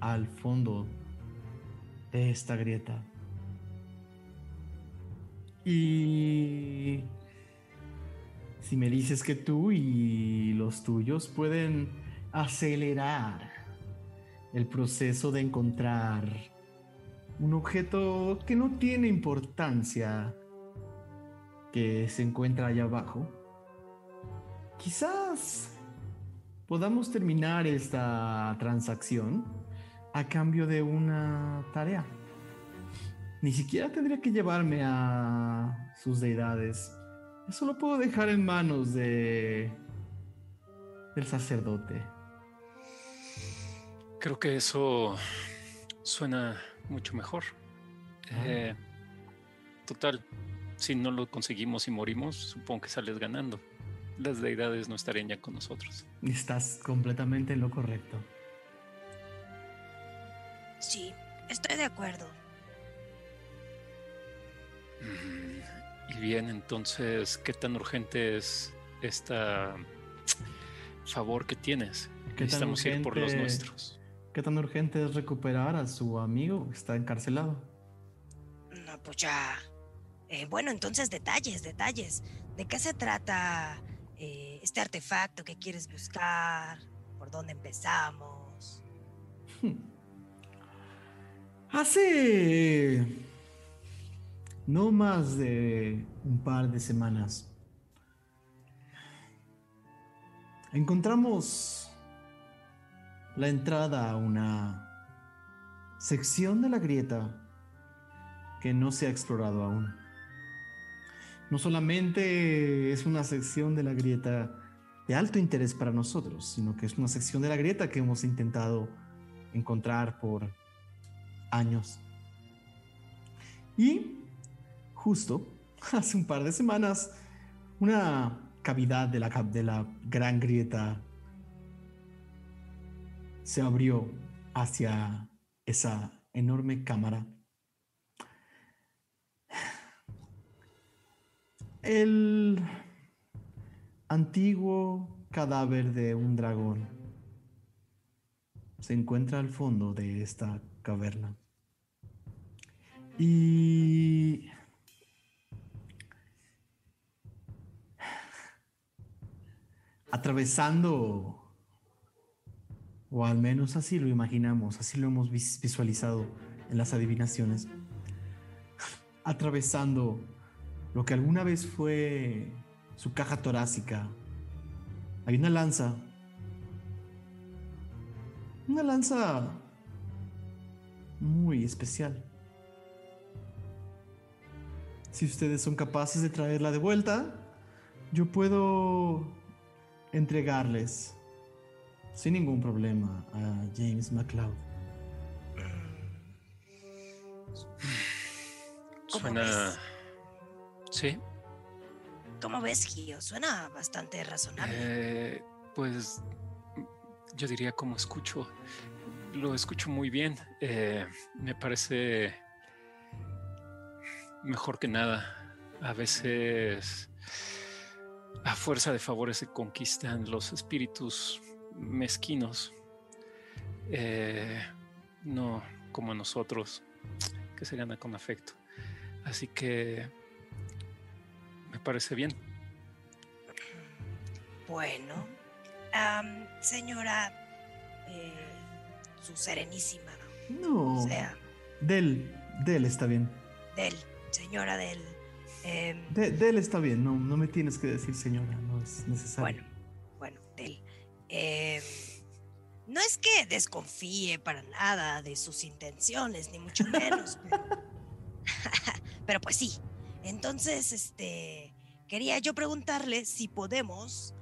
al fondo esta grieta. Y si me dices que tú y los tuyos pueden acelerar el proceso de encontrar un objeto que no tiene importancia que se encuentra allá abajo, quizás podamos terminar esta transacción a cambio de una tarea. Ni siquiera tendría que llevarme a sus deidades. Eso lo puedo dejar en manos de del sacerdote. Creo que eso suena mucho mejor. Eh, total, si no lo conseguimos y morimos, supongo que sales ganando. Las deidades no estarían ya con nosotros. Estás completamente en lo correcto. Sí, estoy de acuerdo. Mm, Y bien, entonces, ¿qué tan urgente es esta favor que tienes? ¿Qué tan Necesitamos ir por los urgente- nuestros. ¿Qué tan urgente es recuperar a su amigo que está encarcelado? No, pues ya. Eh, bueno, entonces detalles, detalles. ¿De qué se trata eh, este artefacto que quieres buscar? ¿Por dónde empezamos? Hace no más de un par de semanas encontramos la entrada a una sección de la grieta que no se ha explorado aún. No solamente es una sección de la grieta de alto interés para nosotros, sino que es una sección de la grieta que hemos intentado encontrar por años. Y justo hace un par de semanas, una cavidad de la, de la gran grieta se abrió hacia esa enorme cámara. El antiguo cadáver de un dragón se encuentra al fondo de esta caverna. Y atravesando, o al menos así lo imaginamos, así lo hemos vis- visualizado en las adivinaciones, atravesando lo que alguna vez fue su caja torácica, hay una lanza, una lanza muy especial. Si ustedes son capaces de traerla de vuelta, yo puedo entregarles sin ningún problema a James McLeod. ¿Cómo Suena. ves? Sí. ¿Cómo ves, Gio? Suena bastante razonable. Eh, pues yo diría como escucho. Lo escucho muy bien. Eh, me parece mejor que nada. A veces a fuerza de favores se conquistan los espíritus mezquinos. Eh, no como nosotros, que se gana con afecto. Así que me parece bien. Bueno, señora, eh, su serenísima, No. o sea, Del, Del está bien. del, señora del... em, De- Del está bien. No, no me tienes que decir señora. No es necesario. bueno, bueno, del... em, no es que desconfíe para nada de sus intenciones, ni mucho menos. pero, pero pues sí. Entonces, este, quería yo preguntarle si podemos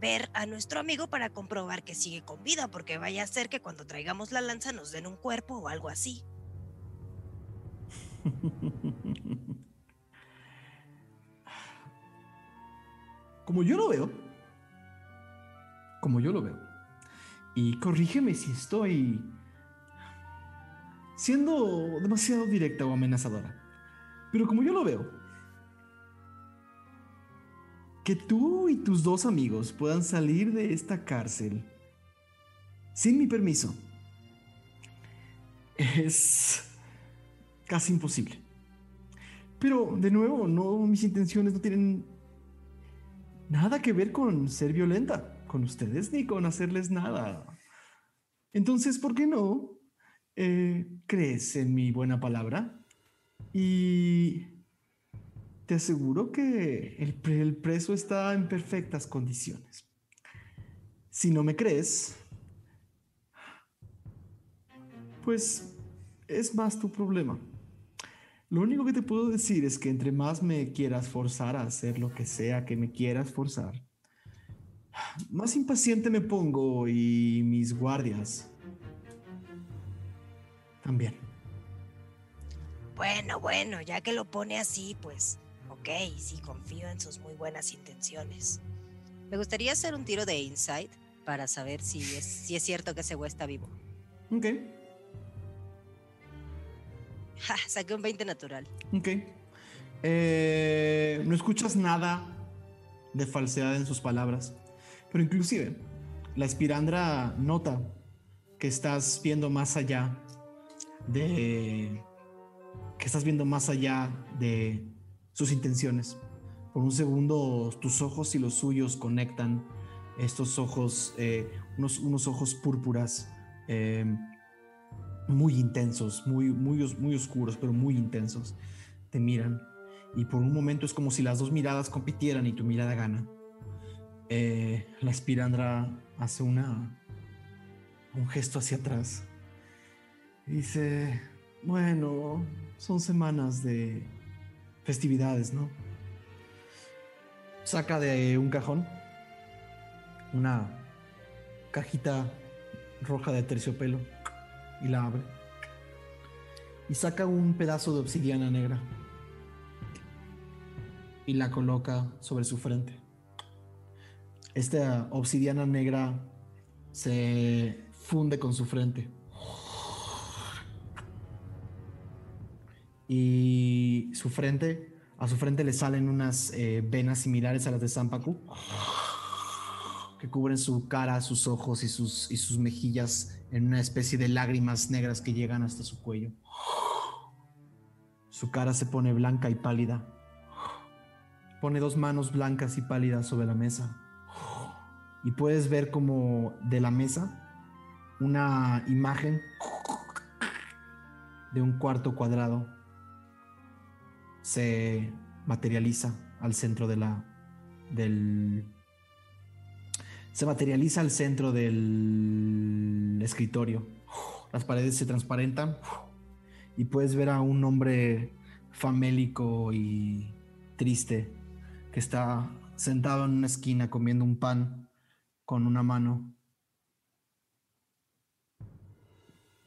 ver a nuestro amigo para comprobar que sigue con vida, porque vaya a ser que cuando traigamos la lanza nos den un cuerpo o algo así. Como yo lo veo, como yo lo veo, y corrígeme si estoy siendo demasiado directa o amenazadora, pero como yo lo veo, que tú y tus dos amigos puedan salir de esta cárcel sin mi permiso es casi imposible. Pero de nuevo, no, mis intenciones no tienen nada que ver con ser violenta con ustedes ni con hacerles nada. Entonces, ¿por qué no eh, crees en mi buena palabra? Y te aseguro que el, pre- el preso está en perfectas condiciones. Si no me crees, pues es más tu problema. Lo único que te puedo decir es que entre más me quieras forzar a hacer lo que sea que me quieras forzar, más impaciente me pongo y mis guardias también. Bueno, bueno, ya que lo pone así, pues, ok, sí confío en sus muy buenas intenciones. Me gustaría hacer un tiro de insight para saber si es, si es cierto que ese güey está vivo. Ok, Ja, saqué un 20 natural. ok. Eh, no escuchas nada de falsedad en sus palabras, pero inclusive la espirandra nota que estás viendo más allá de que estás viendo más allá de sus intenciones. Por un segundo tus ojos y los suyos conectan estos ojos, eh, unos, unos ojos púrpuras eh, muy intensos, muy, muy, muy oscuros, pero muy intensos. Te miran y por un momento es como si las dos miradas compitieran y tu mirada gana. Eh, la espirandra hace una un gesto hacia atrás. Dice, bueno, son semanas de festividades, ¿no? Saca de un cajón una cajita roja de terciopelo y la abre. Y saca un pedazo de obsidiana negra y la coloca sobre su frente. Esta obsidiana negra se funde con su frente. Y su frente, a su frente le salen unas eh, venas similares a las de Zampacu que cubren su cara, sus ojos y sus, y sus mejillas en una especie de lágrimas negras que llegan hasta su cuello. Su cara se pone blanca y pálida. Pone dos manos blancas y pálidas sobre la mesa. Y puedes ver como de la mesa una imagen de un cuarto cuadrado se materializa al centro de la del se materializa al centro del escritorio. Las paredes se transparentan y puedes ver a un hombre famélico y triste que está sentado en una esquina comiendo un pan con una mano.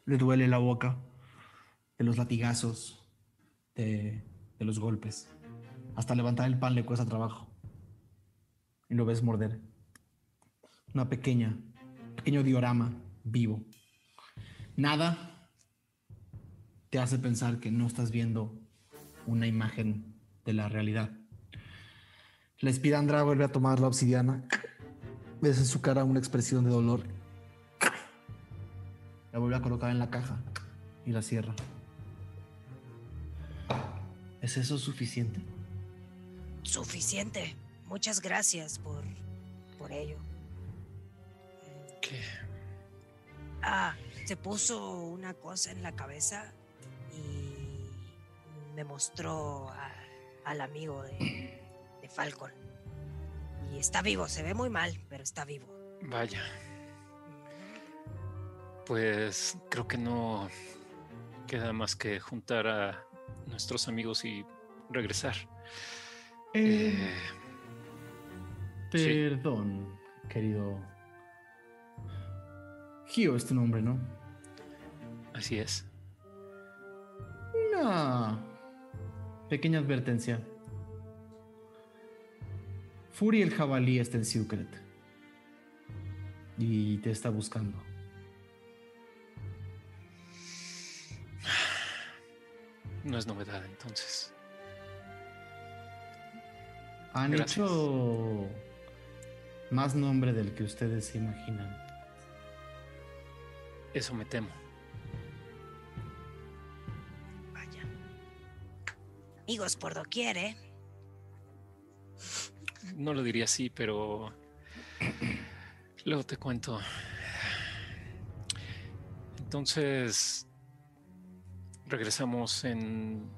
Le duele la boca de los latigazos, de, de los golpes. Hasta levantar el pan le cuesta trabajo. Y lo ves morder una pequeña, pequeño diorama vivo. Nada te hace pensar que no estás viendo una imagen de la realidad. La espirandra vuelve a tomar la obsidiana. Ves en su cara una expresión de dolor. La vuelve a colocar en la caja y la cierra. ¿Es eso suficiente? Suficiente. Muchas gracias por, por ello. ¿Qué? Ah, se puso una cosa en la cabeza y me mostró a- al amigo de, de Falcon. Y está vivo, se ve muy mal, pero está vivo. Vaya. Pues creo que no queda más que juntar a nuestros amigos y regresar. Eh, sí. Perdón, querido. Gio es tu nombre, ¿no? así es. Una pequeña advertencia. Fury el jabalí está en Secret. Y te está buscando. No es novedad entonces. Han Gracias. hecho más nombre del que ustedes se imaginan. Eso me temo. Vaya. Amigos por doquier, ¿eh? No lo diría así, pero luego te cuento. Entonces, regresamos en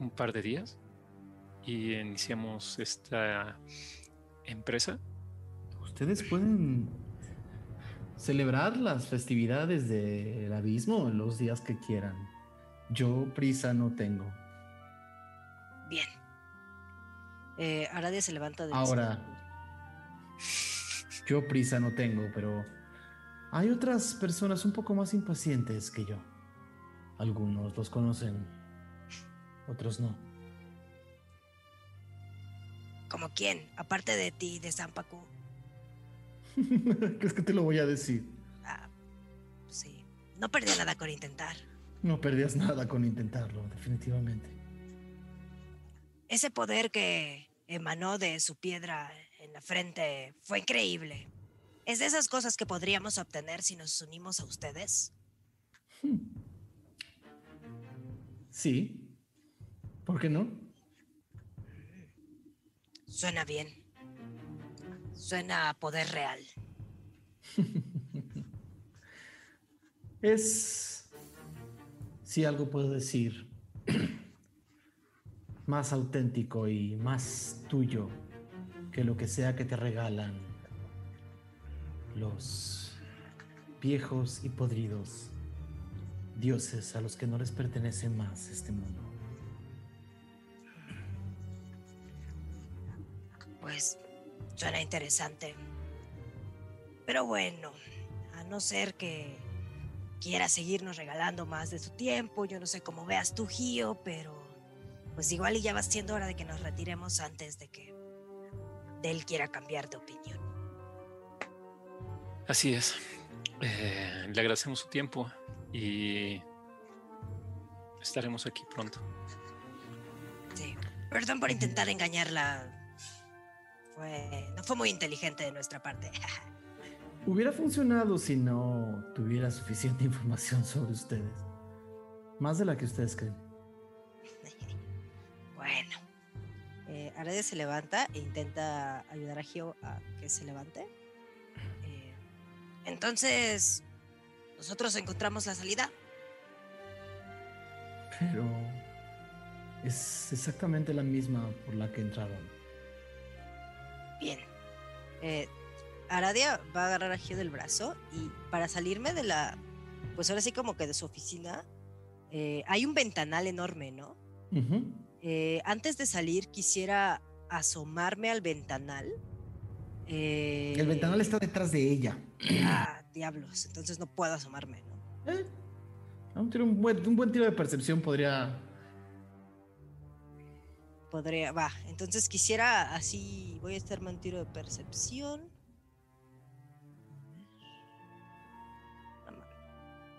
un par de días y iniciamos esta empresa. Ustedes pueden celebrar las festividades del abismo los días que quieran. Yo prisa no tengo. Bien. Eh, Aradia se levanta del Ahora. Yo prisa no tengo, pero hay otras personas un poco más impacientes que yo. Algunos los conocen, otros no. ¿Como quién? Aparte de ti, de Zampacu. ¿Crees que te lo voy a decir? Ah, sí. No perdí nada con intentar. No perdías nada con intentarlo, definitivamente. Ese poder que emanó de su piedra en la frente fue increíble. Es de esas cosas que podríamos obtener si nos unimos a ustedes. Sí. ¿Por qué no? Suena bien. Suena a poder real. Es, si algo puedo decir, más auténtico y más tuyo que lo que sea que te regalan los viejos y podridos dioses a los que no les pertenece más este mundo. Pues suena interesante. Pero bueno, a no ser que quiera seguirnos regalando más de su tiempo, yo no sé cómo veas tú, Gio, pero pues igual y ya va siendo hora de que nos retiremos antes de que de él quiera cambiar de opinión. Así es. Eh, le agradecemos su tiempo y estaremos aquí pronto. Sí. Perdón por intentar engañarla. Fue, no fue muy inteligente de nuestra parte. Hubiera funcionado si no tuviera suficiente información sobre ustedes. Más de la que ustedes creen. bueno. Eh, se levanta e intenta ayudar a Gio a que se levante. Eh, entonces, nosotros encontramos la salida. Pero es exactamente la misma por la que entraron. Bien. Eh, Aradia va a agarrar a Gio del brazo y para salirme de la, pues ahora sí como que de su oficina, eh, hay un ventanal enorme, ¿no? Eh, antes de salir quisiera asomarme al ventanal. Eh, El ventanal está detrás de ella. Ah, diablos, entonces no puedo asomarme, ¿no? Eh, un, tiro- un buen, un buen tiro de percepción podría. Podría, va, entonces quisiera así, voy a estarme un tiro de percepción.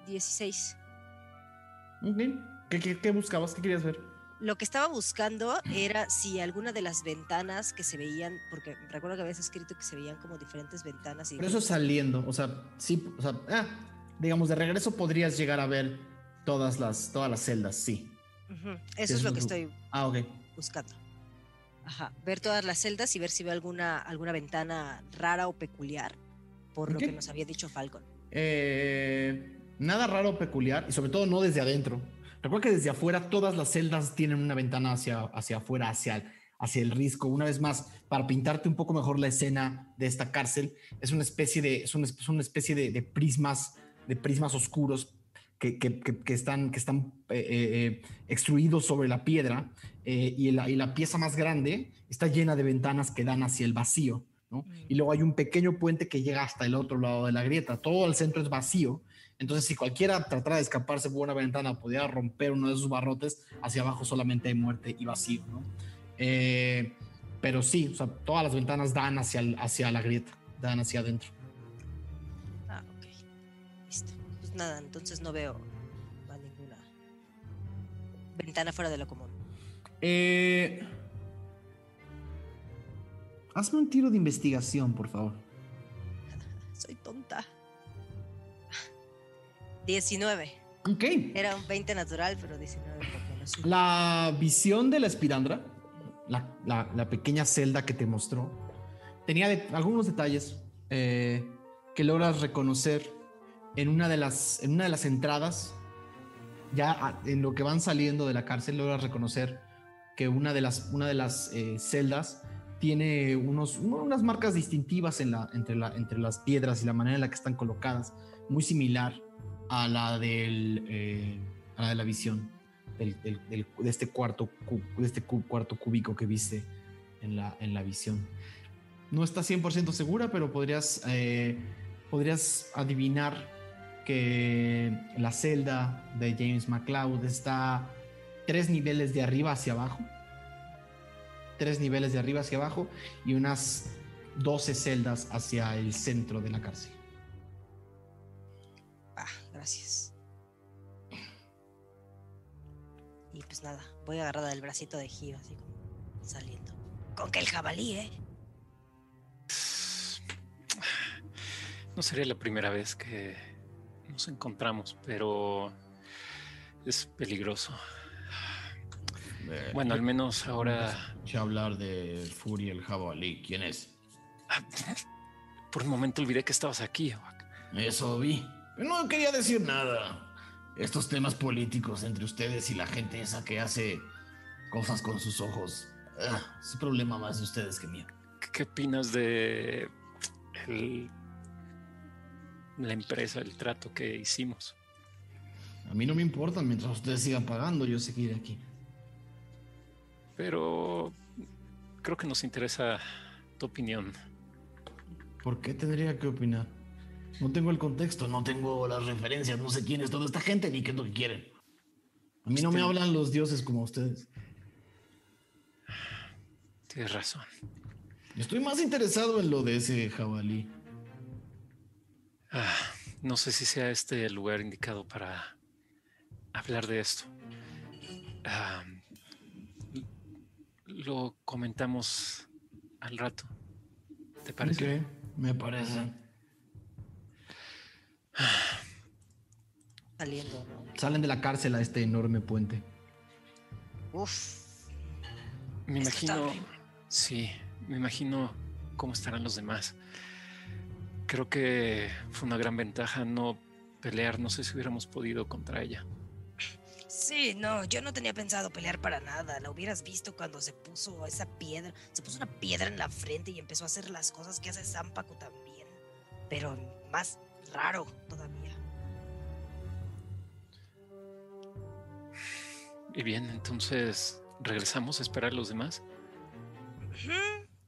16. Ok. ¿Qué, qué, qué buscabas? ¿Qué querías ver? Lo que estaba buscando era si alguna de las ventanas que se veían, porque recuerdo que habías escrito que se veían como diferentes ventanas. Y Pero eso saliendo, o sea, sí, o sea, ah, digamos, de regreso podrías llegar a ver todas las, todas las celdas, sí. Eso eso es lo que estoy Ah, buscando. Ajá, ver todas las celdas y ver si veo alguna, alguna ventana rara o peculiar, por lo que nos había dicho Falcon. Eh, nada raro o peculiar, y sobre todo no desde adentro. Recuerda que desde afuera todas las celdas tienen una ventana hacia, hacia afuera, hacia, el- hacia el risco. Una vez más, para pintarte un poco mejor la escena de esta cárcel, es una especie de, es una, es una especie de, de prismas, de prismas oscuros que, que- que- que están, que están eh, eh, eh, extruidos sobre la piedra eh, y, la, y la pieza más grande está llena de ventanas que dan hacia el vacío. ¿no? Y luego hay un pequeño puente que llega hasta el otro lado de la grieta. Todo el centro es vacío. Entonces, si cualquiera tratara de escaparse por una ventana, pudiera romper uno de esos barrotes, hacia abajo solamente hay muerte y vacío. ¿no? Eh, pero sí, o sea, todas las ventanas dan hacia, el- hacia la grieta, dan hacia adentro. Ah, ok. Listo. Pues nada, entonces no veo a ninguna ventana fuera de lo común. Eh, hazme un tiro de investigación, por favor. 19. Ok. Era un 20 natural, pero 19 por menos. La visión de la espirandra, la, la- la pequeña celda que te mostró, tenía de- algunos detalles eh, que logras reconocer en una de las, en una de las entradas. Ya en lo que van saliendo de la cárcel, logras reconocer que una de las, una de las eh, celdas tiene unos, unas marcas distintivas en la, entre, la, entre las piedras y la manera en la que están colocadas, muy similar a la, del, eh, a la de la visión de este cuarto cu- de este cu- cuarto cúbico que viste en la, en la visión. No está 100% segura, pero podrías, eh, podrías adivinar que la celda de James McLeod está tres niveles de arriba hacia abajo. Tres niveles de arriba hacia abajo y unas 12 celdas hacia el centro de la cárcel. Y pues nada, voy agarrada del bracito de Gio, así como saliendo. Con que el jabalí, ¿eh? No sería la primera vez que nos encontramos, pero es peligroso. Bueno, al menos ahora... Escuché hablar de Fury el jabalí. ¿Quién es? Por un momento olvidé que estabas aquí. Eso vi. No quería decir nada. Estos temas políticos entre ustedes y la gente esa que hace cosas con sus ojos. ah, es problema más de ustedes que mío. ¿Qué- ¿Qué opinas de el- la empresa, el trato que hicimos? A mí no me importa mientras ustedes sigan pagando, yo seguiré aquí. Pero creo que nos interesa tu opinión. ¿Por qué tendría que opinar? No tengo el contexto, no tengo las referencias, no sé quién es toda esta gente ni qué es lo que quieren. A mí no me Este- hablan los dioses como ustedes. Tienes razón. Estoy más interesado en lo de ese jabalí. Ah, no sé si sea este el lugar indicado para hablar de esto. Ah, lo comentamos al rato. ¿Te parece? Ok, me parece. Saliendo. Salen de la cárcel a este enorme puente. Uf. Me Esto imagino, sí, me imagino cómo estarán los demás. Creo que fue una gran ventaja no pelear. No sé si hubiéramos podido contra ella. Sí, no, yo no tenía pensado pelear para nada. La hubieras visto cuando se puso esa piedra. Se puso una piedra en la frente y empezó a hacer las cosas que hace Zampaco también. Pero más raro todavía. Y bien, entonces regresamos a esperar a los demás.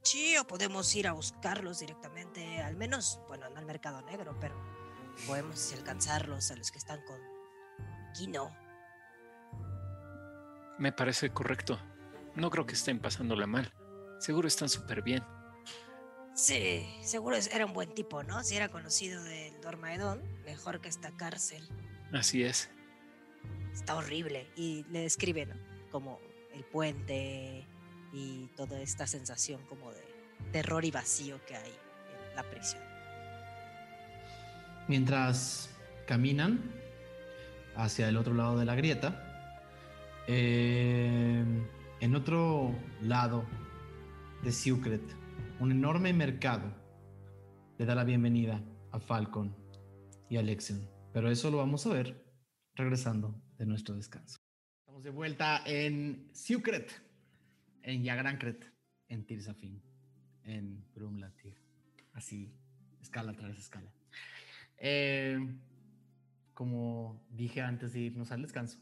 Sí, o podemos ir a buscarlos directamente. Al menos, bueno, no al mercado negro, pero podemos alcanzarlos a los que están con Kino. Me parece correcto. No creo que estén pasándola mal. Seguro están súper bien. Sí, seguro era un buen tipo, ¿no? Si era conocido del Dormaedón, mejor que esta cárcel. Así es. Está horrible. Y le describe, ¿no? Como el puente y toda esta sensación como de terror y vacío que hay en la prisión. Mientras caminan hacia el otro lado de la grieta, eh, en otro lado de Secret, un enorme mercado le da la bienvenida a Falcon y a Lexion. Pero eso lo vamos a ver regresando de nuestro descanso. Estamos de vuelta en Secret, en Yagrancret, en Tirsafin, en Brumlatir. Así, escala tras escala. Eh, como dije antes de irnos al descanso,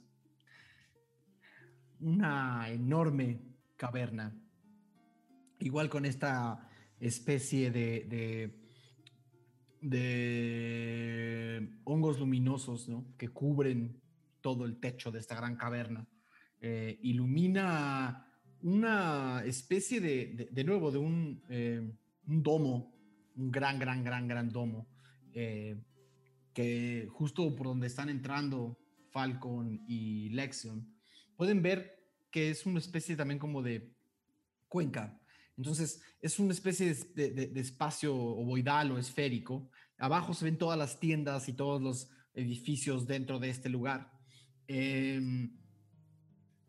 una enorme caverna, igual con esta especie de, de, de hongos luminosos ¿no? que cubren todo el techo de esta gran caverna. Eh, ilumina una especie de, de, nuevo, de un, eh, un domo, un gran, gran, gran, gran domo eh, que justo por donde están entrando Falcon y Lexion, pueden ver que es una especie también como de cuenca. Entonces es una especie de, de, de espacio ovoidal o esférico. Abajo se ven todas las tiendas y todos los edificios dentro de este lugar. Eh,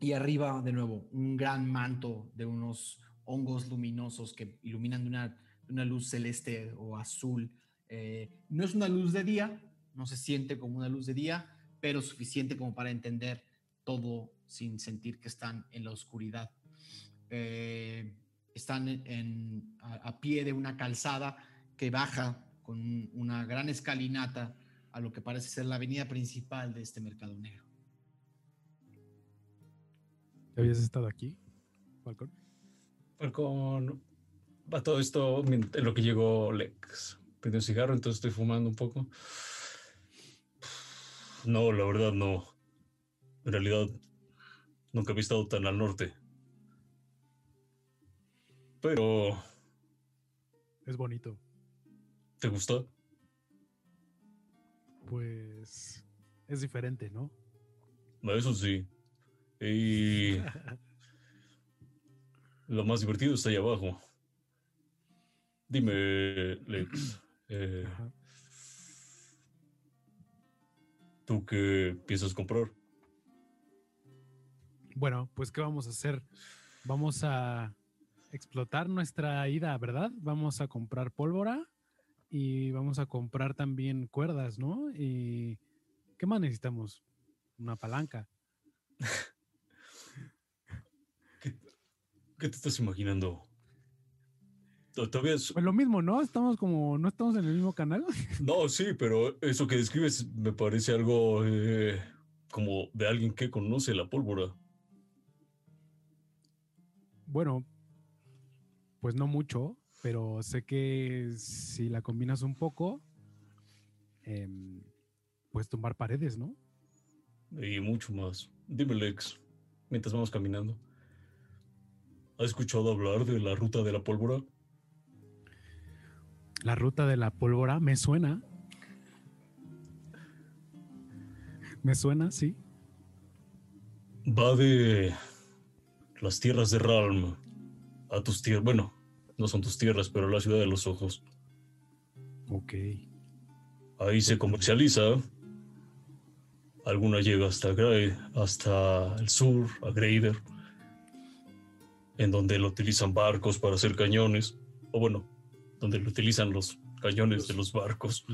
y arriba, de nuevo, un gran manto de unos hongos luminosos que iluminan de una, una luz celeste o azul eh, no es una luz de día, no se siente como una luz de día, pero suficiente como para entender todo sin sentir que están en la oscuridad. Eh, están en, a, a, pie de una calzada que baja con una gran escalinata a lo que parece ser la avenida principal de este mercado negro. ¿Habías estado aquí, Falcón? Falcón, a todo esto, en lo que llegó Lex, prendió un cigarro, entonces estoy fumando un poco. No, la verdad no. En realidad, nunca había estado tan al norte. Pero, Es bonito. ¿te gusta? Pues es diferente, ¿no? Eso sí. Y lo más divertido está ahí abajo. Dime, Lex, eh. ¿tú qué piensas comprar? Bueno, pues ¿qué vamos a hacer? Vamos a explotar nuestra ida, ¿verdad? Vamos a comprar pólvora y vamos a comprar también cuerdas, ¿no? Y ¿qué más necesitamos? Una palanca. ¿Qué te estás imaginando? To- Todavía es- Pues lo mismo, ¿no? Estamos como, no estamos en el mismo canal. No, sí, pero eso que describes me parece algo eh, como de alguien que conoce la pólvora. Bueno, pues no mucho, pero sé que si la combinas un poco, em, puedes tumbar paredes, ¿no? Y mucho más. Dime, Lex, mientras vamos caminando. ¿Has escuchado hablar de la ruta de la pólvora? La ruta de la pólvora me suena. Me suena, sí. Va de las tierras de Ralm a tus tierras. Bueno, no son tus tierras, pero la ciudad de los ojos. Ok. Ahí se comercializa. Alguna llega hasta, hasta el sur, a Greider, en donde lo utilizan barcos para hacer cañones. O bueno, donde lo utilizan los cañones de los barcos.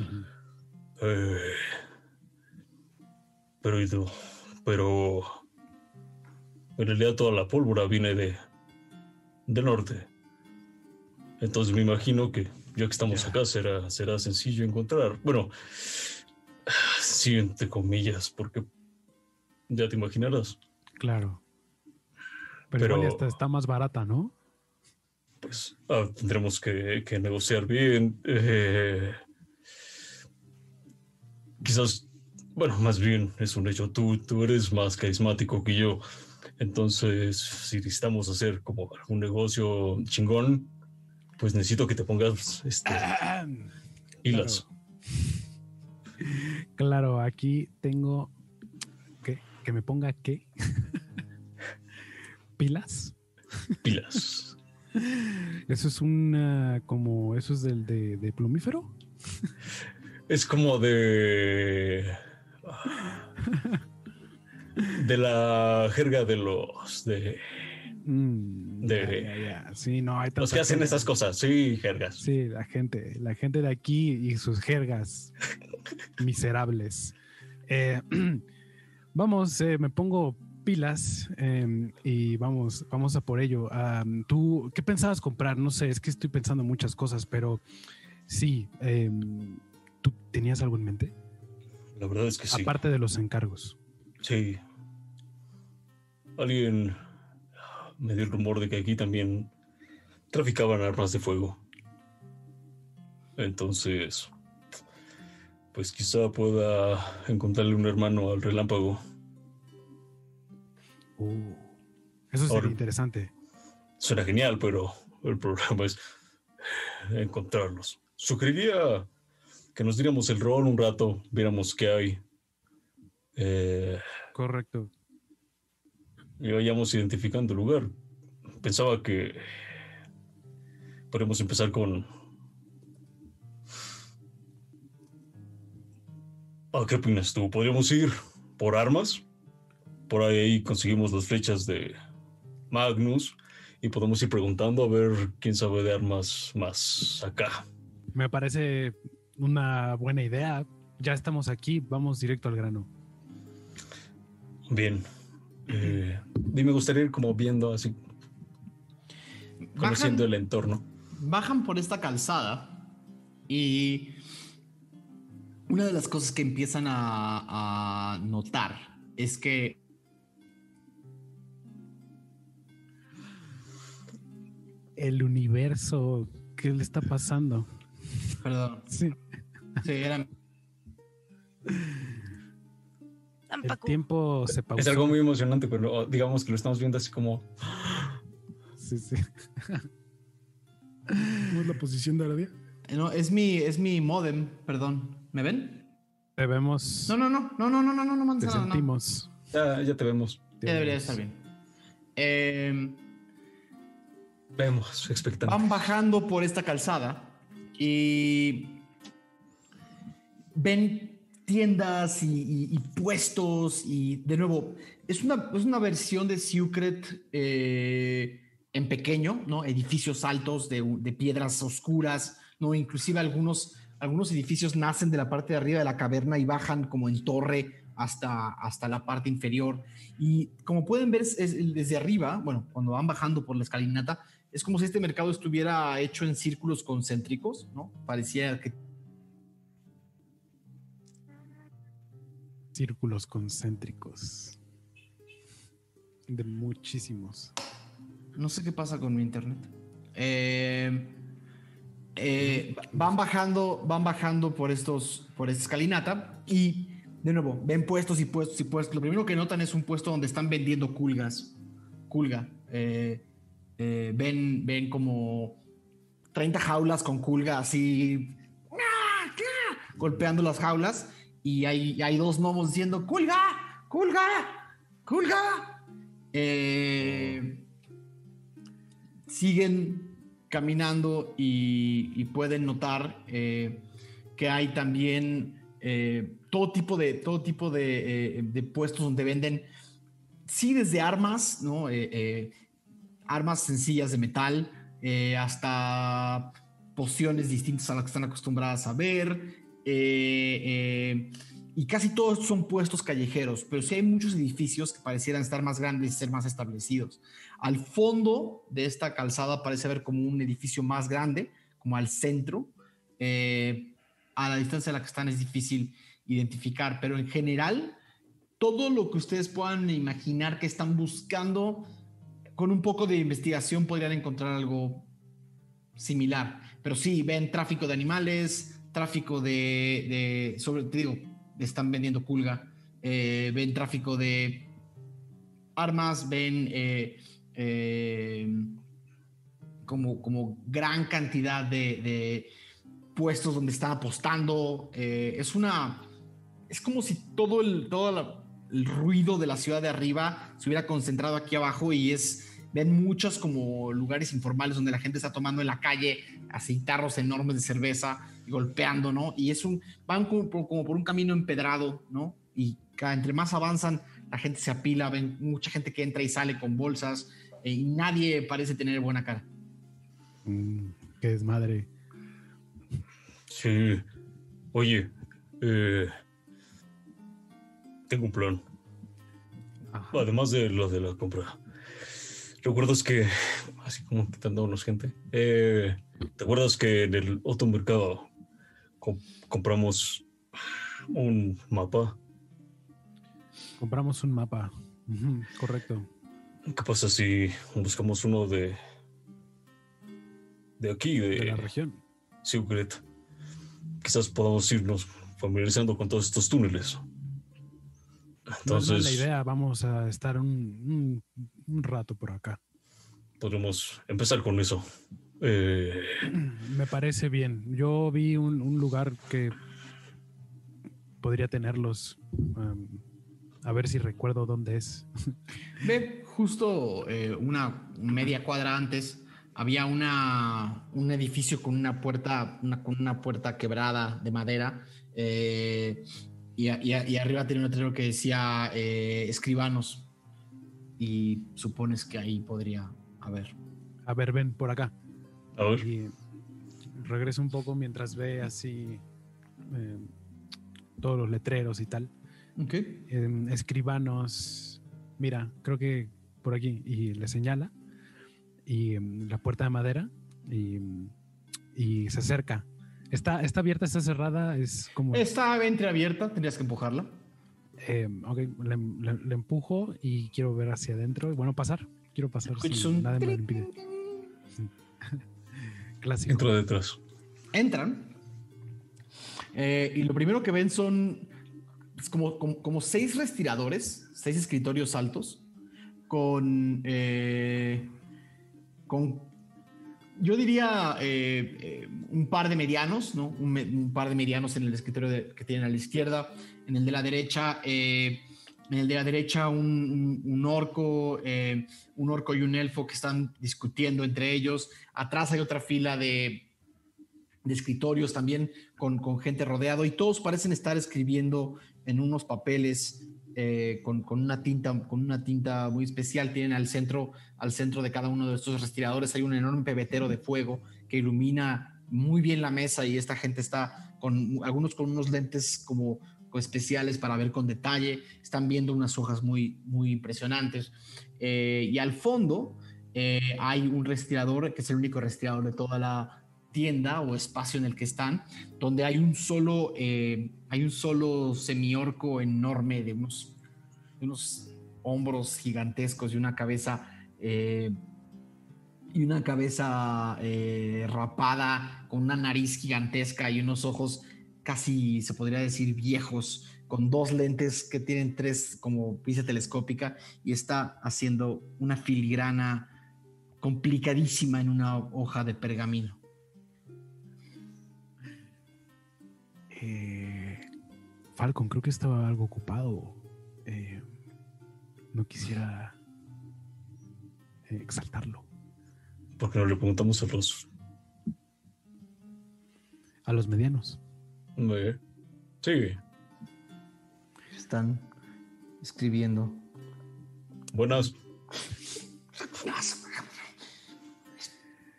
Eh, pero, pero en realidad toda la pólvora viene de del norte. Entonces me imagino que ya que estamos acá será, será sencillo encontrar. Bueno, sí, entre comillas, porque ya te imaginarás. Claro. Pero, Pero- igual está más barata, ¿no? Pues ah, tendremos que, que negociar bien. eh, quizás, bueno, más bien es un hecho. Tú, tú eres más carismático que yo. Entonces, si necesitamos hacer como un negocio chingón, pues necesito que te pongas este, pilas. Claro, aquí tengo que, que me ponga qué. Pilas. Pilas. Eso es una como eso es del de, de plumífero. Es como de. De la jerga de los. de Mm, De- ya, ya, ya. Sí, no, hay los que hacen esas cosas. Sí, jergas. Sí, la gente, la gente de aquí y sus jergas miserables. Eh, vamos, eh, me pongo pilas em, y vamos, vamos a por ello. ¿Tú qué pensabas comprar? No sé, es que estoy pensando muchas cosas, pero sí, em, ¿tú tenías algo en mente? La verdad es que sí. Aparte de los encargos. Sí. Alguien me dio el rumor de que aquí también traficaban armas de fuego. Entonces, pues quizá pueda encontrarle un hermano al relámpago. Uh, eso sería Ahora- interesante. Suena genial, pero el problema es encontrarlos. Sugeriría que nos diéramos el rol un rato, viéramos qué hay. Eh, Correcto. y vayamos identificando el lugar. Pensaba que podemos empezar con... Ah, ¿Qué opinas tú? ¿Podríamos ir por armas? Por ahí conseguimos las flechas de Magnus y podemos ir preguntando a ver quién sabe de armas más acá. Me parece una buena idea. Ya estamos aquí, vamos directo al grano. Bien. Eh, y me gustaría ir como viendo así, conociendo Bajan, el entorno. bajan por esta calzada y una de las cosas que empiezan a, a notar es que El universo, ¿qué le está pasando? Perdón. Sí. Sí, era. El tiempo se pausó. Es algo muy emocionante, pero digamos que lo estamos viendo así como. Sí, sí. ¿Cómo es la posición de Aradia? Eh, No, es mi, es mi modem, perdón. ¿Me ven? Te vemos. No, no, no, no, no, no, no, no, no mandes te nada, no. sentimos. Ya, ya te vemos. Ya debería estar bien. Eh, Vemos, expectante. van bajando por esta calzada y ven tiendas y, puestos y de nuevo es una, es una versión de Secret eh, en pequeño, ¿no? Edificios altos de, de piedras oscuras, ¿no? Inclusive algunos, algunos edificios nacen de la parte de arriba de la caverna y bajan como en torre hasta, hasta la parte inferior. Y como pueden ver es- es- desde arriba, bueno, cuando van bajando por la escalinata, es como si este mercado estuviera hecho en círculos concéntricos, ¿no? Parecía que Círculos concéntricos. De muchísimos. no sé qué pasa con mi internet. Eh, eh, van bajando, van bajando por estos, por esta escalinata y de nuevo ven puestos y puestos y puestos. Lo primero que notan es un puesto donde están vendiendo culgas, culga. Eh, ven, ven como 30 jaulas con culga así golpeando las jaulas y hay, hay dos gnomos diciendo culga, culga, culga. Eh, siguen caminando y, pueden notar eh, que hay también eh, todo tipo de todo tipo de, puestos donde venden sí desde armas no armas sencillas de metal hasta pociones distintas a las que están acostumbradas a ver eh, eh, y casi todos son puestos callejeros, pero sí hay muchos edificios que parecieran estar más grandes y ser más establecidos. Al fondo de esta calzada parece haber como un edificio más grande, como al centro. Eh, a la distancia a la que están es difícil identificar, pero en general, todo lo que ustedes puedan imaginar que están buscando, con un poco de investigación podrían encontrar algo similar. Pero sí, ven tráfico de animales, tráfico de, de sobre, te digo, están vendiendo culga, eh, ven tráfico de armas, ven eh, eh, como, como gran cantidad de, de puestos donde están apostando. eh, es una, es como si todo el, todo el ruido de la ciudad de arriba se hubiera concentrado aquí abajo y es ven muchos como lugares informales donde la gente está tomando en la calle así tarros enormes de cerveza y golpeando, ¿no? Y es un, van como por, como por un camino empedrado, ¿no? Y cada, entre más avanzan, la gente se apila, ven mucha gente que entra y sale con bolsas eh, y nadie parece tener buena cara. Mm, qué desmadre. Sí. Oye, eh, tengo un plan. Ajá. Además de lo de la compra. ¿Recuerdas que, así como quitándonos gente, eh, ¿te acuerdas que en el otro mercado com- compramos un mapa? Compramos un mapa. Correcto. ¿Qué pasa si buscamos uno de de aquí, de, De la región. Secret? Quizás podamos irnos familiarizando con todos estos túneles. No, no Entonces, es la idea. Vamos a estar un, un- un rato por acá. podremos empezar con eso. Eh, Me parece bien. Yo vi un, un lugar que podría tenerlos. am, a ver si recuerdo dónde es. Ve, justo eh, una media cuadra antes había una, un edificio con una puerta, una, con una puerta quebrada de madera eh, y, arriba tenía un letrero que decía eh, escribanos y supones que ahí podría haber. A ver, ven por acá. A ver, Y regreso un poco mientras ve así eh, todos los letreros y tal. Ok. Em, escribanos, mira, creo que por aquí. Y le señala. Y em, la puerta de madera. Y, y se acerca. Está, está abierta, está cerrada. Es como. Está entreabierta, tendrías que empujarla. em, ok, le, le- le empujo y quiero ver hacia adentro. Y bueno, pasar. Quiero pasar. Sin un nada me lo impide. Clásico. entro detrás. entran eh, y lo primero que ven son es como, como, como seis respiradores, seis escritorios altos, con, eh, con yo diría eh, eh, un par de medianos, ¿no? Un, me- un par de medianos en el escritorio de- que tienen a la izquierda, en el de la derecha, eh, en el de la derecha un, orco, eh, un orco y un elfo que están discutiendo entre ellos. Atrás hay otra fila de, escritorios también con, gente rodeado y todos parecen estar escribiendo en unos papeles eh, con, con una tinta, con una tinta muy especial. Tienen al centro, al centro de cada uno de estos respiradores hay un enorme pebetero de fuego que ilumina muy bien la mesa y esta gente está con algunos con unos lentes como especiales para ver con detalle. Están viendo unas hojas muy, muy impresionantes. Eh, y al fondo eh, hay un respirador que es el único respirador de toda la tienda o espacio en el que están, donde hay un solo, eh, hay un solo semiorco enorme de unos, de unos hombros gigantescos y una cabeza eh, y una cabeza rapada con una nariz gigantesca y unos ojos casi se podría decir viejos con dos lentes que tienen tres como vista telescópica y está haciendo una filigrana complicadísima en una hoja de pergamino. Eh, Falcon, creo que estaba algo ocupado. Eh, no quisiera eh, exaltarlo. Porque no le preguntamos a los. A los medianos. Sí, Están escribiendo. buenas.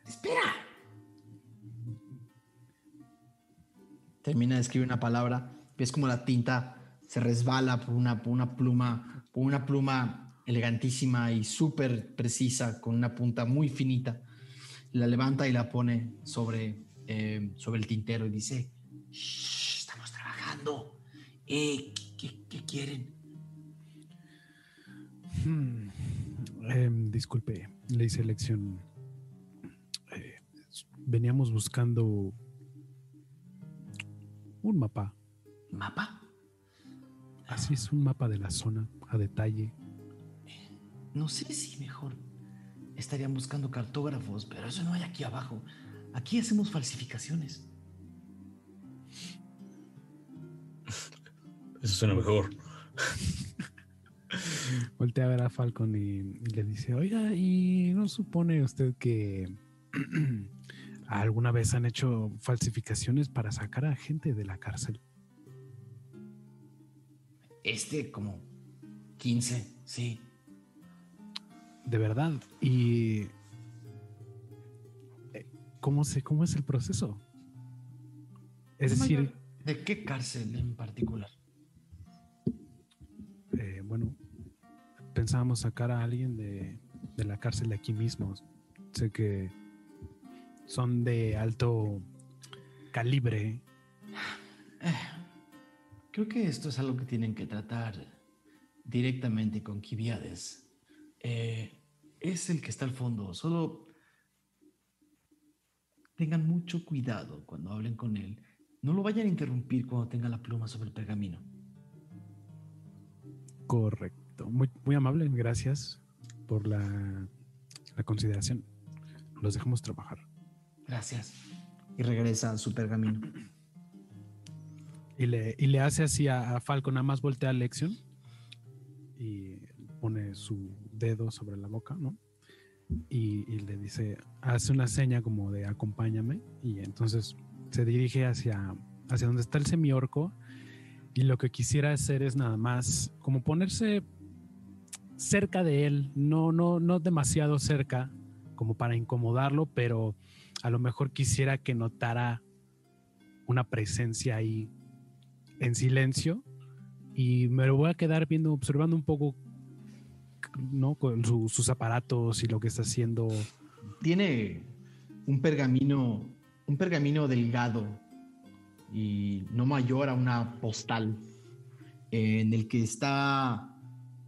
Espera. Termina de escribir una palabra. Ves como la tinta se resbala por una, por una pluma, por una pluma elegantísima y súper precisa, con una punta muy finita. La levanta y la pone sobre, eh, sobre el tintero y dice: "Shh, Estamos trabajando. Eh, ¿qué, quieren? Hmm, em, disculpe, le hice lección. Eh, veníamos buscando un mapa. ¿Mapa? Así es, un mapa de la zona a detalle. No sé si mejor estarían buscando cartógrafos, pero eso no hay aquí abajo. Aquí hacemos falsificaciones. Eso suena mejor. Voltea a ver a Falcon y, y le dice, oiga, ¿y no supone usted que alguna vez han hecho falsificaciones para sacar a gente de la cárcel? Este como 15, sí. De verdad. ¿Y eh, cómo, se, cómo es el proceso? Es decir, ¿De qué cárcel en particular? Eh, bueno, pensábamos sacar a alguien de, de la cárcel de aquí mismo. Sé que son de alto calibre. Creo que esto es algo que tienen que tratar directamente con Kibiades. Eh, es el que está al fondo. Solo tengan mucho cuidado cuando hablen con él. No lo vayan a interrumpir cuando tenga la pluma sobre el pergamino. Correcto. Muy, muy amable, gracias por la, la consideración. Los dejamos trabajar. Gracias. Y regresa a su pergamino. Y le, y le hace así a, a Falcon, nada más voltea a Lexion y pone su dedo sobre la boca, ¿no? Y, y le dice, hace una seña como de acompáñame y entonces se dirige hacia, hacia donde está el semiorco y lo que quisiera hacer es nada más como ponerse cerca de él, no, no, no demasiado cerca como para incomodarlo, pero a lo mejor quisiera que notara una presencia ahí en silencio y me lo voy a quedar viendo, observando un poco, ¿no? Sus aparatos y lo que está haciendo. Tiene un pergamino, un pergamino delgado y no mayor a una postal, en el que está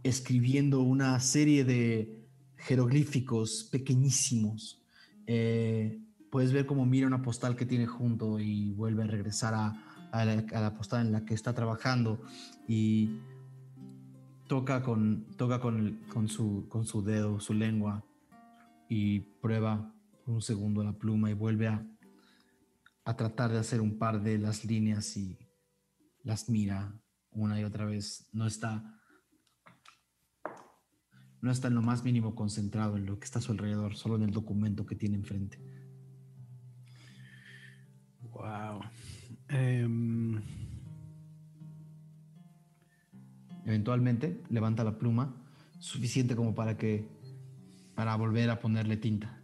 escribiendo una serie de jeroglíficos pequeñísimos. Eh, puedes ver cómo mira una postal que tiene junto y vuelve a regresar a, la, postada en la que está trabajando y toca con, toca con su, con su dedo, su lengua y prueba por un segundo la pluma y vuelve a, a tratar de hacer un par de las líneas y las mira una y otra vez. No está no está en lo más mínimo concentrado en lo que está a su alrededor, solo en el documento que tiene enfrente. Wow. Em, Eventualmente levanta la pluma, suficiente como para que para volver a ponerle tinta.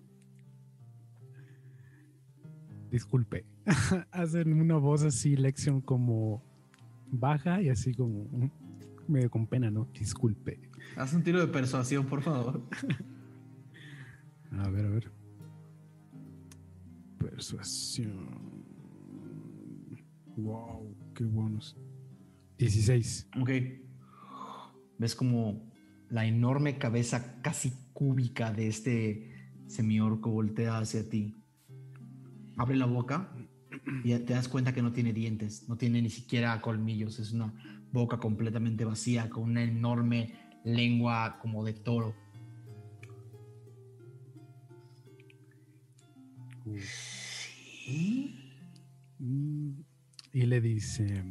disculpe. Hacen una voz así, lección como baja y así como medio con pena, ¿no? Disculpe. Haz un tiro de persuasión, por favor. A ver, a ver. Persuasión. Wow, qué buenos. 16. Ok. Ves como la enorme cabeza casi cúbica de este semiorco voltea hacia ti. Abre la boca y te das cuenta que no tiene dientes, no tiene ni siquiera colmillos, es una boca completamente vacía con una enorme lengua como de toro. ¿Sí? Y le dice,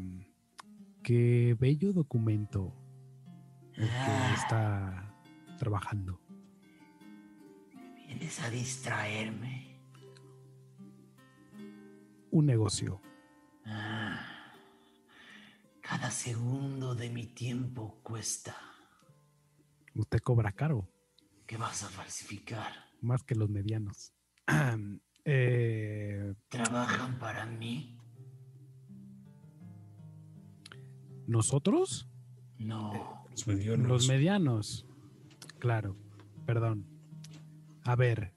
qué bello documento el que está trabajando. Vienes a distraerme. Un negocio. Ah, cada segundo de mi tiempo cuesta. Usted cobra caro, ¿Qué vas a falsificar? más que los medianos. Eh, ¿Trabajan para mí? ¿Nosotros? No. Los medianos. Los medianos. Claro, perdón. A ver.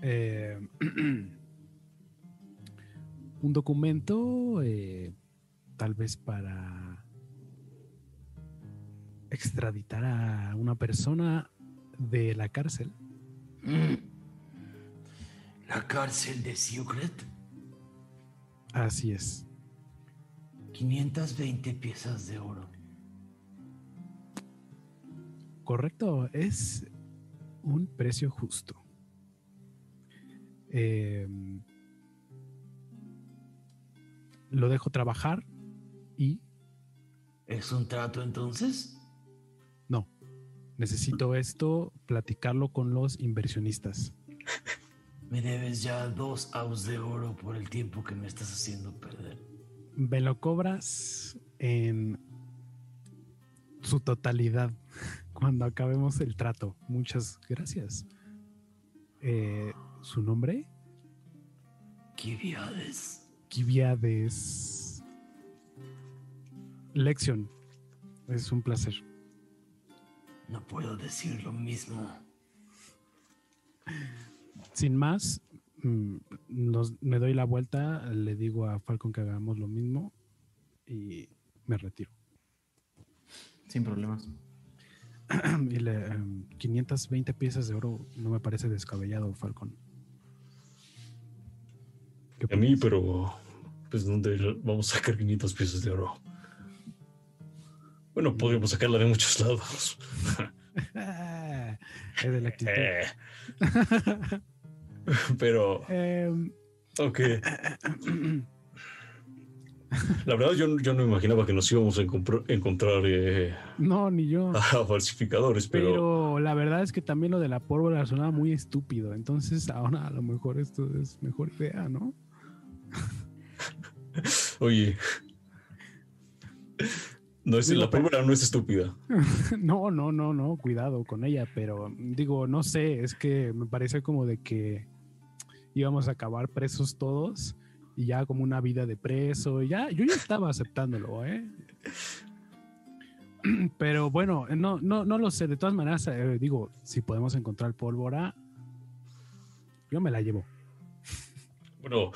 eh, un documento eh, tal vez para extraditar a una persona de la cárcel. Mm. ¿La cárcel de Secret? Así es. 520 piezas de oro. Correcto, es un precio justo. Eh, lo dejo trabajar y ¿Es un trato entonces? no, necesito esto, platicarlo con los inversionistas. Me debes ya dos aus de oro por el tiempo que me estás haciendo perder. Me lo cobras en su totalidad cuando acabemos el trato. Muchas gracias. Eh, ¿Su nombre? Kiviades. Kiviades. Lección. Es un placer. No puedo decir lo mismo. Sin más, mm, nos- me doy la vuelta, le digo a Falcon que hagamos lo mismo y me retiro. Sin problemas. y le, em, 520 piezas de oro no me parece descabellado, Falcon. ¿Qué A mí, pero pues ¿dónde vamos a sacar 500 piezas de oro? Bueno, podríamos sacarla de muchos lados. Es de la actitud. Eh. pero, Em, ok. La verdad, yo, yo no imaginaba que nos íbamos a encontr- encontrar eh, no, ni yo. a falsificadores, pero, Pero la verdad es que también lo de la pólvora sonaba muy estúpido. Entonces ahora a lo mejor esto es mejor idea, ¿no? Oye, no es, Digo, la pólvora no es estúpida. No, no, no, no, cuidado con ella, pero digo, no sé, es que me parece como de que íbamos a acabar presos todos y ya como una vida de preso, y ya, yo ya estaba aceptándolo, ¿eh? Pero bueno, no, no, no lo sé, de todas maneras, eh, digo, si podemos encontrar pólvora, yo me la llevo. Bueno,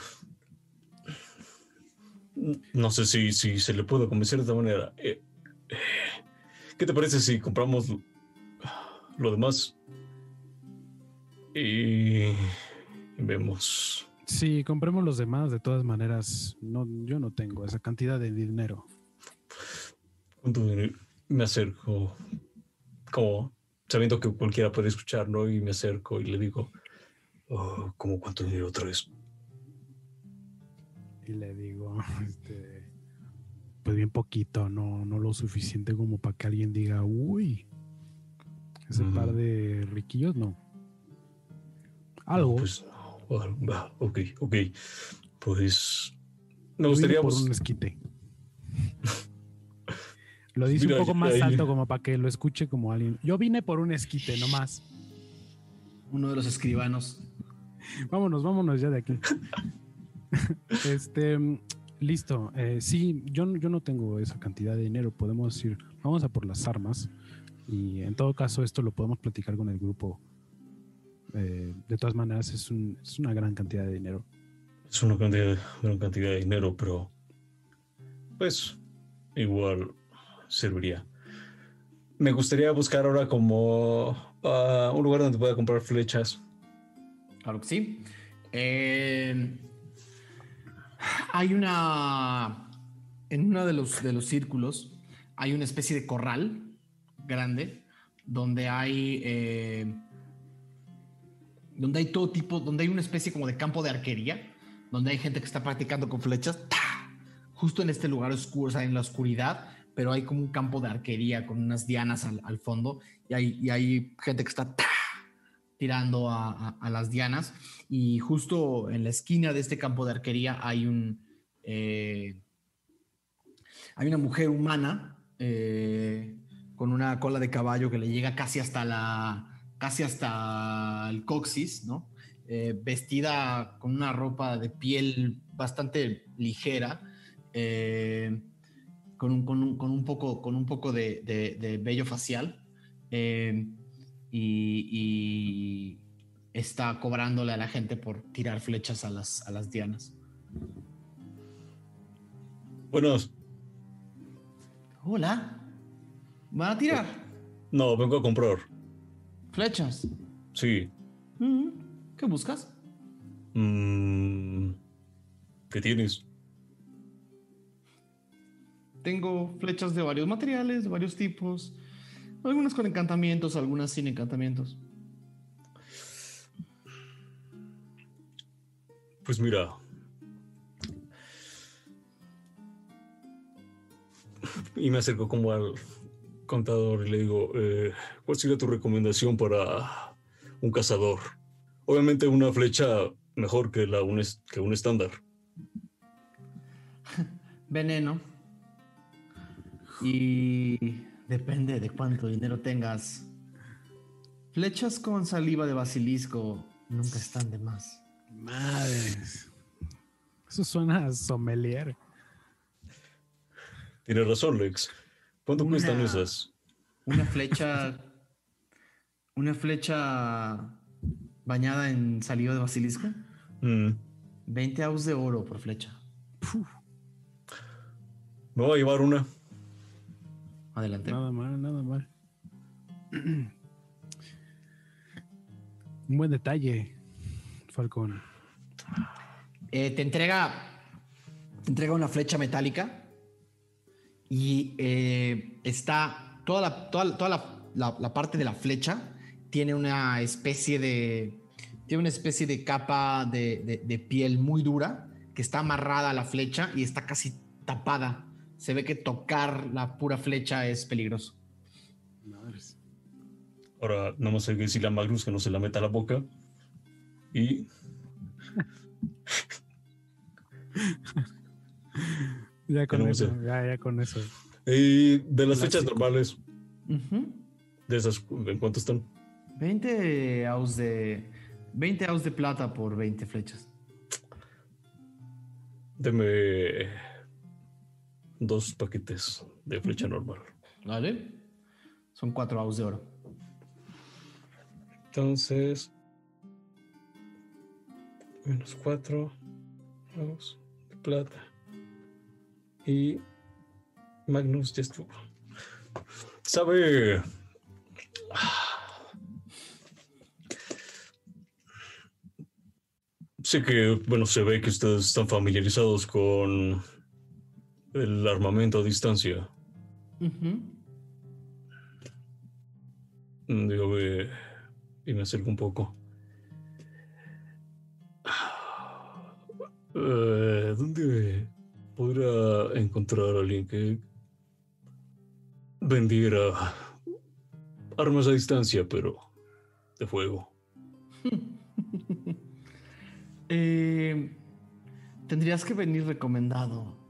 no sé si, si se le puede convencer de esta manera. Eh, eh, ¿Qué te parece si compramos lo, lo demás y vemos Sí, compremos los demás. De todas maneras, no, yo no tengo esa cantidad de dinero. ¿Cuánto dinero? Me acerco, como sabiendo que cualquiera puede escuchar, ¿no? Y me acerco y le digo, oh, ¿cómo cuánto dinero otra vez? Y le digo, este, pues bien poquito, no, no lo suficiente como para que alguien diga, uy, ese par de riquillos, no. Algo. Pues, ah, va, ok, ok. Pues me gustaría por bus- un esquite. Lo dice Mira, un poco más ahí- alto como para que lo escuche como alguien. Yo vine por un esquite, nomás. Uno de los escribanos. Vámonos, vámonos ya de aquí. este, listo. Eh, sí, yo, no- yo no tengo esa cantidad de dinero. Podemos decir, vamos a por las armas. Y en todo caso, esto lo podemos platicar con el grupo. Eh, de todas maneras, es, un- es una gran cantidad de dinero. Es una cantidad, gran cantidad de dinero, pero pues igual serviría. Me gustaría buscar ahora como ah, un lugar donde pueda comprar flechas. Claro que sí. Eh, hay una. En uno de los, de los círculos hay una especie de corral grande donde hay. eh, donde hay todo tipo. Donde hay una especie como de campo de arquería. Donde hay gente que está practicando con flechas. Justo en este lugar oscuro, o sea, en la oscuridad. Pero hay como un campo de arquería con unas dianas al, fondo. Y hay, y hay gente que está. Tirando a, las dianas y justo en la esquina de este campo de arquería hay un eh, hay una mujer humana eh, con una cola de caballo que le llega casi hasta la casi hasta el coxis, ¿no? Eh, vestida con una ropa de piel bastante ligera, con, un, con, un, con un poco, con un poco de, vello facial. Y, y está cobrándole a la gente por tirar flechas a las, a las dianas. Buenos, Hola. ¿Van a tirar no, vengo a comprar. flechas? Sí. Mm, ¿Qué buscas? Mm, ¿Qué tienes? Tengo flechas de varios materiales, de varios tipos. Algunas con encantamientos, algunas sin encantamientos. Pues mira. Y me acerco como al contador y le digo, eh, ¿cuál sería tu recomendación para un cazador? Obviamente una flecha mejor que, la, un, que un estándar. Veneno. Y depende de cuánto dinero tengas. Flechas con saliva de basilisco nunca están de más. Madres. Eso suena a sommelier. Tienes razón, Lex. ¿Cuánto Una- cuestan esas? Una flecha. una flecha bañada en saliva de basilisco. Mm, 20 aus de oro por flecha. me voy a llevar una. Adelante. Nada mal, nada mal. Un buen detalle, Falcón. Eh, te entrega. Te entrega una flecha metálica. Y eh, está. Toda, la, toda, la- toda la, la- la parte de la flecha tiene una especie de. Tiene una especie de capa de, de- de piel muy dura que está amarrada a la flecha y está casi tapada. Se ve que tocar la pura flecha es peligroso. Madres. Ahora, nada más hay que decirle a Magnus que no se la meta a la boca. Y Ya con eso, ya, ya con eso. Y de las fechas Clásico. normales, de esas, ¿en cuánto están? 20 aus de. 20 aus de plata por 20 flechas. Deme dos paquetes de flecha normal. ¿Vale? Son 4 aus de oro. Entonces, menos cuatro, dos de plata. Y Magnus ya estuvo. ¿Sabe? sé que, bueno, se ve que ustedes están familiarizados con el armamento a distancia. Mm, Dígame, y me acerco un poco. Eh, ¿Dónde podrá encontrar a alguien que vendiera armas a distancia, pero de fuego? Eh, tendrías que venir recomendado.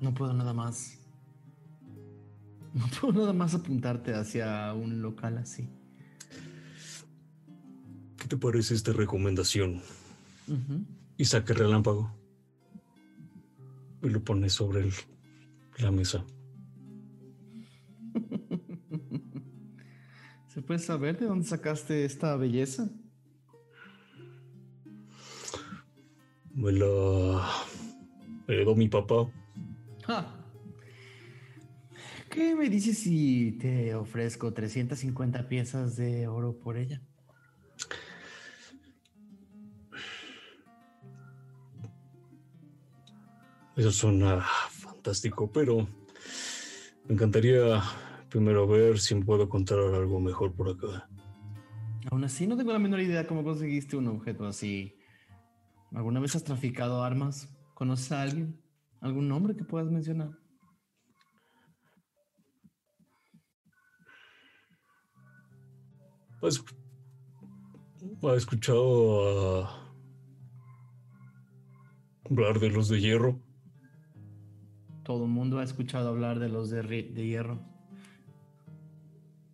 No puedo nada más. No puedo nada más apuntarte hacia un local así. ¿Qué te parece esta recomendación? Y saca el relámpago. Y lo pone sobre el- la mesa. ¿Se puede saber de dónde sacaste esta belleza? Me la heredó mi papá. ¿Qué me dices si te ofrezco 350 piezas de oro por ella? Eso suena fantástico, pero me encantaría primero ver si puedo encontrar algo mejor por acá. Aún así, no tengo la menor idea cómo conseguiste un objeto así. ¿Alguna vez has traficado armas? ¿Conoces a alguien? ¿Algún nombre que puedas mencionar? ¿Has, has escuchado a hablar de los de hierro? Todo el mundo ha escuchado hablar de los de, hierro.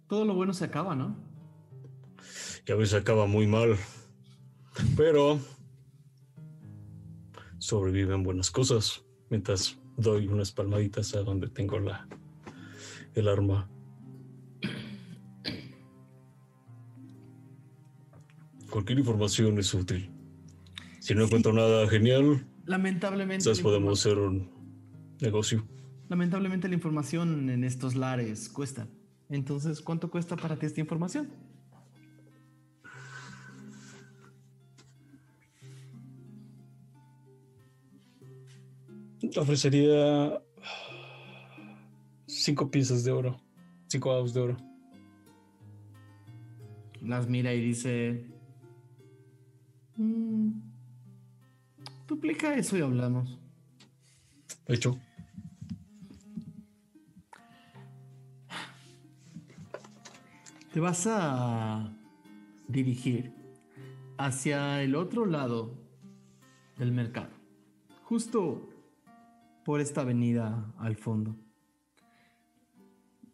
Todo lo bueno se acaba, ¿no? Y a veces acaba muy mal. Pero sobreviven buenas cosas. Mientras doy unas palmaditas a donde tengo la el arma. Cualquier información es útil. Si no encuentro nada genial, Lamentablemente. quizás la podemos hacer un negocio. Lamentablemente la información en estos lares cuesta. Entonces, ¿cuánto cuesta para ti esta información? Ofrecería cinco piezas de oro. Cinco avos de oro. Las mira y dice... "Mm, duplica eso y hablamos. Hecho. Te vas a dirigir hacia el otro lado del mercado, justo por esta avenida al fondo.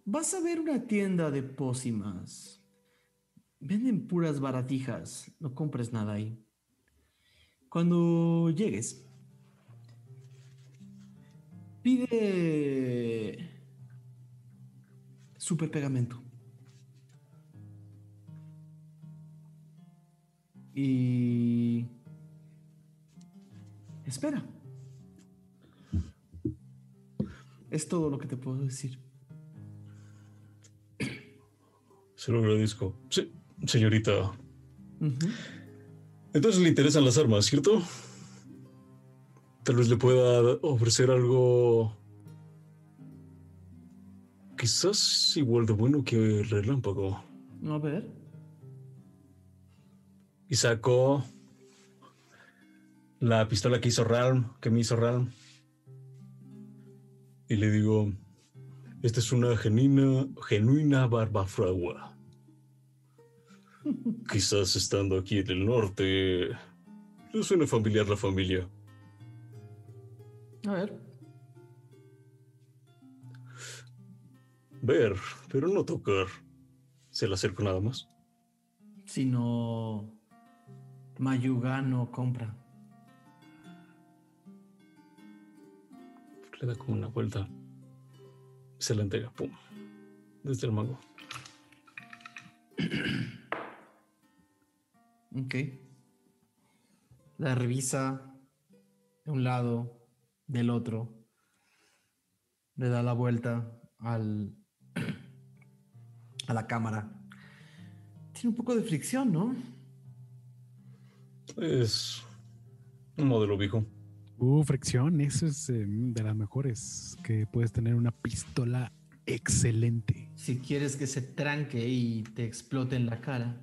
Vas a ver una tienda de pócimas. Venden puras baratijas, no compres nada ahí. Cuando llegues, pide super pegamento. Y espera. Es todo lo que te puedo decir. Se lo agradezco. Sí, señorita. Entonces le interesan las armas, ¿cierto? Tal vez le pueda ofrecer algo. Quizás igual de bueno que el relámpago. A ver. Y sacó la pistola que hizo Ralm, que me hizo Ralm. Y le digo, esta es una genuina, genuina barbafragua. Quizás estando aquí en el norte, le suene familiar la familia. A ver. Ver, pero no tocar. Se le acerco nada más. Si no. Mayuga no compra. Le da como una vuelta. Se la entrega, pum. Desde el mango. Ok. La revisa de un lado, del otro. Le da la vuelta al. a la cámara. Tiene un poco de fricción, ¿no? Es Un modelo viejo. Uh, fricción, eso es eh, de las mejores que puedes tener una pistola excelente. Si quieres que se tranque y te explote en la cara.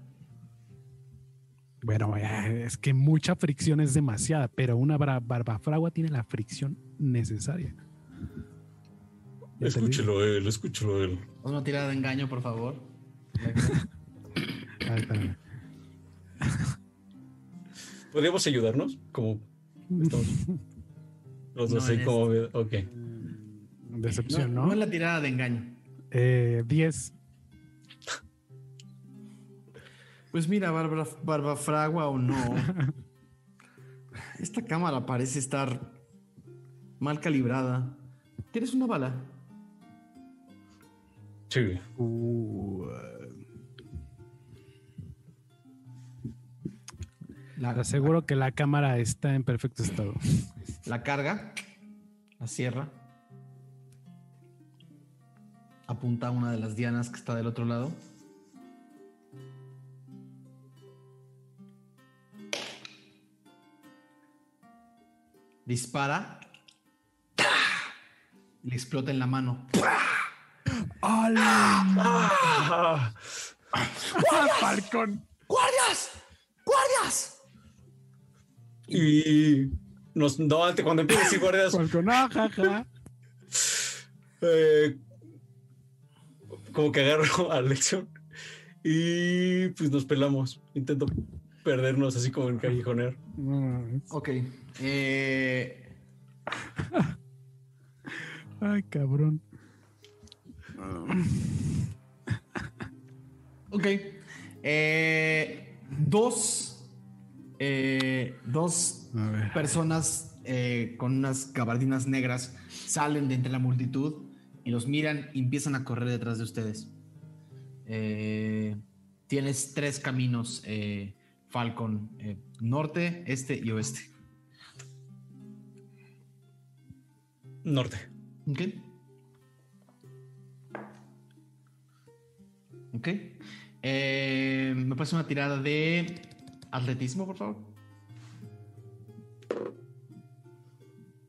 Bueno, eh, es que mucha fricción es demasiada, pero una bra- barbafragua tiene la fricción necesaria. Escúchelo él, escúchelo él. Haz una tirada de engaño, por favor. ¿Podríamos ayudarnos? Como estamos los dos No, ahí en como... Ok. Decepción, no, ¿no? no es la tirada de engaño. Eh, 10. Pues mira, Bárbara, Barbafragua o no. Esta cámara parece estar mal calibrada. ¿Tienes una bala? Sí. Uh, La, te aseguro que la cámara está en perfecto estado. la carga, la cierra, apunta a una de las dianas que está del otro lado. Dispara. Le explota en la mano. Ah, ¡Falcón! ¡Guardias! ¡Guardias! Y nos, no, antes cuando empieces y. ¡Ah, jaja! eh, como que agarro a Lección y pues nos pelamos. Intento perdernos así como en callejoner. Mames. Ok. Eh, Ay, cabrón. Ok. Eh, dos. Eh, dos personas eh, con unas gabardinas negras salen de entre la multitud y los miran y empiezan a correr detrás de ustedes. Eh, tienes tres caminos, eh, Falcon: eh, norte, este y oeste. Norte. Ok. Ok. Eh, ¿Me pasa una tirada de atletismo, por favor?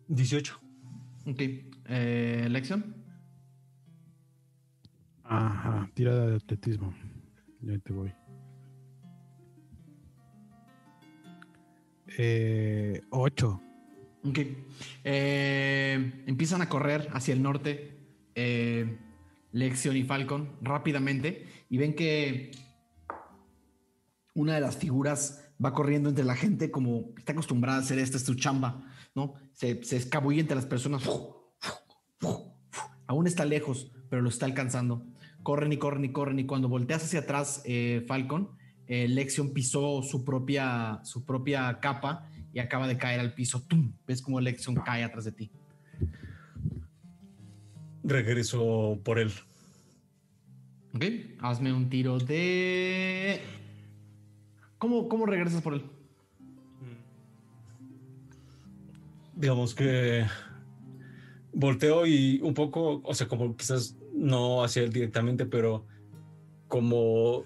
18. Ok. Eh, ¿Lección? Ajá, tirada de atletismo. Ya te voy. Eh, 8. Ok. Eh, empiezan a correr hacia el norte. eh, Lexion y Falcon rápidamente y ven que una de las figuras va corriendo entre la gente como está acostumbrada a hacer esta es su chamba, ¿no? Se, se escabulle entre las personas. Aún está lejos, pero lo está alcanzando. Corren y corren y corren y cuando volteas hacia atrás, eh, Falcon, eh, Lexion pisó su propia, su propia capa y acaba de caer al piso. ¡Tum! Ves como Lexion cae atrás de ti. Regreso por él. Ok, hazme un tiro de. ¿Cómo, cómo regresas por él? Digamos que volteo y un poco, o sea, como quizás no hacia él directamente, pero como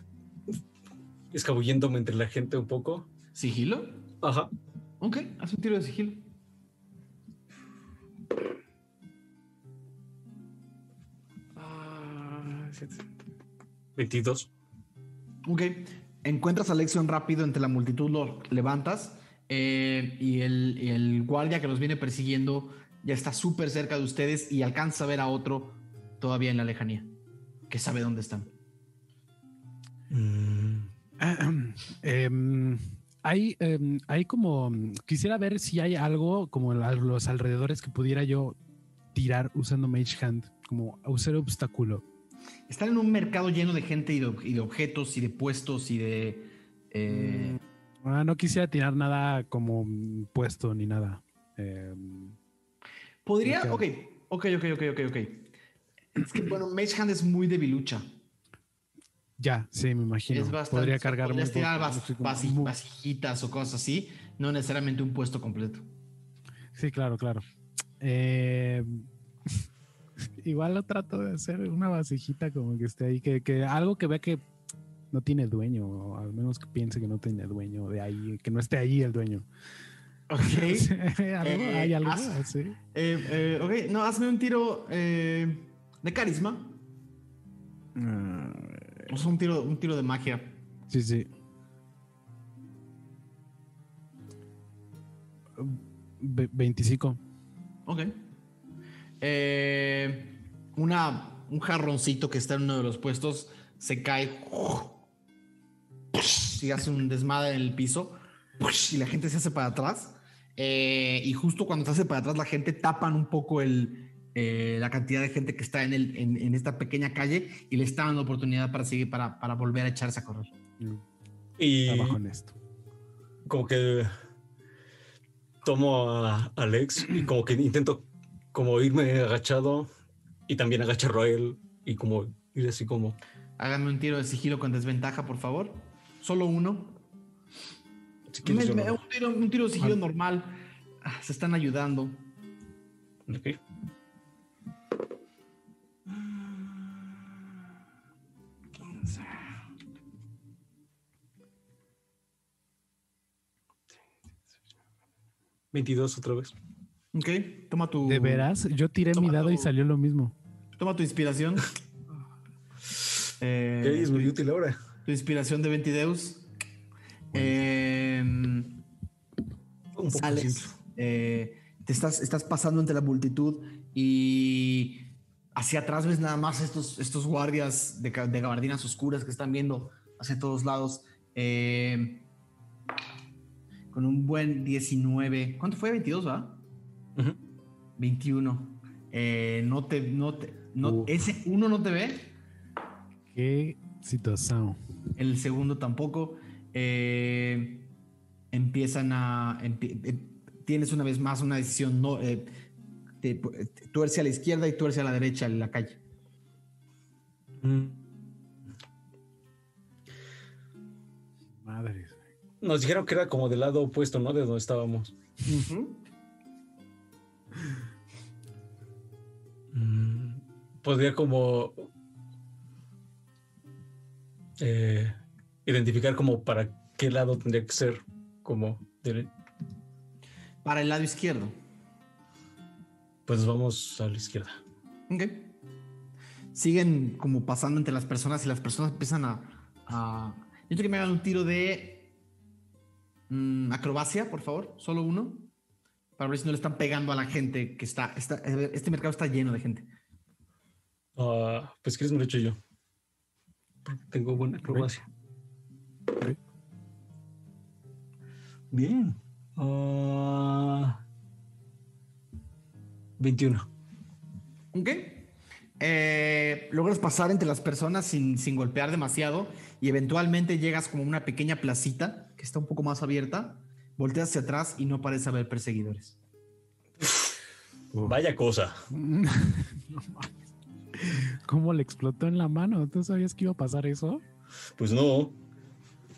escabulléndome entre la gente un poco. ¿Sigilo? Ajá. Ok, haz un tiro de sigilo. Ah, 22. Ok, encuentras a Lexion rápido entre la multitud, lo levantas eh, y, el, guardia que los viene persiguiendo ya está súper cerca de ustedes y alcanza a ver a otro todavía en la lejanía, que sabe dónde están. Em, hay, em, hay como. Quisiera ver si hay algo como los alrededores que pudiera yo tirar usando Mage Hand, como usar obstáculo. Están en un mercado lleno de gente y de, y de objetos y de puestos y de... eh, Ah, no quisiera tirar nada como mm, puesto ni nada. Em, Podría, Ok. ok, ok, ok, ok, ok, ok. Es que bueno, Mage Hand es muy debilucha. ya, sí, me imagino. Es bastante. Podría cargar podrías muy tirar poco, vas- muy- vasijitas o cosas así, no necesariamente un puesto completo. Sí, claro, claro. Eh, igual lo trato de hacer una vasijita como que esté ahí, que, que algo que vea que no tiene dueño, o al menos que piense que no tiene dueño de ahí, que no esté ahí el dueño. Ok. ¿Algo? Eh, ¿Hay algo? haz- Sí. Eh, eh, ok, no, hazme un tiro eh, de carisma. Ah, O sea, un tiro, un tiro de magia. sí, sí. Ve- 25. Ok. Eh, una, un jarroncito que está en uno de los puestos se cae y hace un desmadre en el piso y la gente se hace para atrás. Eh, y justo cuando se hace para atrás, la gente tapan un poco el, eh, la cantidad de gente que está en, el, en, en esta pequeña calle y le están dando oportunidad para seguir, para, para volver a echarse a correr. Y Trabajo en esto. como que tomo a Alex y como que intento como irme agachado y también agacharlo a él y como ir así como Háganme un tiro de sigilo con desventaja, por favor. Solo uno. si Me- me- un, tiro, un tiro de sigilo normal. Ah, se están ayudando. Ok. ¿22 otra vez? Ok, toma tu. ¿De veras? Yo tiré mi dado y salió lo mismo. Toma tu inspiración. Eh, Ok, es muy útil ahora. tu inspiración de Ventideus. Eh, Un poco sales. simple. eh, te estás, estás pasando entre la multitud y hacia atrás ves nada más estos, estos guardias de, de gabardinas oscuras que están viendo hacia todos lados. eh, con un buen 19. ¿Cuánto fue? 22, ¿va? Ujú. 21. Eh, no te. No te no, ese uno no te ve. Qué situación. El segundo tampoco. Eh, empiezan a. empie- eh, tienes una vez más una decisión. No, eh, te- te- tuerce a la izquierda y tuerce a la derecha en la calle. Mm. Madres. Nos dijeron que era como del lado opuesto, ¿no? De donde estábamos. Mm, Podría como eh, identificar como para qué lado tendría que ser como Para el lado izquierdo. pues vamos a la izquierda. Ok. Siguen como pasando entre las personas y las personas empiezan a. a... Yo quiero que me hagan un tiro de. mm, acrobacia, por favor. Solo uno. Para ver si no le están pegando a la gente que está. está este mercado está lleno de gente. Ah, pues quieres me lo echo yo. Tengo buena acrobacia. Bien. Ah, 21. Ok. Eh, logras pasar entre las personas sin, sin golpear demasiado y eventualmente llegas como a una pequeña placita que está un poco más abierta. Volteas hacia atrás y no parece haber perseguidores. Vaya cosa. No mames. ¿Cómo le explotó en la mano? ¿Tú sabías que iba a pasar eso? Pues no.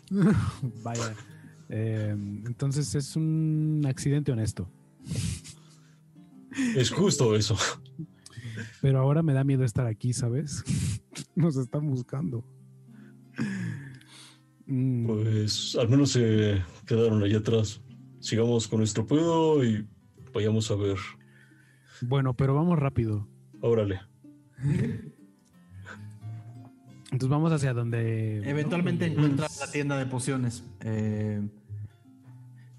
Vaya. Eh, entonces es un accidente honesto. Es justo eso. Pero ahora me da miedo estar aquí, ¿sabes? Nos están buscando. Mm, Pues al menos se quedaron allá atrás. Sigamos con nuestro pedo y vayamos a ver. bueno, pero vamos rápido. Órale. Entonces vamos hacia donde. Eventualmente encuentras la tienda de pociones. Eh,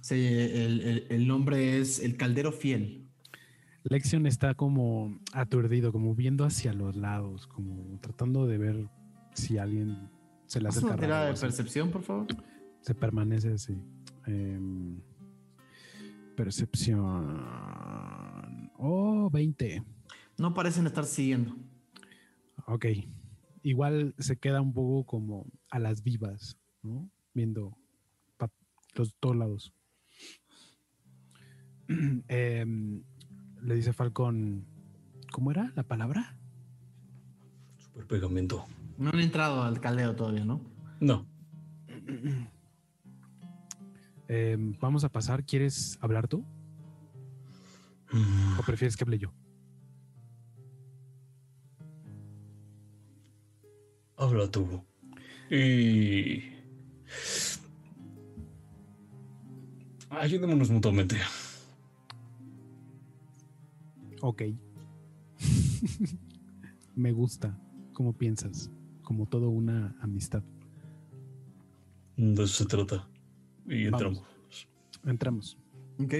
se- el, el- el nombre es El Caldero Fiel. Lexion está como aturdido, como viendo hacia los lados, como tratando de ver si alguien se le acerca. una tirada de percepción, por favor. Se permanece así. Em, percepción. Oh, 20. No parecen estar siguiendo. Ok. Igual se queda un poco como a las vivas, ¿no? Viendo pa- los dos lados. Em, le dice Falcon, ¿cómo era la palabra? Super pegamento. No han entrado al caldero todavía, ¿no? No. Em, vamos a pasar, ¿quieres hablar tú? ¿O prefieres que hable yo? Habla tú. Y Ayudémonos mutuamente. Ok. Me gusta cómo piensas, como todo una amistad. De eso se trata. Y Vamos. entramos. Entramos. Ok.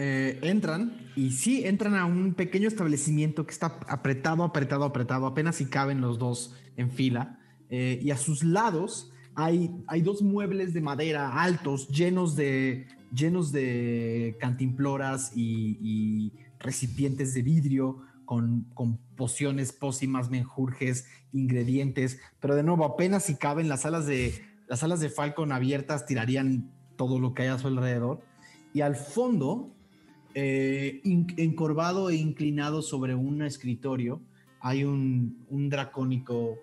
Eh, entran y sí entran a un pequeño establecimiento que está apretado, apretado, apretado. Apenas si caben los dos en fila. Eh, y a sus lados hay, hay dos muebles de madera altos, llenos de, llenos de cantimploras y, y recipientes de vidrio con, con pociones, pócimas, menjurjes, ingredientes. Pero de nuevo, apenas si caben las alas de, las alas de Falcon abiertas, tirarían todo lo que hay a su alrededor. Y al fondo, eh, encorvado e inclinado sobre un escritorio, hay un, un dracónico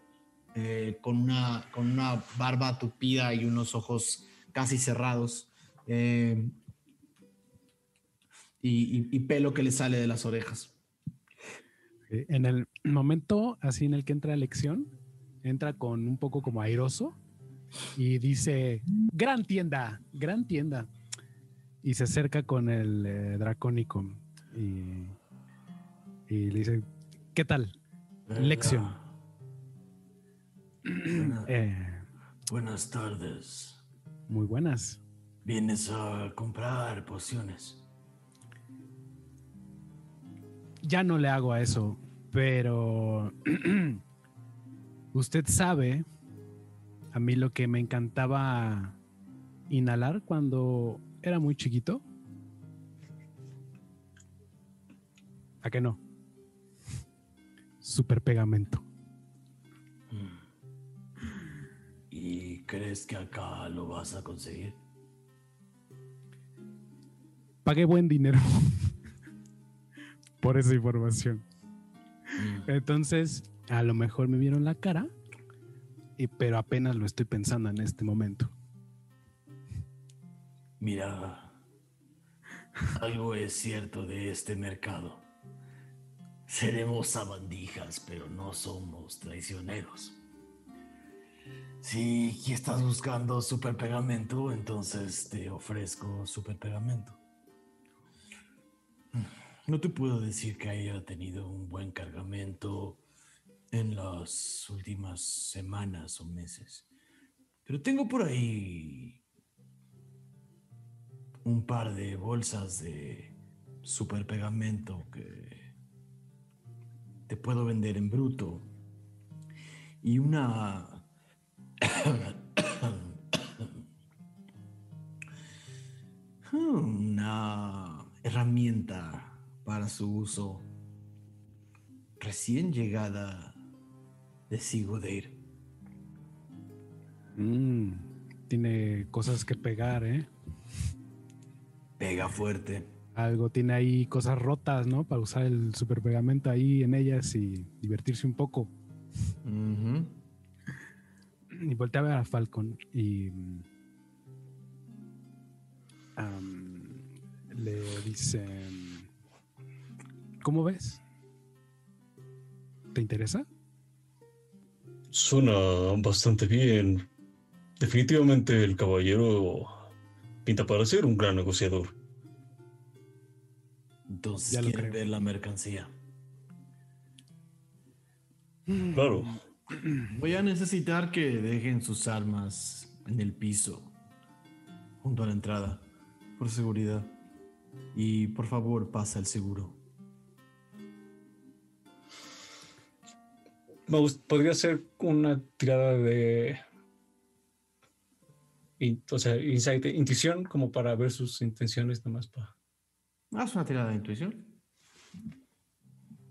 eh, con, una, con una barba tupida y unos ojos casi cerrados. eh, y, y- pelo que le sale de las orejas. En el momento así en el que entra a lección, entra con un poco como airoso y dice, gran tienda, gran tienda. Y se acerca con el eh, dracónico y, y le dice, ¿qué tal? Lección. Eh, Buenas tardes. muy buenas. ¿Vienes a comprar pociones? Ya no le hago a eso, pero usted sabe a mí lo que me encantaba inhalar cuando era muy chiquito. ¿A qué no? Super pegamento. ¿Y crees que acá lo vas a conseguir? Pagué buen dinero por esa información. Entonces, a lo mejor me vieron la cara, y, pero apenas lo estoy pensando en este momento. Mira, algo es cierto de este mercado. Seremos sabandijas, pero no somos traicioneros. Si estás buscando super pegamento, entonces te ofrezco super pegamento. No te puedo decir que haya tenido un buen cargamento en las últimas semanas o meses, pero tengo por ahí un par de bolsas de super pegamento que te puedo vender en bruto. Y una una herramienta para su uso recién llegada de Sigodeir. Mm, tiene cosas que pegar, ¿eh? Pega fuerte. Algo tiene ahí cosas rotas, ¿no? Para usar el super pegamento ahí en ellas y divertirse un poco. Ujú. Y voltea a ver a Falcon y le dice, ¿cómo ves? ¿Te interesa? Suena bastante bien. Definitivamente el caballero pinta para ser un gran negociador. Entonces Ya ver la mercancía. Claro. Voy a necesitar que dejen sus armas en el piso, junto a la entrada, por seguridad. Y por favor, pasa el seguro. Podría ser una tirada de. in- o sea, insight, intuición, como para ver sus intenciones, nomás para. Haz una tirada de intuición.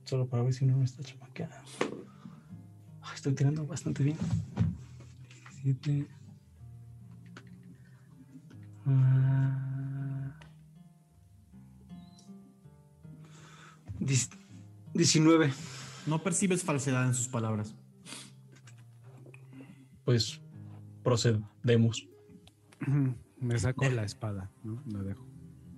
Solo para ver si no me está chamaqueando. Ah, Estoy tirando bastante bien. 17. Ah. Dis- 19. No percibes falsedad en sus palabras. Pues procedemos. Me saco la espada, ¿no? La dejo.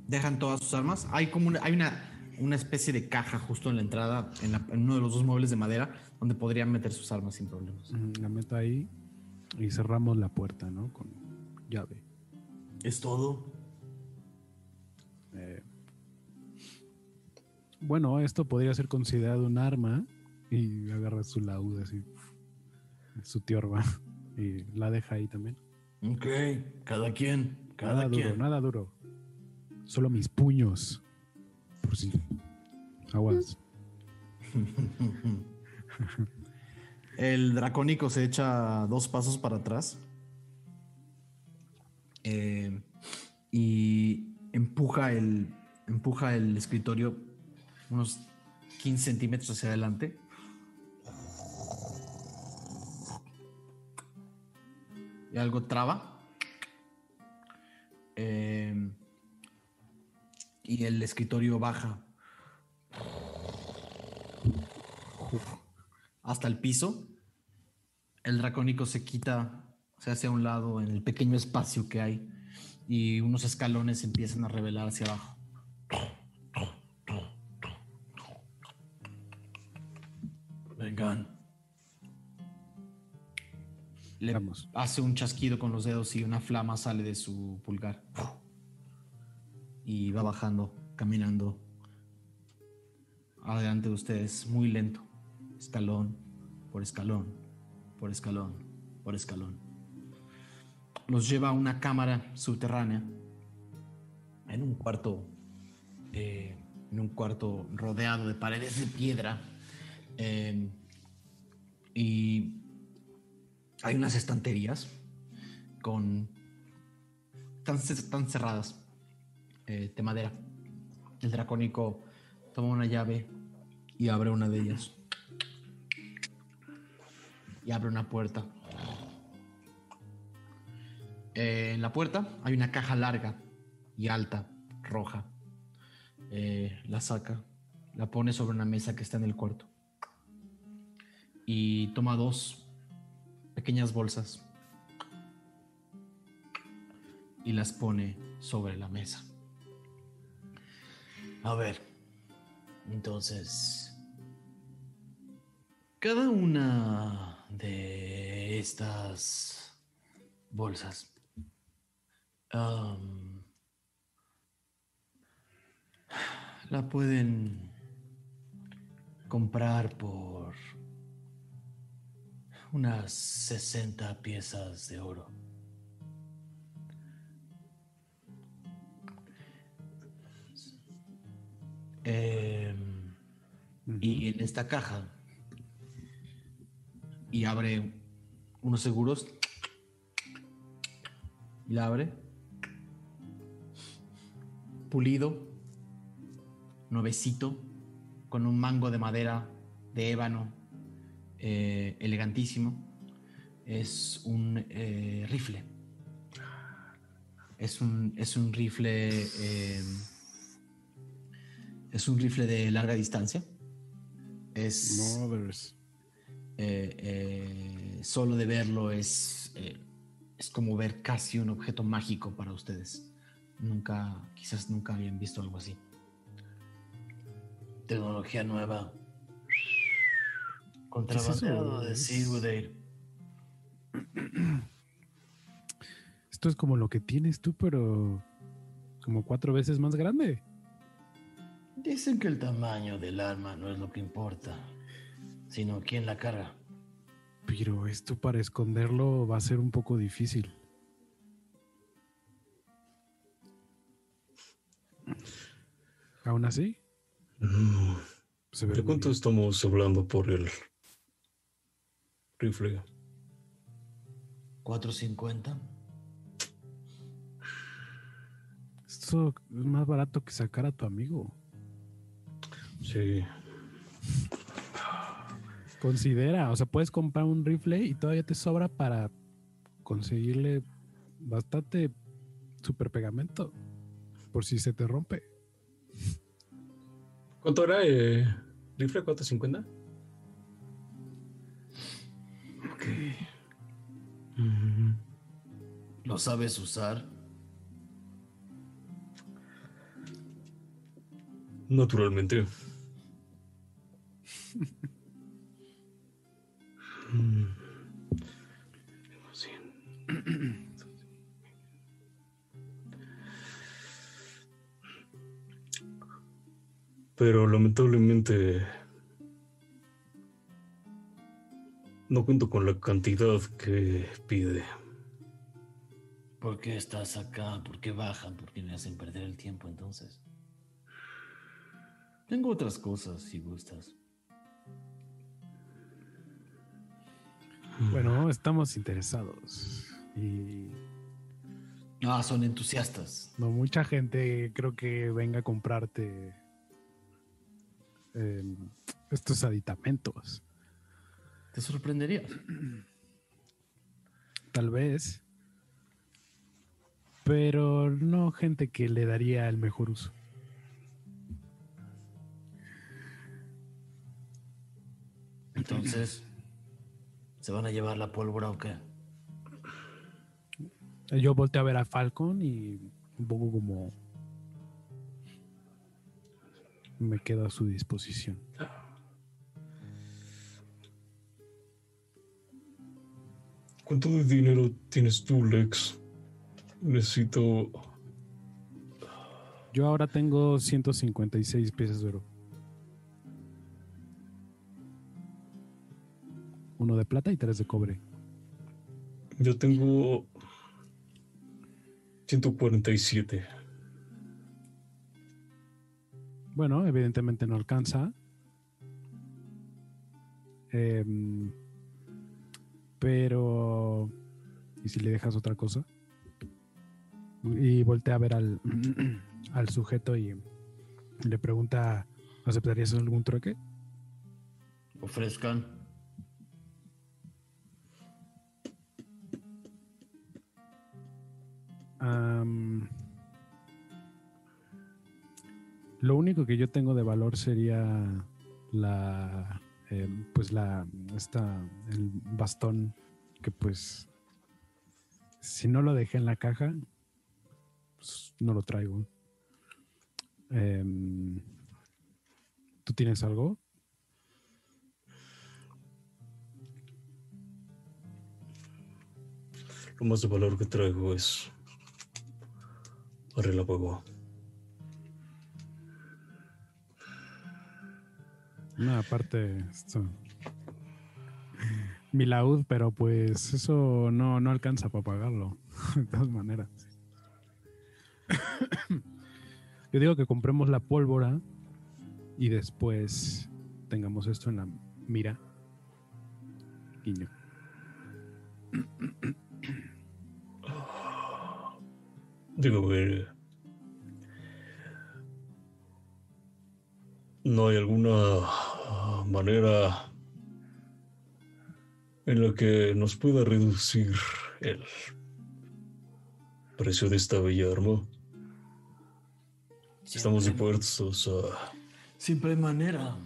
Dejan todas sus armas. Hay como una, hay una, una especie de caja justo en la entrada, en, la, uno de los dos muebles de madera, donde podrían meter sus armas sin problemas. La meto ahí y cerramos la puerta, ¿no? Con llave. ¿Es todo? Eh, bueno, esto podría ser considerado un arma y agarra su laúd así, su tiorba y la deja ahí también. Ok, cada quien, cada Nada duro, quien. nada duro. Solo mis puños. Por si. Aguas. El dracónico se echa dos pasos para atrás eh, y empuja el, empuja el escritorio unos 15 centímetros hacia adelante. Algo traba. Eh, y el escritorio baja hasta el piso. El dracónico se quita, se hace a un lado en el pequeño espacio que hay y unos escalones empiezan a revelar hacia abajo. Vengan. Le Vamos. hace un chasquido con los dedos y una flama sale de su pulgar. Y va bajando, caminando adelante de ustedes, muy lento. Escalón por escalón, por escalón, por escalón. Los lleva a una cámara subterránea en un cuarto, eh, en un cuarto rodeado de paredes de piedra. eh, y hay unas estanterías con están, están cerradas eh, de madera. El dracónico toma una llave y abre una de ellas. Y abre una puerta. Eh, en la puerta hay una caja larga y alta, roja. Eh, la saca, la pone sobre una mesa que está en el cuarto. Y toma dos pequeñas bolsas y las pone sobre la mesa. A ver. Entonces, Cada una de estas bolsas am, la pueden comprar por unas 60 piezas de oro. Em, y en esta caja y abre unos seguros y la abre pulido nuevecito con un mango de madera de ébano eh, elegantísimo es un eh, rifle es un es un rifle em, es un rifle de larga distancia. Es eh, eh, solo de verlo es eh, es como ver casi un objeto mágico para ustedes. Nunca, quizás nunca habían visto algo así. Tecnología nueva. Contrabandeado de Es- Silverdair. Esto es como lo que tienes tú, pero como cuatro veces más grande. Dicen que el tamaño del arma no es lo que importa, sino quién la carga. Pero esto para esconderlo va a ser un poco difícil. Aún así, se ve ¿De cuánto estamos hablando por el rifle? 450. Esto es más barato que sacar a tu amigo. Sí. Considera, o sea, puedes comprar un rifle y todavía te sobra para conseguirle bastante super pegamento por si se te rompe. ¿Cuánto era eh, rifle? ¿450? ¿Lo sabes usar? Naturalmente. Pero lamentablemente no cuento con la cantidad que pide. ¿Por qué estás acá? ¿Por qué bajan? ¿Por qué me hacen perder el tiempo entonces? Tengo otras cosas si gustas. Bueno, estamos interesados. Y Ah, son entusiastas. no mucha gente creo que venga a comprarte eh, estos aditamentos. Te sorprendería. Tal vez. Pero no gente que le daría el mejor uso. Entonces, ¿se van a llevar la pólvora o qué? Yo volteo a ver a Falcon y un poco como me quedo a su disposición. ¿Cuánto de dinero tienes tú, Lex? Necesito... Yo ahora tengo 156 piezas de oro. Uno de plata y tres de cobre. Yo tengo 147. Bueno, evidentemente no alcanza. Em, pero... ¿Y si le dejas otra cosa? Y voltea a ver al, al sujeto y le pregunta, ¿aceptarías algún trueque? Ofrezcan. Lo único que yo tengo de valor sería la, em, pues la, esta, el bastón que pues, si no lo dejé en la caja, pues, no lo traigo. Em, ¿Tú tienes algo? Lo más de valor que traigo es... el relámpago. No, aparte, esto. Mi laúd, pero pues eso no, no alcanza para pagarlo. De todas maneras. Yo digo que compremos la pólvora y después tengamos esto en la mira. Guiño. Digo, ¿No hay alguna ah, manera en la que nos pueda reducir el precio de esta bella arma? Estamos dispuestos a... Siempre hay manera.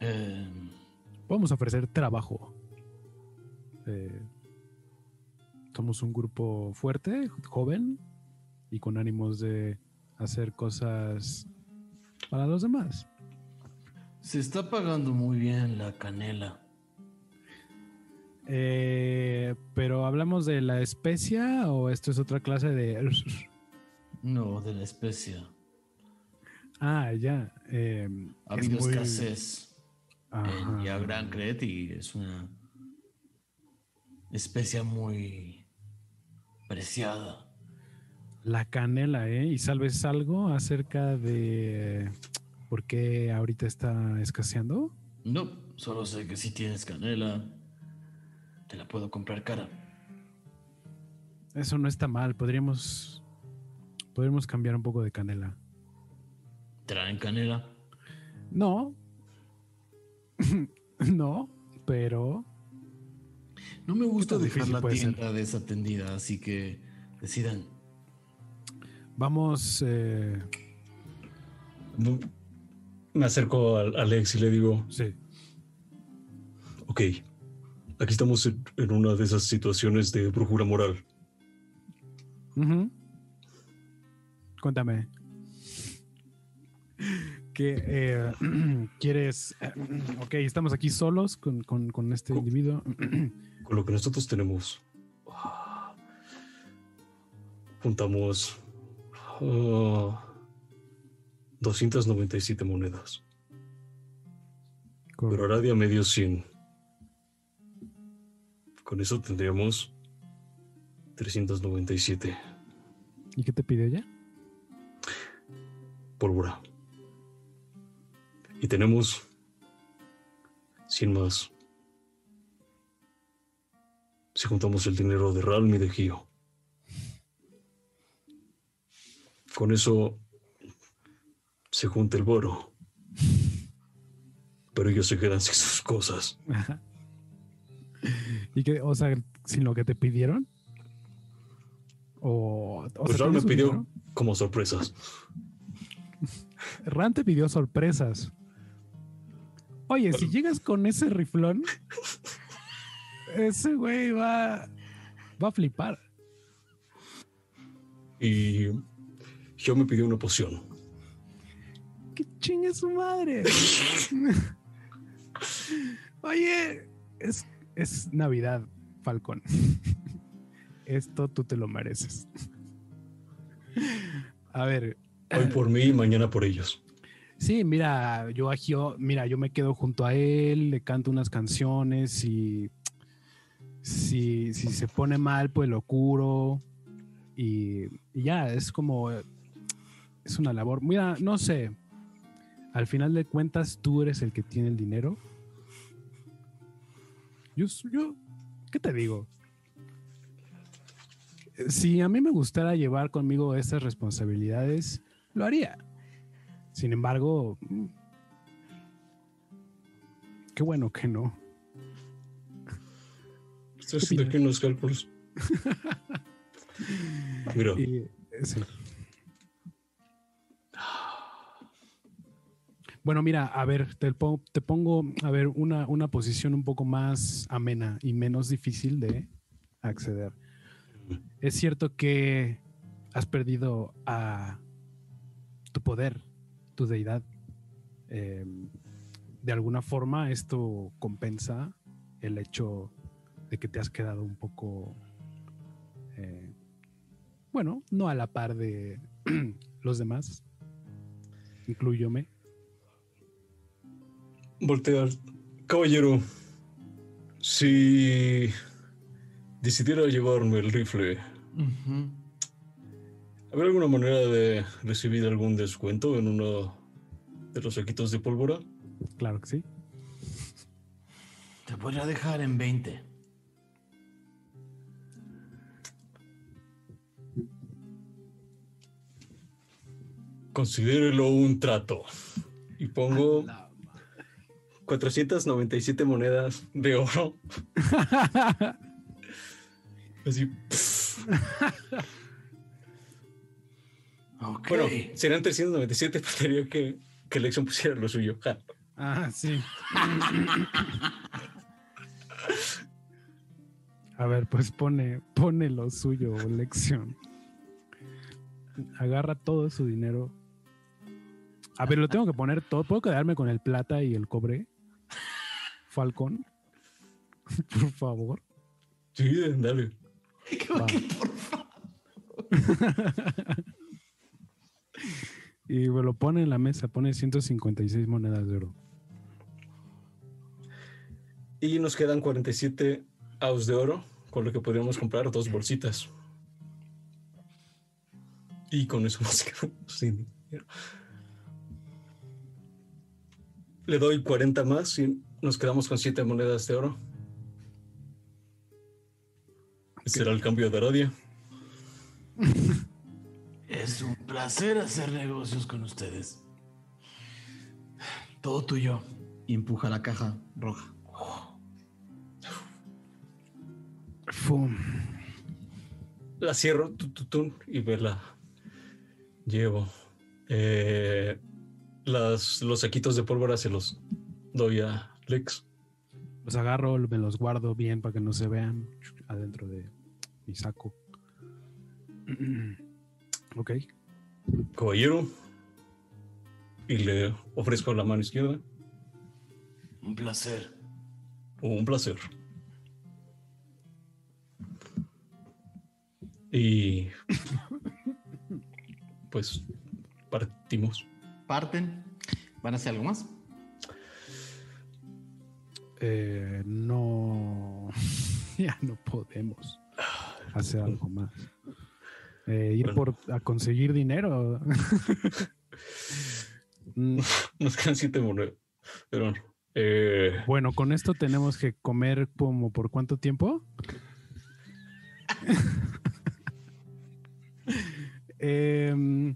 Eh, Podemos ofrecer trabajo. Eh, somos un grupo fuerte, joven y con ánimos de hacer cosas para los demás. Se está pagando muy bien la canela. Eh, pero hablamos de la especia o esto es otra clase de... No, de la especia. Ah, ya. eh, Ha es habido muy- escasez Ajá. en ya Gran Cret y es una especia muy preciada. La canela, ¿eh? ¿Y sabes algo acerca de por qué ahorita está escaseando? No, solo sé que si tienes canela, te la puedo comprar cara. Eso no está mal. Podríamos, podríamos cambiar un poco de canela. ¿Traen canela? No. no, pero No me gusta dejar la puede ser? tienda desatendida, así que decidan. vamos. eh, Me acerco a Alex y le digo, sí. ok, aquí estamos en, en una de esas situaciones de brujura moral. Cuéntame. ¿Qué eh, quieres? ok, estamos aquí solos con, con- con este individuo. Con lo que nosotros tenemos, ah, juntamos ah, 297 monedas. Pero Correcto. Aradia me dio 100. Con eso tendríamos 397 ¿Y qué te pidió ya? pólvora. Y tenemos 100 más. Si juntamos el dinero de Ralm y de Gio. Con eso se junta el boro. Pero ellos se quedan sin sus cosas. Ajá. ¿Y qué? O sea, sin lo que te pidieron. O, o Pues sea, Ralm me ¿tienes un pidió dinero? como sorpresas. Ran te pidió sorpresas. Oye, si llegas con ese riflón, ese güey va, va a flipar. Y Gio me pidió una poción. ¡Qué chingue su madre! Oye, es, es Navidad, Falcón. Esto tú te lo mereces. A ver, Hoy por mí y mañana por ellos. Sí, mira, yo a Gio, mira, yo me quedo junto a él, le canto unas canciones y si, si se pone mal, pues lo curo y, y ya, es como, es una labor. Mira, no sé, al final de cuentas tú eres el que tiene el dinero. Yo, yo, ¿qué te digo? Si a mí me gustara llevar conmigo estas responsabilidades, lo haría. Sin embargo, mm, qué bueno que no. Estoy haciendo aquí unos cálculos. Mira, Y, sí. Bueno, mira, a ver, te, te pongo a ver una, una posición un poco más amena y menos difícil de acceder. Es cierto que has perdido a tu poder, tu deidad. Eh, de alguna forma esto compensa el hecho de que te has quedado un poco, eh, bueno, no a la par de los demás, incluyome. Voltear. Caballero, si decidiera llevarme el rifle. ¿habrá alguna manera de recibir algún descuento en uno de los saquitos de pólvora? Claro que sí. Te voy a dejar en 20. Considérelo un trato. Y pongo 497 monedas de oro. Así. Ok. Bueno, serán 397, pero quería que, que Lexion pusiera lo suyo. Ja. Ah, sí. A ver, pues pone, pone lo suyo, lección. Agarra todo su dinero. A ver, lo tengo que poner todo. ¿Puedo quedarme con el plata y el cobre? Falcón. Por favor. Sí, dale. Va. y me lo pone en la mesa, pone 156 monedas de oro. Y nos quedan 47 aus de oro, con lo que podríamos comprar dos bolsitas. Y con eso nos quedamos sin dinero. Le doy 40 más y nos quedamos con 7 monedas de oro. Ese Será el cambio de Aradia. Es un placer hacer negocios con ustedes. Todo tuyo. Y empuja la caja roja. Fum. La cierro tu, tu, tu, y me la llevo. Eh, las, los saquitos de pólvora se los doy a Lex. Los agarro, me los guardo bien para que no se vean adentro de mi saco. Ok. Caballero. Y le ofrezco la mano izquierda. Un placer. Un placer. Y pues partimos. Parten. ¿Van a hacer algo más? Eh, no, ya no podemos hacer algo más. Eh, ir Bueno. por a conseguir dinero. Nos quedan siete monedas. Pero eh, bueno, con esto tenemos que comer como por cuánto tiempo? Em,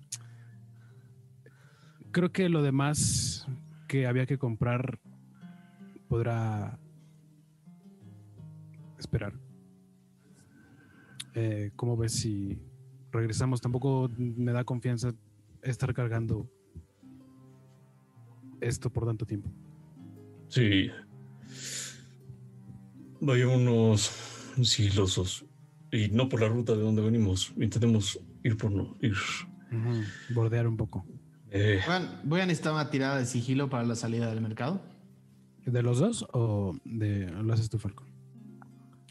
creo que lo demás que había que comprar podrá esperar. Eh, ¿Cómo ves si regresamos? Tampoco me da confianza estar cargando esto por tanto tiempo. sí. Vayámonos sigilosos. Y no por la ruta de donde venimos. Intentemos ir por no ir. Bordear un poco. Eh, Voy a, voy a necesitar una tirada de sigilo para la salida del mercado. ¿De los dos o de lo haces tú, Falcon?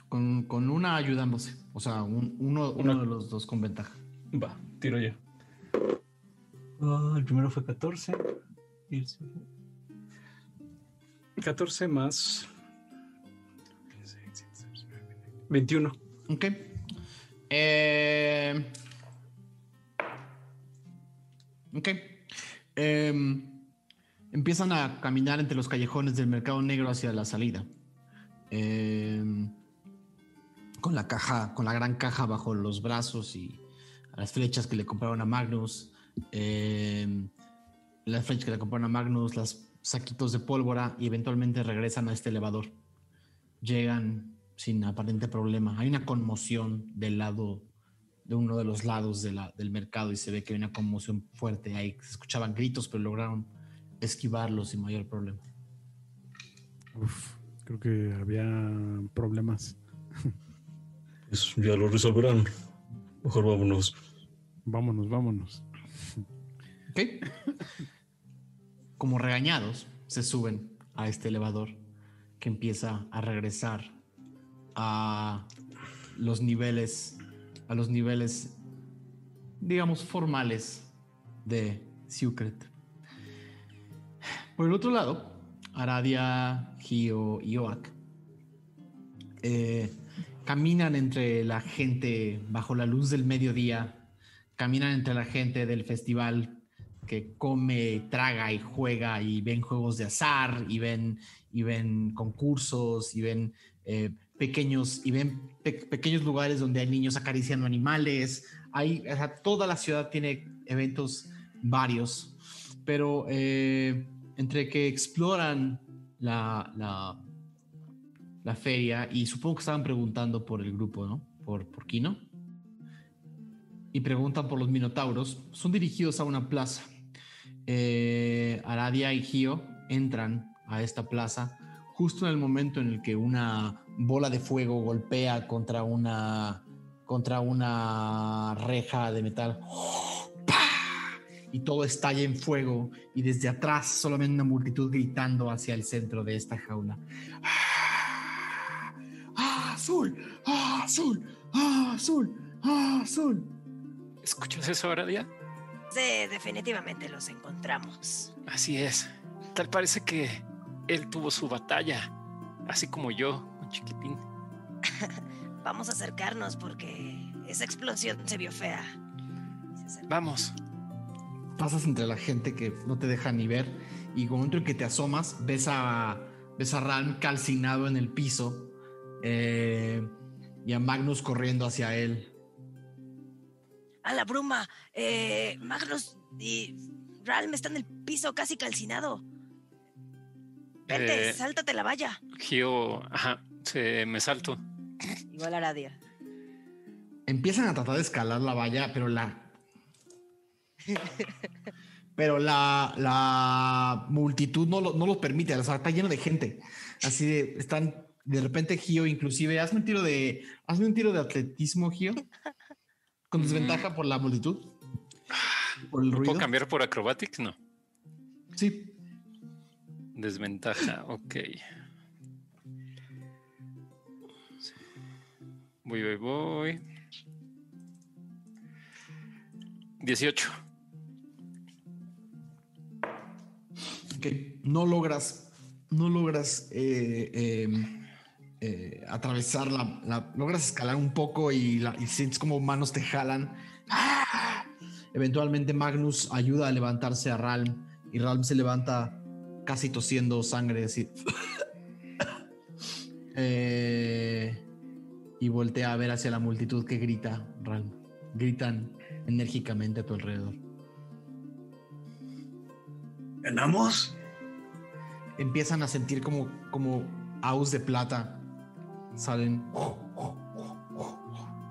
Con, con una ayudándose. O sea, un- uno, uno Una- de los dos con ventaja. va, tiro ya. Ah, el primero fue 14. Y el segundo- 14 más 21. Ok. Eh, ok. Em, empiezan a caminar entre los callejones del mercado negro hacia la salida. Em, con la caja, con la gran caja bajo los brazos y las flechas que le compraron a Magnus. em, las flechas que le compraron a Magnus, los saquitos de pólvora y eventualmente regresan a este elevador llegan sin aparente problema. Hay una conmoción del lado, de uno de los lados de la- del mercado y se ve que hay una conmoción fuerte ahí. Se escuchaban gritos, pero lograron esquivarlos sin mayor problema. Uf, creo que había problemas. Pues ya lo resolverán. Mejor vámonos. Vámonos, vámonos. ¿Ok? Como regañados, se suben a este elevador que empieza a regresar a los niveles, a los niveles, digamos, formales de Secret. Por el otro lado, Aradia, Gio y Oak eh, caminan entre la gente bajo la luz del mediodía, caminan entre la gente del festival que come, traga y juega y ven juegos de azar y ven, y ven concursos y ven eh, pequeños y ven pe- pequeños lugares donde hay niños acariciando animales. Hay, o sea, toda la ciudad tiene eventos varios, pero eh, entre que exploran la, la, la feria y supongo que estaban preguntando por el grupo, ¿no? Por, por Kino. Y preguntan por los minotauros. Son dirigidos a una plaza. Eh, Aradia y Gio entran a esta plaza justo en el momento en el que una bola de fuego golpea contra una contra una reja de metal. ¡Pah! Y todo estalla en fuego y desde atrás solamente una multitud gritando hacia el centro de esta jaula. ¡Ah! ¡Ah, azul! ¡Ah, azul! ¡Ah, azul! ¡Ah, azul! ¿Escuchas eso, Aradia? Sí, definitivamente los encontramos. Así es. Tal parece que él tuvo su batalla, así como yo, un chiquitín. Vamos a acercarnos porque esa explosión se vio fea. Se. Vamos. pasas entre la gente que no te deja ni ver y con momento en que te asomas ves a ves a Ram calcinado en el piso eh, y a Magnus corriendo hacia él A la bruma. Eh, Magnus y Ralm están en el piso casi calcinado. Vente, Eh. sáltate la valla. Gio, ajá, se me salto. Igual Aradia. empiezan a tratar de escalar la valla pero la pero la, la multitud no, lo- no los permite o sea, está lleno de gente así de están de repente Gio inclusive hazme un tiro de hazme un tiro de atletismo Gio con desventaja por la multitud por el ¿Lo ruido ¿Puedo cambiar por acrobatics? No. sí Desventaja, ok. Voy, voy, voy. 18. Ok, no logras, no logras eh, eh, eh, atravesar la, logras escalar un poco y, la- sientes como manos te jalan. ¡Ah! Eventualmente Magnus ayuda a levantarse a Ralm y Ralm se levanta casi tosiendo sangre así. Eh, y voltea a ver hacia la multitud que grita, Ralm. Gritan enérgicamente a tu alrededor. ¿Ganamos? empiezan a sentir como, como aus de plata salen.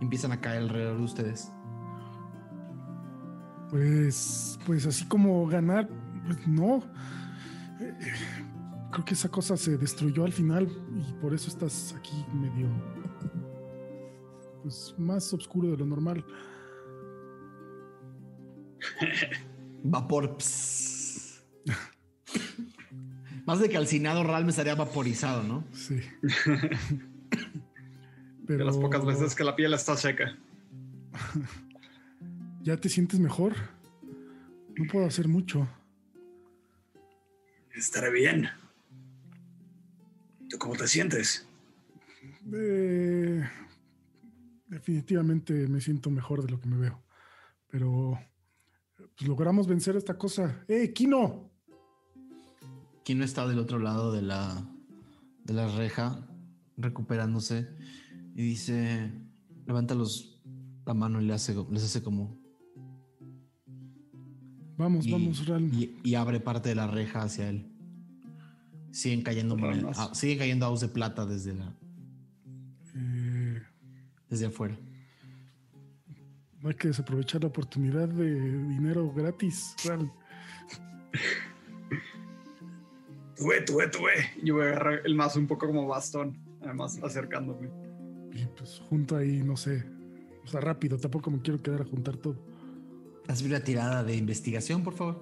Empiezan a caer alrededor de ustedes. Pues, pues así como ganar, pues no. Creo que esa cosa se destruyó al final y por eso estás aquí medio, pues más oscuro de lo normal. Vapor. Más de calcinado, Ral me estaría vaporizado, ¿no? Sí. De las pocas veces que la piel está seca. ¿Ya te sientes mejor? No puedo hacer mucho. Estaré bien. ¿Tú cómo te sientes? Eh, definitivamente me siento mejor de lo que me veo. Pero pues, logramos vencer esta cosa. ¡Eh, Kino! ¿Quién no está del otro lado de la, de la reja, recuperándose? Y dice, levanta los, la mano y le hace, les hace como... Vamos, y, vamos, Ral. y, y abre parte de la reja hacia él. Siguen cayendo, monedas- Ramas. ah, siguen cayendo aus de plata desde, la, Eh, desde afuera. no hay que desaprovechar la oportunidad de dinero gratis, Ral. Tuve, tuve, tuve. Yo voy a agarrar el mazo un poco como bastón. Además, acercándome. Y pues junto ahí, no sé. O sea, rápido, tampoco me quiero quedar a juntar todo. Hazme una tirada de investigación, por favor.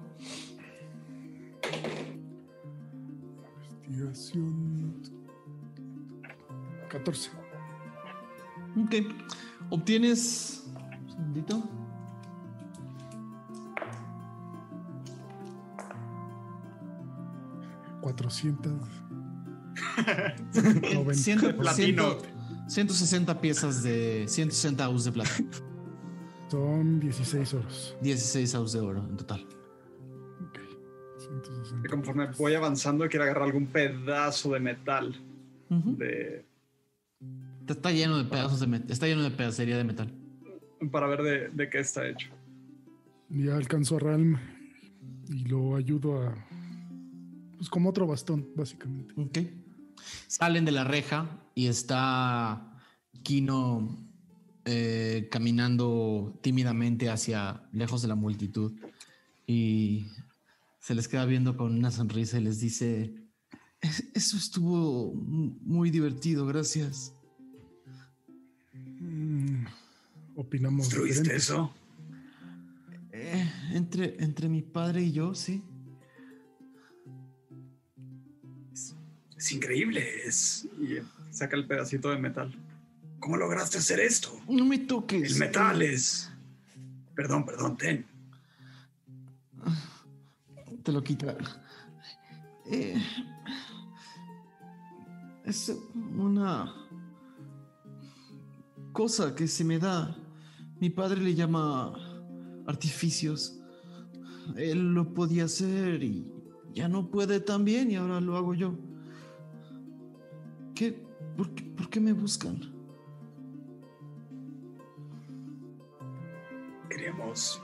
Investigación. 14. Ok. Obtienes. Un segundito. cuatrocientos Ciento- Platino. ciento- 160 piezas de 160 aus de plata. Son 16 oros. 16 aus de oro en total. Ok. Y 160. conforme voy avanzando, quiero agarrar algún pedazo de metal. De, Está lleno de pedazos de metal. Está lleno de pedacería de metal. para ver de, de qué está hecho. Ya alcanzo a Ralm y lo ayudo a. Pues como otro bastón, básicamente. Ok. Salen de la reja y está Kino eh, caminando tímidamente hacia lejos de la multitud y se les queda viendo con una sonrisa y les dice, "Es- eso estuvo mu- muy divertido, gracias. Mm, opinamos. ¿Construiste diferente. eso? "Eh, entre, entre mi padre y yo, sí. Es increíble. Es... Y saca el pedacito de metal. ¿Cómo lograste hacer esto? No me toques. El metal es... Perdón, perdón, ten. Te lo quita. Eh, es una cosa que se me da. Mi padre le llama artificios. Él lo podía hacer y ya no puede también y ahora lo hago yo. ¿Qué? ¿Por qué, por qué me buscan? Queríamos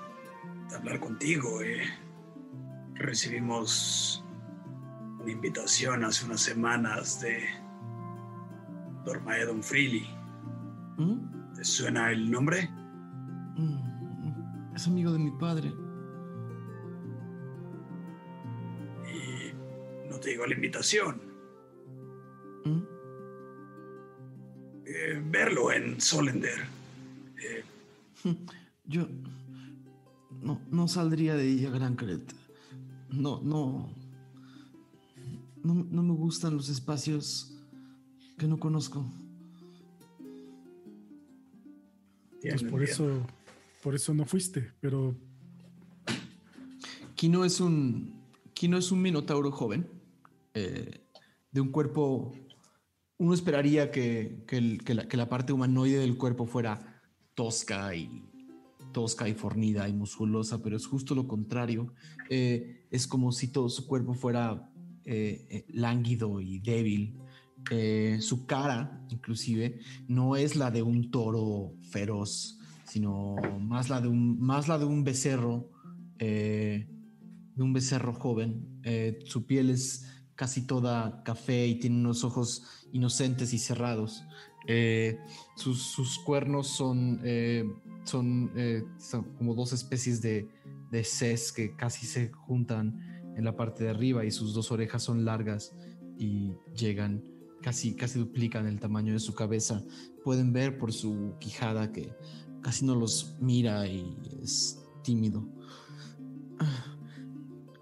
hablar contigo. Eh. Recibimos una invitación hace unas semanas de Dormaedon Freely. ¿Mm? ¿Te suena el nombre? Mm, Es amigo de mi padre. Y no te digo la invitación. ¿Mm? Eh, verlo en Solender. Eh, Yo no, no saldría de ella, Gran Cret. No, no, no. No me gustan los espacios que no conozco. Pues por eso, por eso no fuiste, pero Kino es un. Kino es un minotauro joven, eh, de un cuerpo. Uno esperaría que, que el- que la, que la parte humanoide del cuerpo fuera tosca y tosca y fornida y musculosa, pero es justo lo contrario. Eh, es como si todo su cuerpo fuera eh, eh, lánguido y débil. Su cara, inclusive, no es la de un toro feroz, sino más la de un, más la de un becerro, de un becerro joven. Su piel es casi toda café y tiene unos ojos inocentes y cerrados. Sus, cuernos son, son, eh, son como dos especies de, de ces que casi se juntan en la parte de arriba y sus dos orejas son largas y llegan casi, casi duplican el tamaño de su cabeza. Pueden ver por su quijada que casi no los mira y es tímido.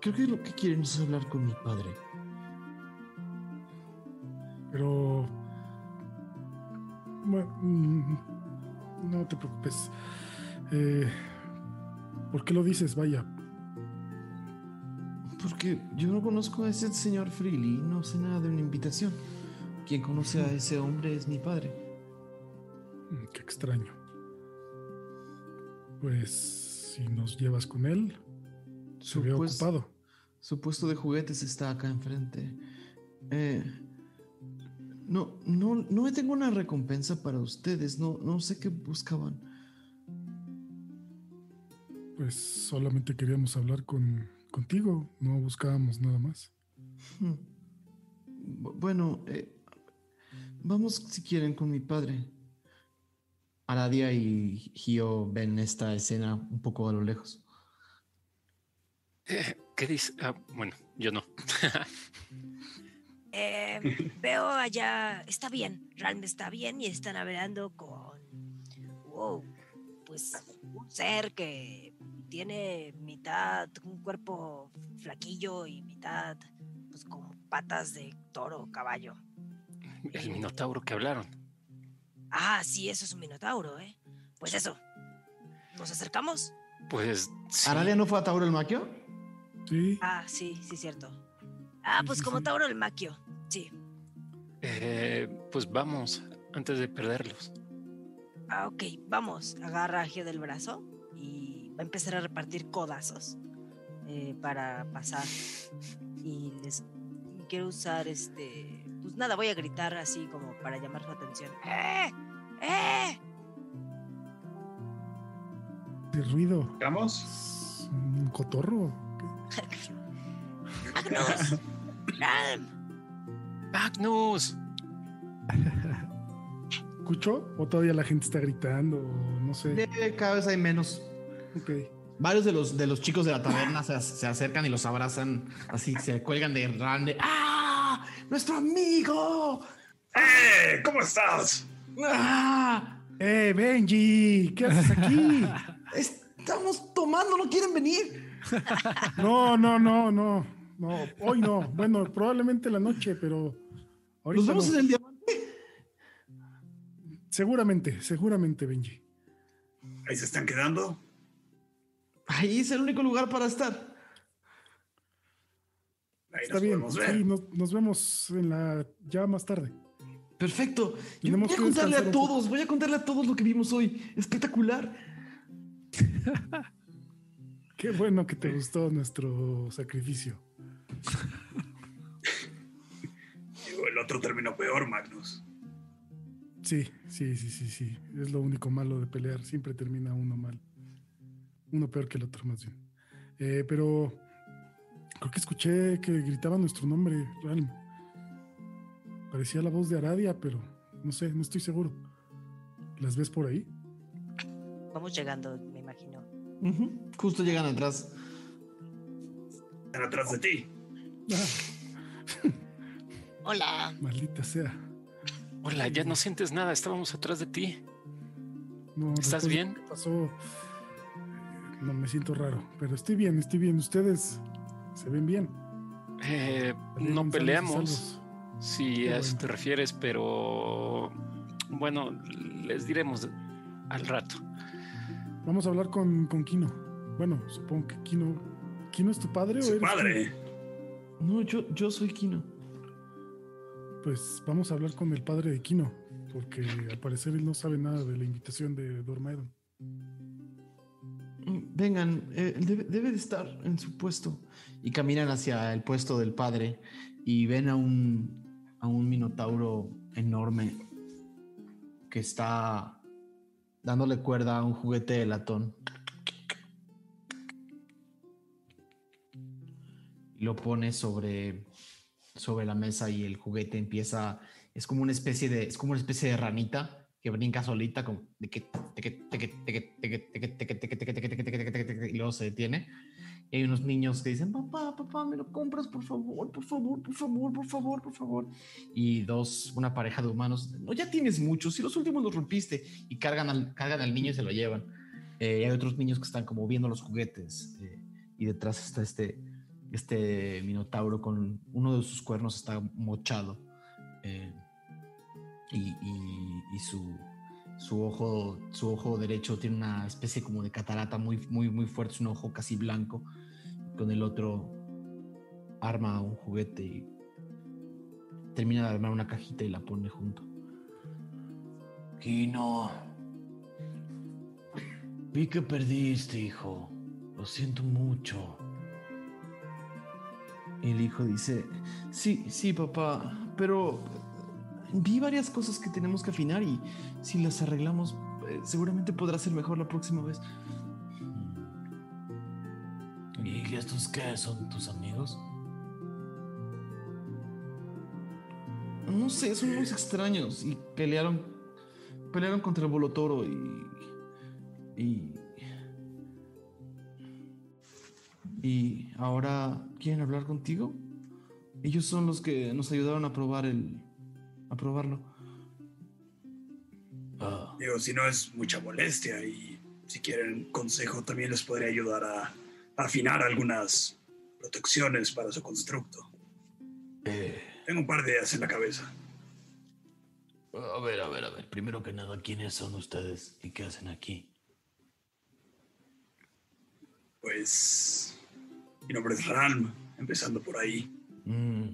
Creo que lo que quieren es hablar con mi padre. Pero. Bueno, mm, no te preocupes. Eh, ¿Por qué lo dices? Vaya. Porque yo no conozco a ese señor Freely, no sé nada de una invitación. Quien conoce a ese hombre es mi padre. Mm, Qué extraño. Pues si nos llevas con él, se Su ve pues- ocupado. Su puesto de juguetes está acá enfrente. Eh, no, no, no tengo una recompensa para ustedes. No, no sé qué buscaban. Pues solamente queríamos hablar con, contigo, no buscábamos nada más. Hmm. Bu- Bueno, eh, vamos si quieren con mi padre. Aradia y Gio ven esta escena un poco a lo lejos. Eh, ¿Qué dice? Ah, bueno, yo no. Eh, veo allá, está bien, realmente está bien y están hablando con, wow, pues un ser que tiene mitad un cuerpo flaquillo y mitad, pues con patas de toro o caballo. El minotauro que hablaron. Ah, sí, eso es un minotauro, ¿eh? Pues eso, ¿nos acercamos? Pues sí. ¿Aradia no fue a Tauro el Maquio? Sí, Ah, sí, sí, cierto. Ah, pues como. Tauro el Maquio, sí. Eh, pues vamos, antes de perderlos. Ah, ok, vamos. Agarra a Gio del brazo y va a empezar a repartir codazos eh, para pasar. Y les y quiero usar este. Pues nada, voy a gritar así como para llamar su atención. ¡Eh! ¡Eh! de ruido. ¿Vamos? Un cotorro. ¡Magnus! ¡Ralm! ¡Magnus! ¿Escucho? ¿O todavía la gente está gritando? O no sé. Eh, cada vez hay menos. Ok. Varios de los, de los chicos de la taberna se, se acercan y los abrazan, así se cuelgan de grande. ¡Ah! ¡Nuestro amigo! ¡Eh! ¿Cómo estás? ¡Ah! ¡Eh, Benji! ¿Qué haces aquí? Estamos tomando, ¿no quieren venir? No, no, no, no. No, hoy no. Bueno, probablemente la noche, pero. ahorita Nos vemos no. en el diamante. Seguramente, seguramente, Benji. Ahí se están quedando. Ahí es el único lugar para estar. Ahí Está nos bien. podemos ver. Sí, nos, nos vemos en la ya más tarde. Perfecto. Yo voy a contarle a todos, voy a contarle a todos lo que vimos hoy. Espectacular. Qué bueno que te gustó nuestro sacrificio. Digo, el otro terminó peor, Magnus. Sí, sí, sí, sí, sí. Es lo único malo de pelear. Siempre termina uno mal. Uno peor que el otro, más bien. Eh, pero creo que escuché que gritaba nuestro nombre, Ralm. Parecía la voz de Aradia, pero no sé, no estoy seguro. ¿Las ves por ahí? Vamos llegando, me imagino. Justo llegan atrás. Están atrás de ti. Hola. maldita sea. Hola, ya no sientes nada, estábamos atrás de ti. No, ¿Estás bien? pasó? eh, No me siento raro, pero estoy bien, estoy bien. Ustedes se ven bien. Eh, no peleamos, si Qué a eso bueno. te refieres, pero bueno, les diremos al rato. Vamos a hablar con, con Kino. Bueno, supongo que Kino. ¿Kino es tu padre o Su eres tú? padre. No, yo, yo soy Kino. Pues vamos a hablar con el padre de Kino, porque al parecer él no sabe nada de la invitación de Dormaedon. Mm, Vengan, eh, él debe, debe de estar en su puesto. Y caminan hacia el puesto del padre y ven a un, a un minotauro enorme que está dándole cuerda a un juguete de latón. lo pones sobre, sobre la mesa y el juguete empieza, es como una especie de, es como una especie de ranita que brinca solita como y luego se detiene. Y hay unos niños que dicen, papá, papá, me lo compras, por favor, por favor, por favor, por favor, por favor. Y dos, una pareja de humanos, no, ya tienes muchos, si los últimos los rompiste y cargan al, cargan al niño y se lo llevan. Eh, hay otros niños que están como viendo los juguetes eh, y detrás está este este minotauro con uno de sus cuernos está mochado. eh, y, su, su, ojo, su ojo derecho tiene una especie como de catarata muy, muy, muy fuerte, es un ojo casi blanco. Con el otro arma un juguete y termina de armar una cajita y la pone junto. Kino. Vi que perdiste, hijo. Lo siento mucho. Y el hijo dice, sí, sí, papá, pero vi varias cosas que tenemos que afinar y si las arreglamos, eh, seguramente podrá ser mejor la próxima vez. ¿Y estos qué? ¿Son tus amigos? No sé, son unos extraños y pelearon, pelearon contra el Bolotoro y, y, y ahora quieren hablar contigo. Ellos son los que nos ayudaron a probar el, a probarlo. Ah, Digo, si no es mucha molestia y si quieren consejo también les podría ayudar a, a afinar algunas protecciones para su constructo. eh, Tengo un par de ideas en la cabeza. a ver, a ver, a ver. Primero que nada, ¿quiénes son ustedes y qué hacen aquí? Pues mi nombre es Ralm, empezando por ahí. Mm,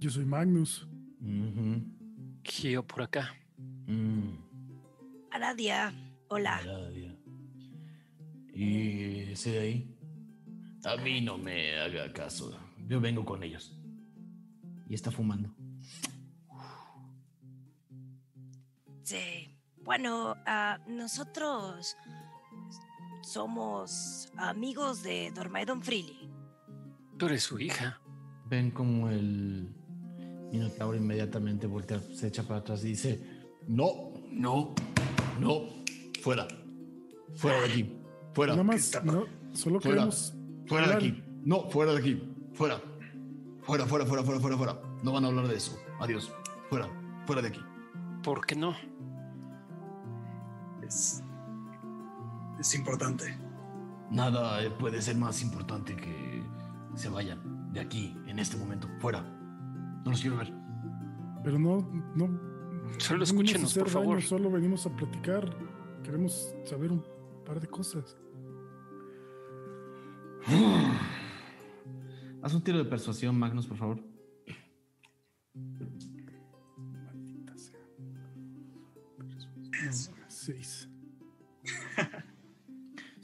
Yo soy Magnus. Gio por acá. mm, Aradia, hola. Aradia. ¿Y ese de ahí? A mí no me haga caso. Yo vengo con ellos. Y está fumando. Sí. Bueno, ah, nosotros somos amigos de Dormaedon Freely. Tú eres su hija. Ven como el Minotauro inmediatamente voltea, se echa para atrás y dice, No, no, no. Fuera. Fuera de aquí. Fuera. Nada más, no, solo Fuera. queremos. Fuera de aquí. No, fuera de aquí. Fuera. Fuera, fuera, fuera, fuera, fuera, fuera. No van a hablar de eso. Adiós. Fuera. Fuera de aquí. ¿Por qué no? Es, es importante. Nada eh, puede ser más importante que se vayan de aquí en este momento. Fuera. No los quiero ver. Pero no, no. Solo escúchenos, por daño, favor. Solo venimos a platicar. Queremos saber un par de cosas. haz un tiro de persuasión, Magnus, por favor. Maldita sea. Seis.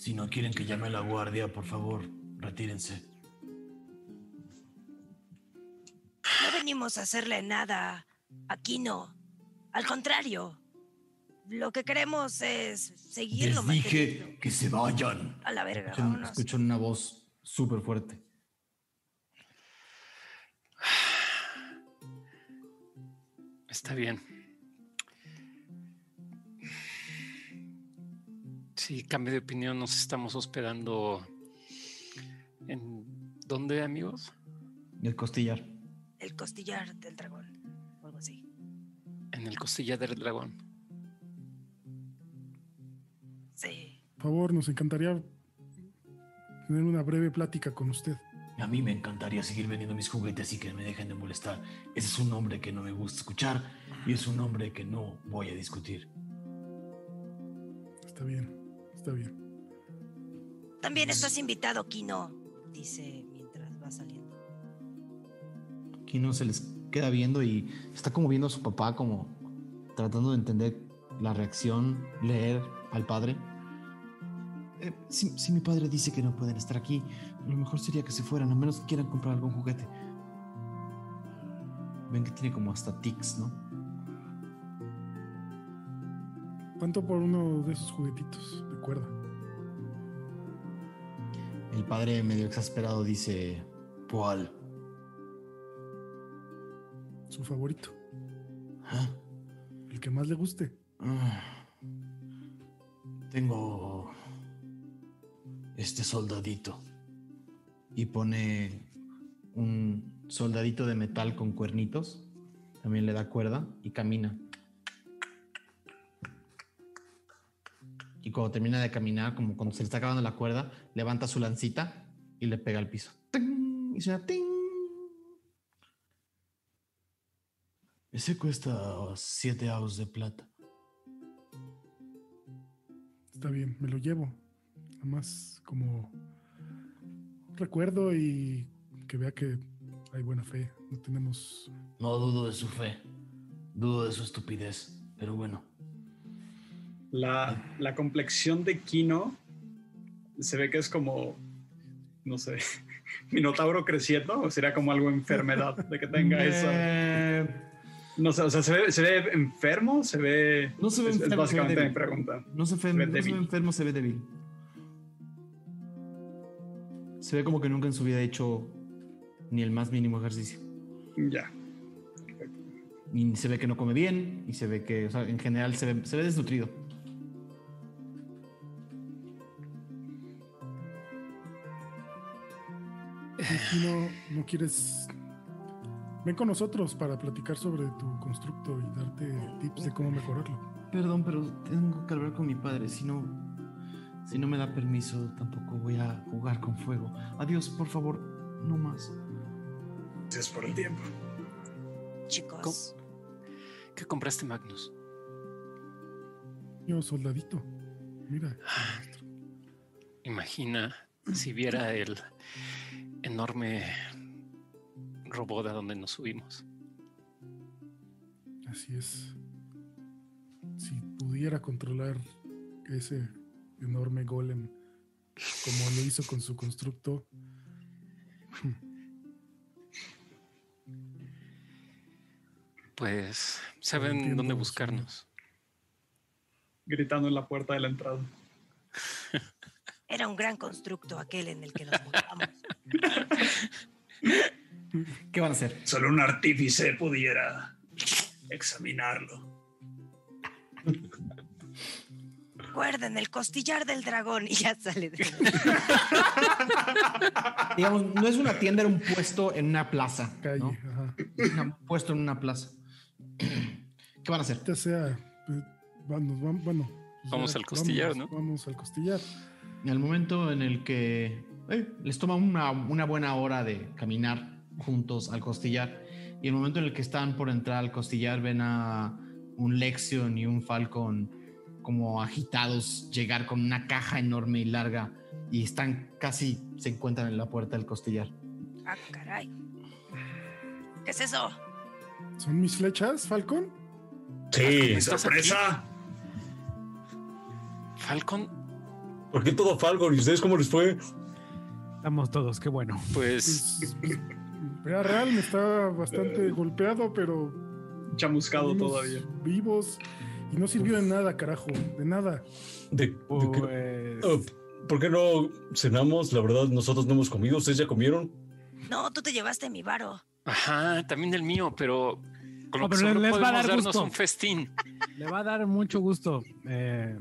Si no quieren que llame a la guardia, por favor, retírense. No venimos a hacerle nada. Aquí no. Al contrario. Lo que queremos es seguirlo Les dije manteniendo. que se vayan. A la verga, Escuchan, escuchan una voz súper fuerte. Está bien. Sí, cambio de opinión, nos estamos hospedando en ¿dónde, amigos? El costillar. El costillar del dragón. O algo así. En el Costilla del Dragón. Sí. Por favor, nos encantaría tener una breve plática con usted. A mí me encantaría seguir vendiendo mis juguetes y que me dejen de molestar. Ese es un nombre que no me gusta escuchar y es un nombre que no voy a discutir. Está bien, está bien. También estás invitado, Kino. Dice mientras va saliendo. Kino se les queda viendo y está como viendo a su papá, como tratando de entender la reacción, leer al padre. Eh, si, si mi padre dice que no pueden estar aquí, lo mejor sería que se fueran, a menos que quieran comprar algún juguete. Ven que tiene como hasta tics, ¿no? ¿Cuánto por uno de esos juguetitos de cuerda? El padre medio exasperado dice, ¿cuál? Su favorito. ¿Ah? El que más le guste. Ah. Tengo este soldadito. y pone un soldadito de metal con cuernitos. También le da cuerda y camina. Y cuando termina de caminar, como cuando se le está acabando la cuerda, levanta su lancita y le pega al piso. ¡Ting! Y suena ¡ting! Ese cuesta siete avos de plata. Está bien, me lo llevo. Nada más como recuerdo y que vea que hay buena fe. No tenemos. No dudo de su fe. Dudo de su estupidez. Pero bueno. La, la complexión de Kino se ve que es como, no sé, Minotauro creciendo, o sería como algo enfermedad de que tenga eso. Eh, No sé, o sea, ¿se ve, se ve enfermo? ¿Se ve...? No se ve es, es enfermo, se ve básicamente mi pregunta. No se, fe- Se ve no se ve débil. enfermo, se ve débil. Se ve como que nunca en su vida ha hecho ni el más mínimo ejercicio. Ya. Y se ve que no come bien, y se ve que, o sea, en general se ve, se ve desnutrido. Aquí no, no quieres. Ven con nosotros para platicar sobre tu constructo y darte tips de cómo mejorarlo. Perdón, pero tengo que hablar con mi padre. Si no, si no me da permiso, tampoco voy a jugar con fuego. Adiós, por favor, no más. Gracias por el tiempo. Chicos, ¿Qué compraste, Magnus? Yo, soldadito. Mira. Imagina si viera el enorme robot a donde nos subimos. Así es. Si pudiera controlar ese enorme golem como lo hizo con su constructo, Pues saben entiendo, dónde buscarnos. Gritando en la puerta de la entrada. era un gran constructo aquel en el que nos montamos. ¿Qué van a hacer? Solo un artífice pudiera examinarlo. Recuerden el costillar del dragón y ya sale. de- Digamos, no es una tienda, era un puesto en una plaza. calle. ¿no? Ajá. Un puesto en una plaza. ¿Qué van a hacer? Ya sea, pues, vamos, vam- bueno. pues Vamos ya, al costillar, vamos- ¿no? Vamos al costillar. En el momento en el que eh, les toma una, una buena hora de caminar juntos al costillar, y el momento en el que están por entrar al costillar, ven a un Lexion y un Falcon como agitados llegar con una caja enorme y larga, y están casi se encuentran en la puerta del costillar. Ah, caray. ¿Qué es eso? ¿Son mis flechas, Falcon? Sí. ¿Estás ¡Sorpresa! Falcon, ¿Por qué todo Falcon? ¿Y ustedes cómo les fue? Estamos todos, qué bueno. pues Real me está bastante golpeado, pero Chamuscado todavía. vivos y no sirvió de nada, carajo, de nada. ¿De, de qué- Pues, Oh, ¿Por qué no cenamos? La verdad, nosotros no hemos comido. ¿Ustedes ya comieron? No, tú te llevaste mi varo. Ajá, también el mío, pero con lo No, que pero sobró les va a dar darnos gusto. un festín. le va a dar mucho gusto. Eh,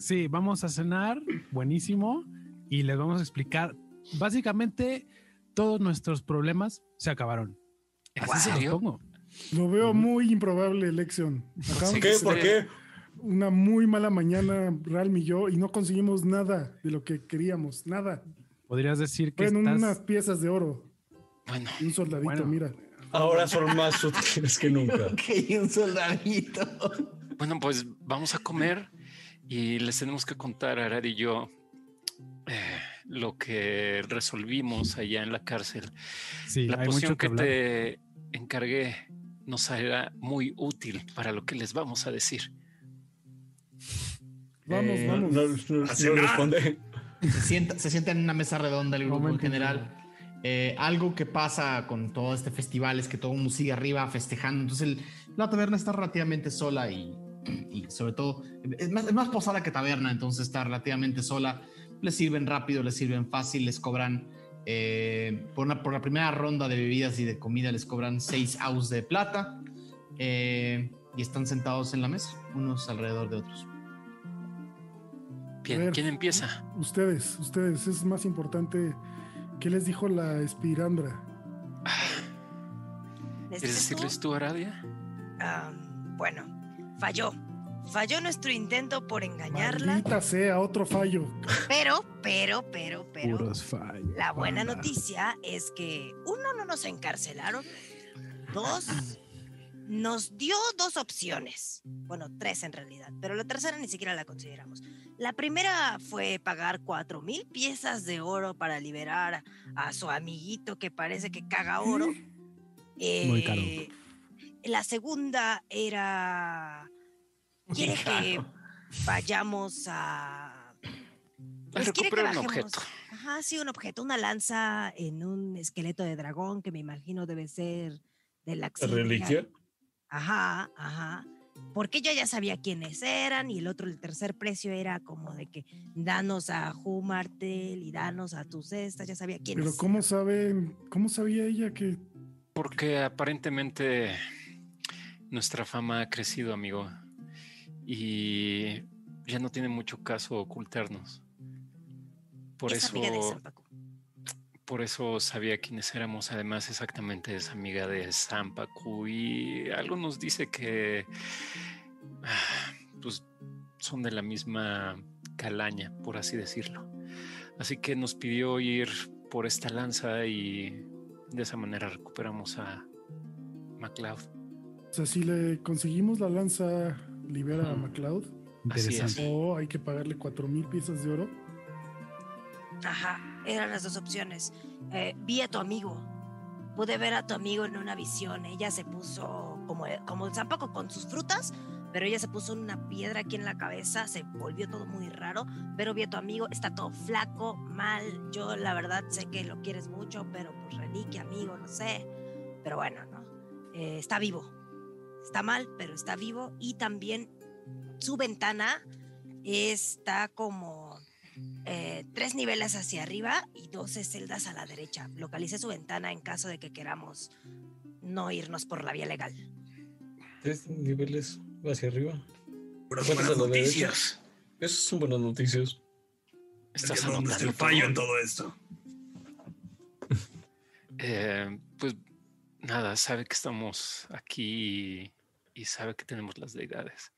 sí, vamos a cenar, buenísimo, y les vamos a explicar. Básicamente, todos nuestros problemas se acabaron. ¿En Así se los pongo. Lo veo muy improbable, Elección. ¿Por qué? Una muy mala mañana, Real y yo, y no conseguimos nada de lo que queríamos, nada. Podrías decir que Fueron estás... unas piezas de oro Bueno, un soldadito, Bueno. mira. Ahora son más útiles que nunca. Ok, un soldadito. bueno, pues vamos a comer y les tenemos que contar Arad y yo eh, lo que resolvimos allá en la cárcel. Sí, la hay poción mucho que que, te encargué nos será muy útil para lo que les vamos a decir. Vamos, Eh, No, vamos. no, no- no responde. se sienta, se sienta en una mesa redonda el grupo en general. Eh, algo que pasa con todo este festival es que todo el mundo sigue arriba festejando. Entonces el- la taberna está relativamente sola y, y sobre todo es más, es más posada que taberna, entonces está relativamente sola. Les sirven rápido, les sirven fácil, les cobran eh, por, una- por la primera ronda de bebidas y de comida les cobran 6 aus de plata eh, y están sentados en la mesa, unos alrededor de otros. Bien, ver. ¿quién empieza? Ustedes, ustedes, es más importante. ¿Qué les dijo la espirandra? ¿Les ¿Quieres decirles tú, Aradia? Ah, bueno, falló. Falló nuestro intento por engañarla, Maldita sea, otro fallo. pero, pero, pero, pero. Puros fallos. La buena noticia es que, uno, no nos encarcelaron. Dos, nos dio dos opciones. Bueno, tres en realidad, pero la tercera ni siquiera la consideramos. La primera fue pagar cuatro mil piezas de oro para liberar a su amiguito que parece que caga oro. Muy caro. La segunda era... Quiere que vayamos a... Pues quiere que recuperar un bajemos- objeto. Ajá, sí, un objeto, una lanza en un esqueleto de dragón que me imagino debe ser de la. Ajá, ajá. Porque ella ya sabía quiénes eran y el otro, el tercer precio era como de que danos a Humartel y danos a tus estas, ya sabía quiénes Pero ¿cómo saben, cómo sabía ella que Porque aparentemente nuestra fama ha crecido, amigo. Y ya no tiene mucho caso ocultarnos. Por es eso, amiga de por eso sabía quiénes éramos. Además, exactamente es amiga de Zampacu. Y algo nos dice que pues, son de la misma calaña, por así decirlo. Así que nos pidió ir por esta lanza y de esa manera recuperamos a MacLeod. O sea, si le conseguimos la lanza, libera a. MacLeod. Interesante. O hay que pagarle cuatro mil piezas de oro. Ajá, eran las dos opciones. Eh, vi a tu amigo. Pude ver a tu amigo en una visión. Ella se puso como, como el Zampaco con sus frutas, pero ella se puso una piedra aquí en la cabeza. Se volvió todo muy raro. Pero vi a tu amigo, está todo flaco, mal. Yo, la verdad, sé que lo quieres mucho, pero pues reliquia, amigo, no sé. Pero bueno, ¿no? Eh, está vivo. Está mal, pero está vivo. Y también su ventana está como eh, tres niveles hacia arriba y 12 celdas a la derecha. Localicé su ventana en caso de que queramos no irnos por la vía legal. Tres niveles hacia arriba. Puras ¿Cuántas buenas noticias. Esas son buenas noticias. ¿Estás Es que ¿Dónde está anotando el fallo en todo esto? Eh, pues nada, sabe que estamos aquí y, y sabe que tenemos las deidades.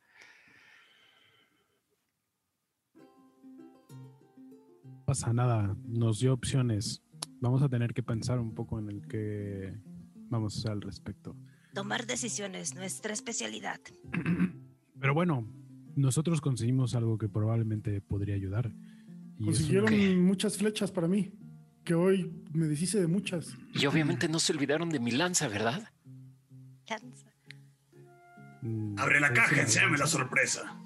No pasa nada, nos dio opciones. Vamos a tener que pensar un poco en el que vamos a hacer al respecto. Tomar decisiones, nuestra especialidad. Pero bueno, nosotros conseguimos algo que probablemente podría ayudar. Y Consiguieron muchas flechas para mí. Que hoy me deshice de muchas. Y obviamente no se olvidaron de mi lanza, ¿verdad? Lanza. mm, Abre la es caja, enséñame la sorpresa.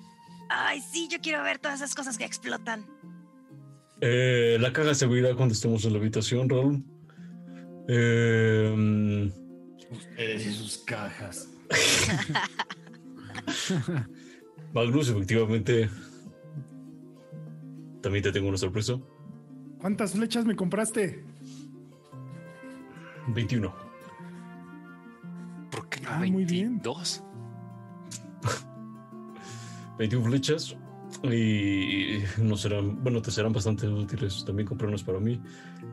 Ay, sí, yo quiero ver todas esas cosas que explotan. Eh, la caja de seguridad cuando estemos en la habitación, Raúl. Eh, Ustedes y sus cajas. Magnus, efectivamente. También te tengo una sorpresa. ¿Cuántas flechas me compraste? 21. ¿Por qué no Ah, muy bien. 22? 21 flechas. Y no serán, bueno, te serán bastante útiles. También compré unas para mí.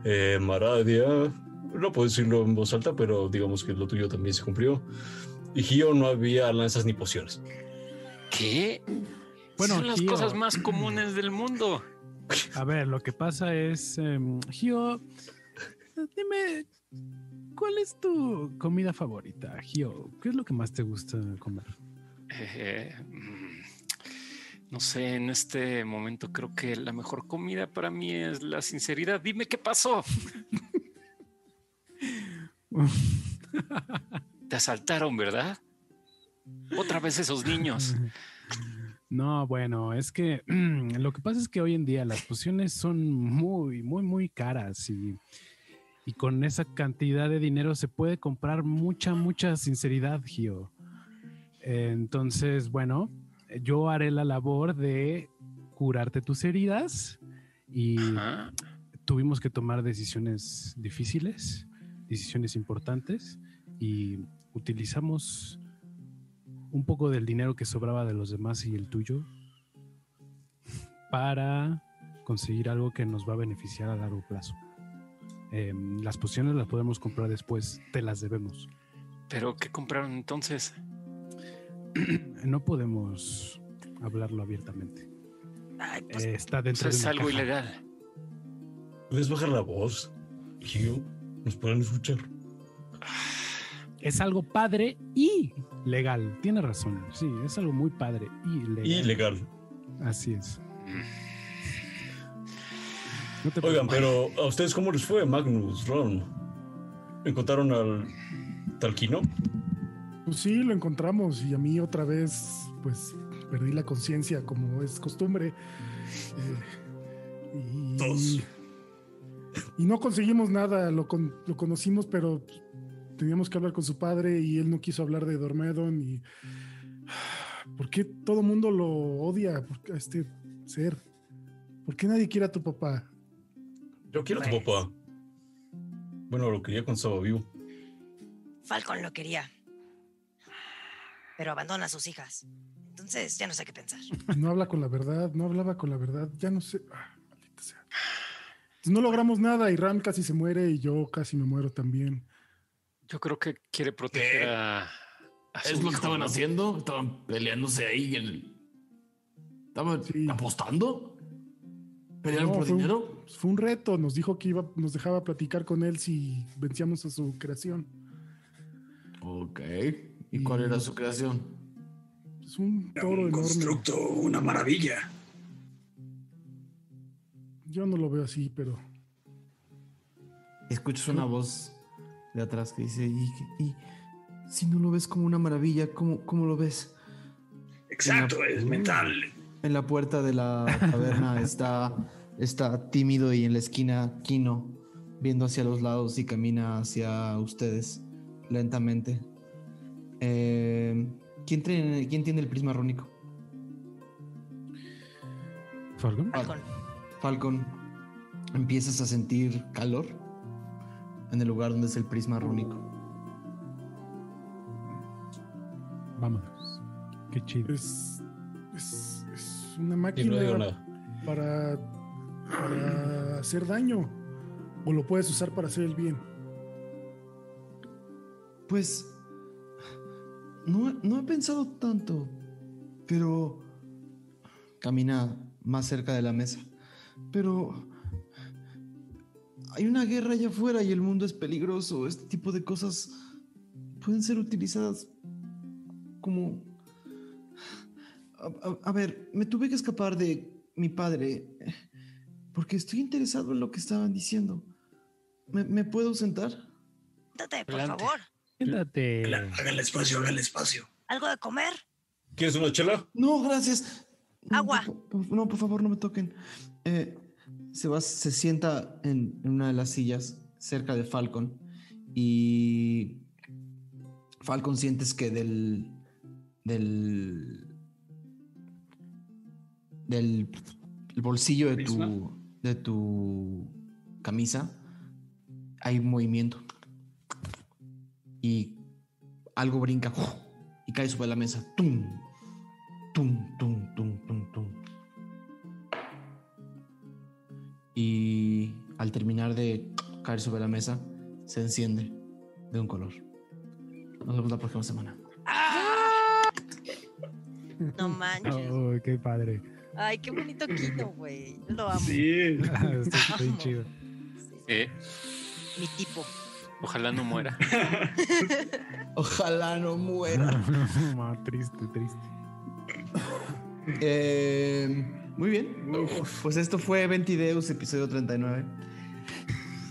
Eh, Maradia, no puedo decirlo en voz alta, pero digamos que lo tuyo también se cumplió. Y Gio no había lanzas ni pociones. ¿Qué? Bueno, Son las Gio. cosas más comunes del mundo. A ver, lo que pasa es, em, Gio, dime, ¿cuál es tu comida favorita, Gio? ¿Qué es lo que más te gusta comer? Eh, mm, No sé, en este momento creo que la mejor comida para mí es la sinceridad. Dime qué pasó. Te asaltaron, ¿verdad? Otra vez esos niños. No, bueno, es que lo que pasa es que hoy en día las pociones son muy, muy, muy caras y, y con esa cantidad de dinero se puede comprar mucha, mucha sinceridad, Gio. Entonces, bueno, yo haré la labor de curarte tus heridas y Ajá. tuvimos que tomar decisiones difíciles, decisiones importantes y utilizamos un poco del dinero que sobraba de los demás y el tuyo para conseguir algo que nos va a beneficiar a largo plazo. Em, las pociones las podemos comprar después, te las debemos. Pero ¿qué compraron entonces? No podemos hablarlo abiertamente. Ay, pues, Eh, está Eso dentro de es una algo caja. ilegal. ¿Puedes bajar la voz? Gio, nos pueden escuchar. Es algo padre y legal. Tiene razón. Sí, es algo muy padre y legal. Ilegal. Así es. No te Oigan, pero ¿a ustedes cómo les fue, Magnus, Ron? ¿Encontraron al Talquino? Pues sí, lo encontramos y a mí otra vez, pues perdí la conciencia como es costumbre. Eh, y, Todos. y no conseguimos nada, lo, con- lo conocimos, pero teníamos que hablar con su padre y él no quiso hablar de Dormedon. Y, ¿Por qué todo el mundo lo odia ¿Por qué a este ser? ¿Por qué nadie quiere a tu papá? Yo quiero a tu Pues. papá. Bueno, lo quería con estaba vivo. Falcon lo quería. Pero abandona a sus hijas. Entonces ya no sé qué pensar. No habla con la verdad, no hablaba con la verdad, ya no sé. Ah, maldita sea. Pues no logramos nada y Ram casi se muere y yo casi me muero también. Yo creo que quiere proteger ¿Qué? a, a su ¿Es lo que estaban ¿no? haciendo? Estaban peleándose ahí. el- ¿Estaban Sí. apostando? ¿Pelearon No, por fue un- dinero? Pues fue un reto, nos dijo que iba, nos dejaba platicar con él si vencíamos a su creación. Ok. ¿Y cuál era su creación? Es un Era toro un enorme. constructo, una maravilla. Yo no lo veo así, pero Escuchas una voz de atrás que dice, y, y si no lo ves como una maravilla, ¿cómo, cómo lo ves? Exacto, es mental. En la puerta de la taberna está, está tímido y en la esquina Kino, viendo hacia los lados y camina hacia ustedes lentamente. Eh, ¿quién, tiene, ¿Quién tiene el prisma rúnico? Falcon. Falcon. Falcon, empiezas a sentir calor en el lugar donde es el prisma rúnico. Vámonos. Qué chido. es, es, es una Y no máquina digo nada. para, para hacer daño. O lo puedes usar para hacer el bien. Pues no, no he pensado tanto, pero camina más cerca de la mesa. Pero hay una guerra allá afuera y el mundo es peligroso. Este tipo de cosas pueden ser utilizadas como... A, a- a ver, me tuve que escapar de mi padre porque estoy interesado en lo que estaban diciendo. ¿Me, me puedo sentar? Date, por Adelante. favor. Quédate. Háganle espacio, háganle espacio. ¿Algo de comer? ¿Quieres una chela? No, gracias. No, Agua. por, por- no, por favor, no me toquen. Eh, se va, se sienta en, en una de las sillas cerca de Falcon y Falcon sientes que del del del el bolsillo de tu de tu camisa hay movimiento y algo brinca y cae sobre la mesa. ¡Tum! tum, tum, tum, tum, tum. Y al terminar de caer sobre la mesa, se enciende de un color. Nos vemos la próxima semana. No manches. Oh, qué padre. Ay, qué bonito Kino, güey. Lo amo. Sí. Está está bien Amo. chido. Eh, Mi tipo. ojalá no muera. Ojalá no muera. Triste, triste. Eh, muy bien. Pues esto fue Ventideus, episodio 39.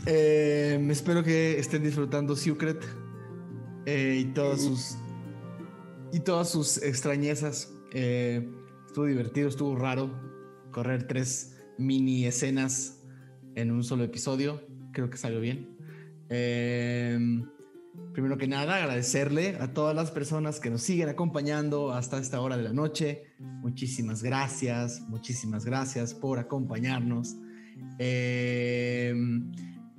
Eh, espero que estén disfrutando Secret eh, y todas sus y todas sus extrañezas. Eh, estuvo divertido, estuvo raro correr tres mini escenas en un solo episodio. Creo que salió bien. Primero que nada, agradecerle a todas las personas que nos siguen acompañando hasta esta hora de la noche. Muchísimas gracias, muchísimas gracias por acompañarnos. Eh,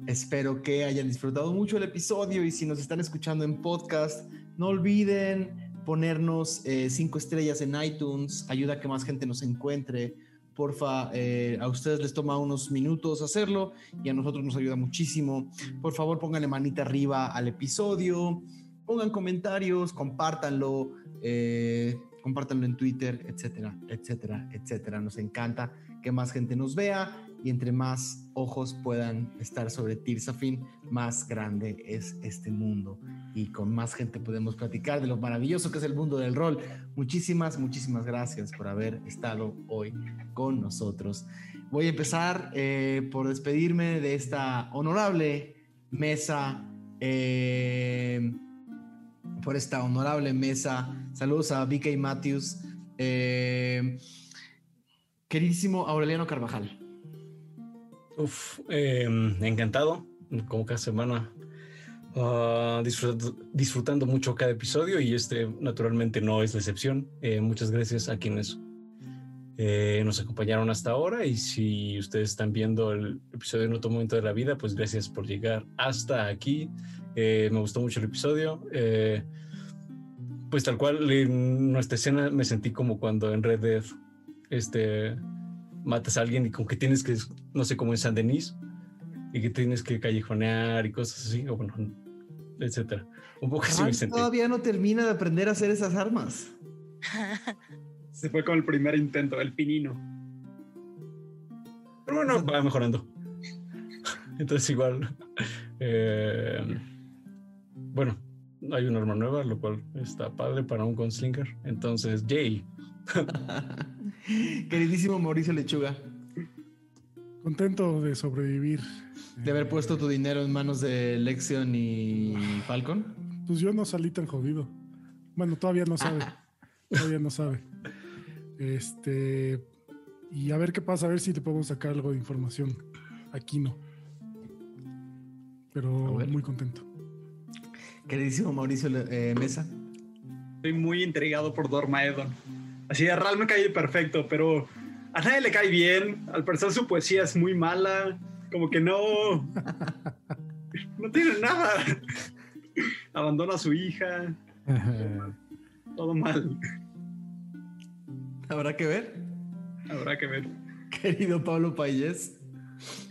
espero que hayan disfrutado mucho el episodio y si nos están escuchando en podcast, no olviden ponernos eh, cinco estrellas en iTunes, ayuda a que más gente nos encuentre. Porfa, eh, a ustedes les toma unos minutos hacerlo y a nosotros nos ayuda muchísimo. Por favor, pónganle manita arriba al episodio, pongan comentarios, compártanlo, eh, compártanlo en Twitter, etcétera, etcétera, etcétera. Nos encanta que más gente nos vea y entre más ojos puedan estar sobre Tirsafin, más grande es este mundo y con más gente podemos platicar de lo maravilloso que es el mundo del rol. Muchísimas, muchísimas gracias por haber estado hoy con nosotros. Voy a empezar eh, por despedirme de esta honorable mesa, eh, por esta honorable mesa. Saludos a BK Matthews. Eh, queridísimo Aureliano Carvajal. Uf, eh, encantado, como cada semana, uh, disfrutando, mucho cada episodio y este naturalmente no es la excepción. Eh, muchas gracias a quienes eh, nos acompañaron hasta ahora y si ustedes están viendo el episodio en otro momento de la vida, pues gracias por llegar hasta aquí. me gustó mucho el episodio. pues tal cual nuestra escena me sentí como cuando en Red Dead este matas a alguien y con que tienes que, no sé, como en San Denis, y que tienes que callejonear y cosas así, o bueno, etcétera. Un poco así me sentí. Todavía no termina de aprender a hacer esas armas. Se fue con el primer intento, el pinino. Pero bueno, va mejorando. Entonces igual, eh, bueno, hay una arma nueva, lo cual está padre para un gunslinger. Entonces, Jay. Queridísimo Mauricio Lechuga. Contento de sobrevivir. De haber puesto tu dinero en manos de Lexion y Falcon. Pues yo no salí tan jodido. Bueno, todavía no sabe. todavía no sabe. Este. Y a ver qué pasa, a ver si le podemos sacar algo de información. Aquí no. Pero muy contento. Queridísimo Mauricio eh, Mesa. Estoy muy intrigado por Dormaedon. Así de Ral me cae perfecto, pero a nadie le cae bien. Al parecer su poesía es muy mala. Como que no. No tiene nada. Abandona a su hija. Todo mal. Habrá que ver. Habrá que ver. Querido Pablo Payés.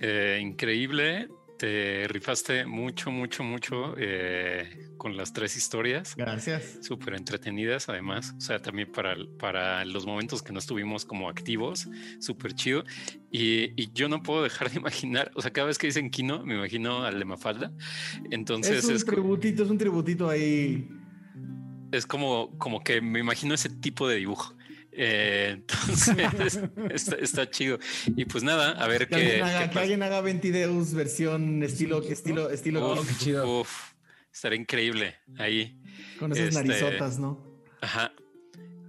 Eh, increíble. Te rifaste mucho, mucho, mucho eh, con las tres historias. Gracias. Súper entretenidas, además. O sea, también para, para los momentos que no estuvimos como activos, súper chido. Y, y, yo no puedo dejar de imaginar, o sea, cada vez que dicen Kino, me imagino al de Mafalda. Entonces es un tributito, es un tributito ahí. Es como, como que me imagino ese tipo de dibujo. Eh, entonces está, está, chido. Y pues nada, a ver que, qué, alguien haga, que alguien haga Ventideus versión estilo, estilo, estilo. Uf, chido. Uf, estaría increíble ahí. Con esas este, narizotas, ¿no? Ajá.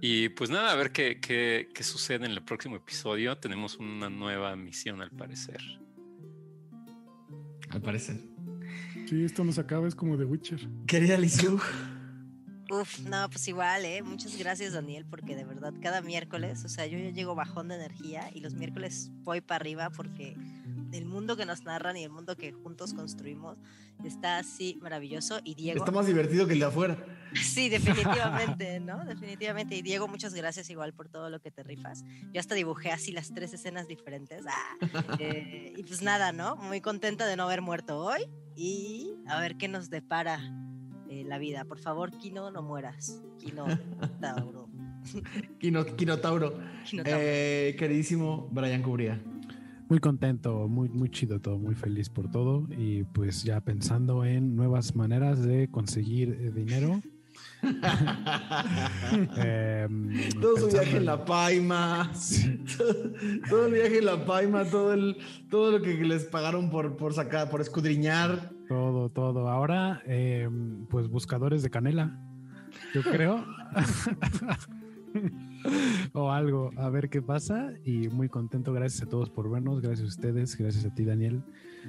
Y pues nada, a ver qué, qué, qué sucede en el próximo episodio. Tenemos una nueva misión al parecer. Al parecer. Sí, esto nos acaba, es como The Witcher. Querida Lizu. Uf, no, pues igual, ¿eh? Muchas gracias, Daniel, porque de verdad cada miércoles, o sea, yo ya llego bajón de energía y los miércoles voy para arriba porque el mundo que nos narran y el mundo que juntos construimos está así maravilloso. Y Diego. Está más divertido que el de afuera. Sí, definitivamente, ¿no? Definitivamente. Y Diego, muchas gracias igual por todo lo que te rifas. Yo hasta dibujé así las tres escenas diferentes. Ah, eh, y pues nada, ¿no? Muy contenta de no haber muerto hoy y a ver qué nos depara eh, la vida. Por favor, Kino, no mueras. Kino Tauro. Kino, Kino Tauro. Kino Tauro. Eh, queridísimo Brian Cubría. Muy contento, muy, muy chido todo, muy feliz por todo y pues ya pensando en nuevas maneras de conseguir dinero Em, todo su viaje en la paima. todo el viaje en la paima, todo el, todo lo que les pagaron por, por sacar, por escudriñar. Todo, todo. Ahora, em, pues buscadores de canela, yo creo. o algo, a ver qué pasa. Y muy contento, gracias a todos por vernos, gracias a ustedes, gracias a ti, Daniel,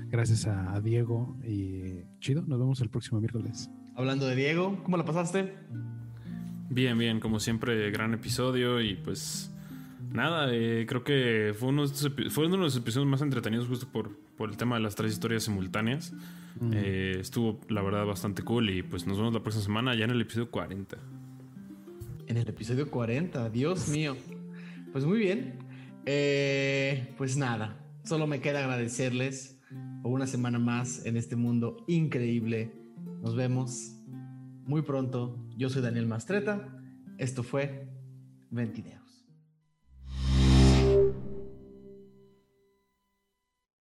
gracias a Diego. Y chido, nos vemos el próximo miércoles. Hablando de Diego, ¿cómo la pasaste? Bien, bien, como siempre, gran episodio y pues nada, eh, creo que fue uno, de estos epi- fue uno de los episodios más entretenidos justo por, por el tema de las tres historias simultáneas. Eh, estuvo, la verdad, bastante cool y pues nos vemos la próxima semana ya en el episodio 40. En el episodio 40, Dios mío. Pues muy bien. Eh, pues nada, solo me queda agradecerles por una semana más en este mundo increíble. Nos vemos muy pronto. Yo soy Daniel Mastreta. Esto fue Ventideos.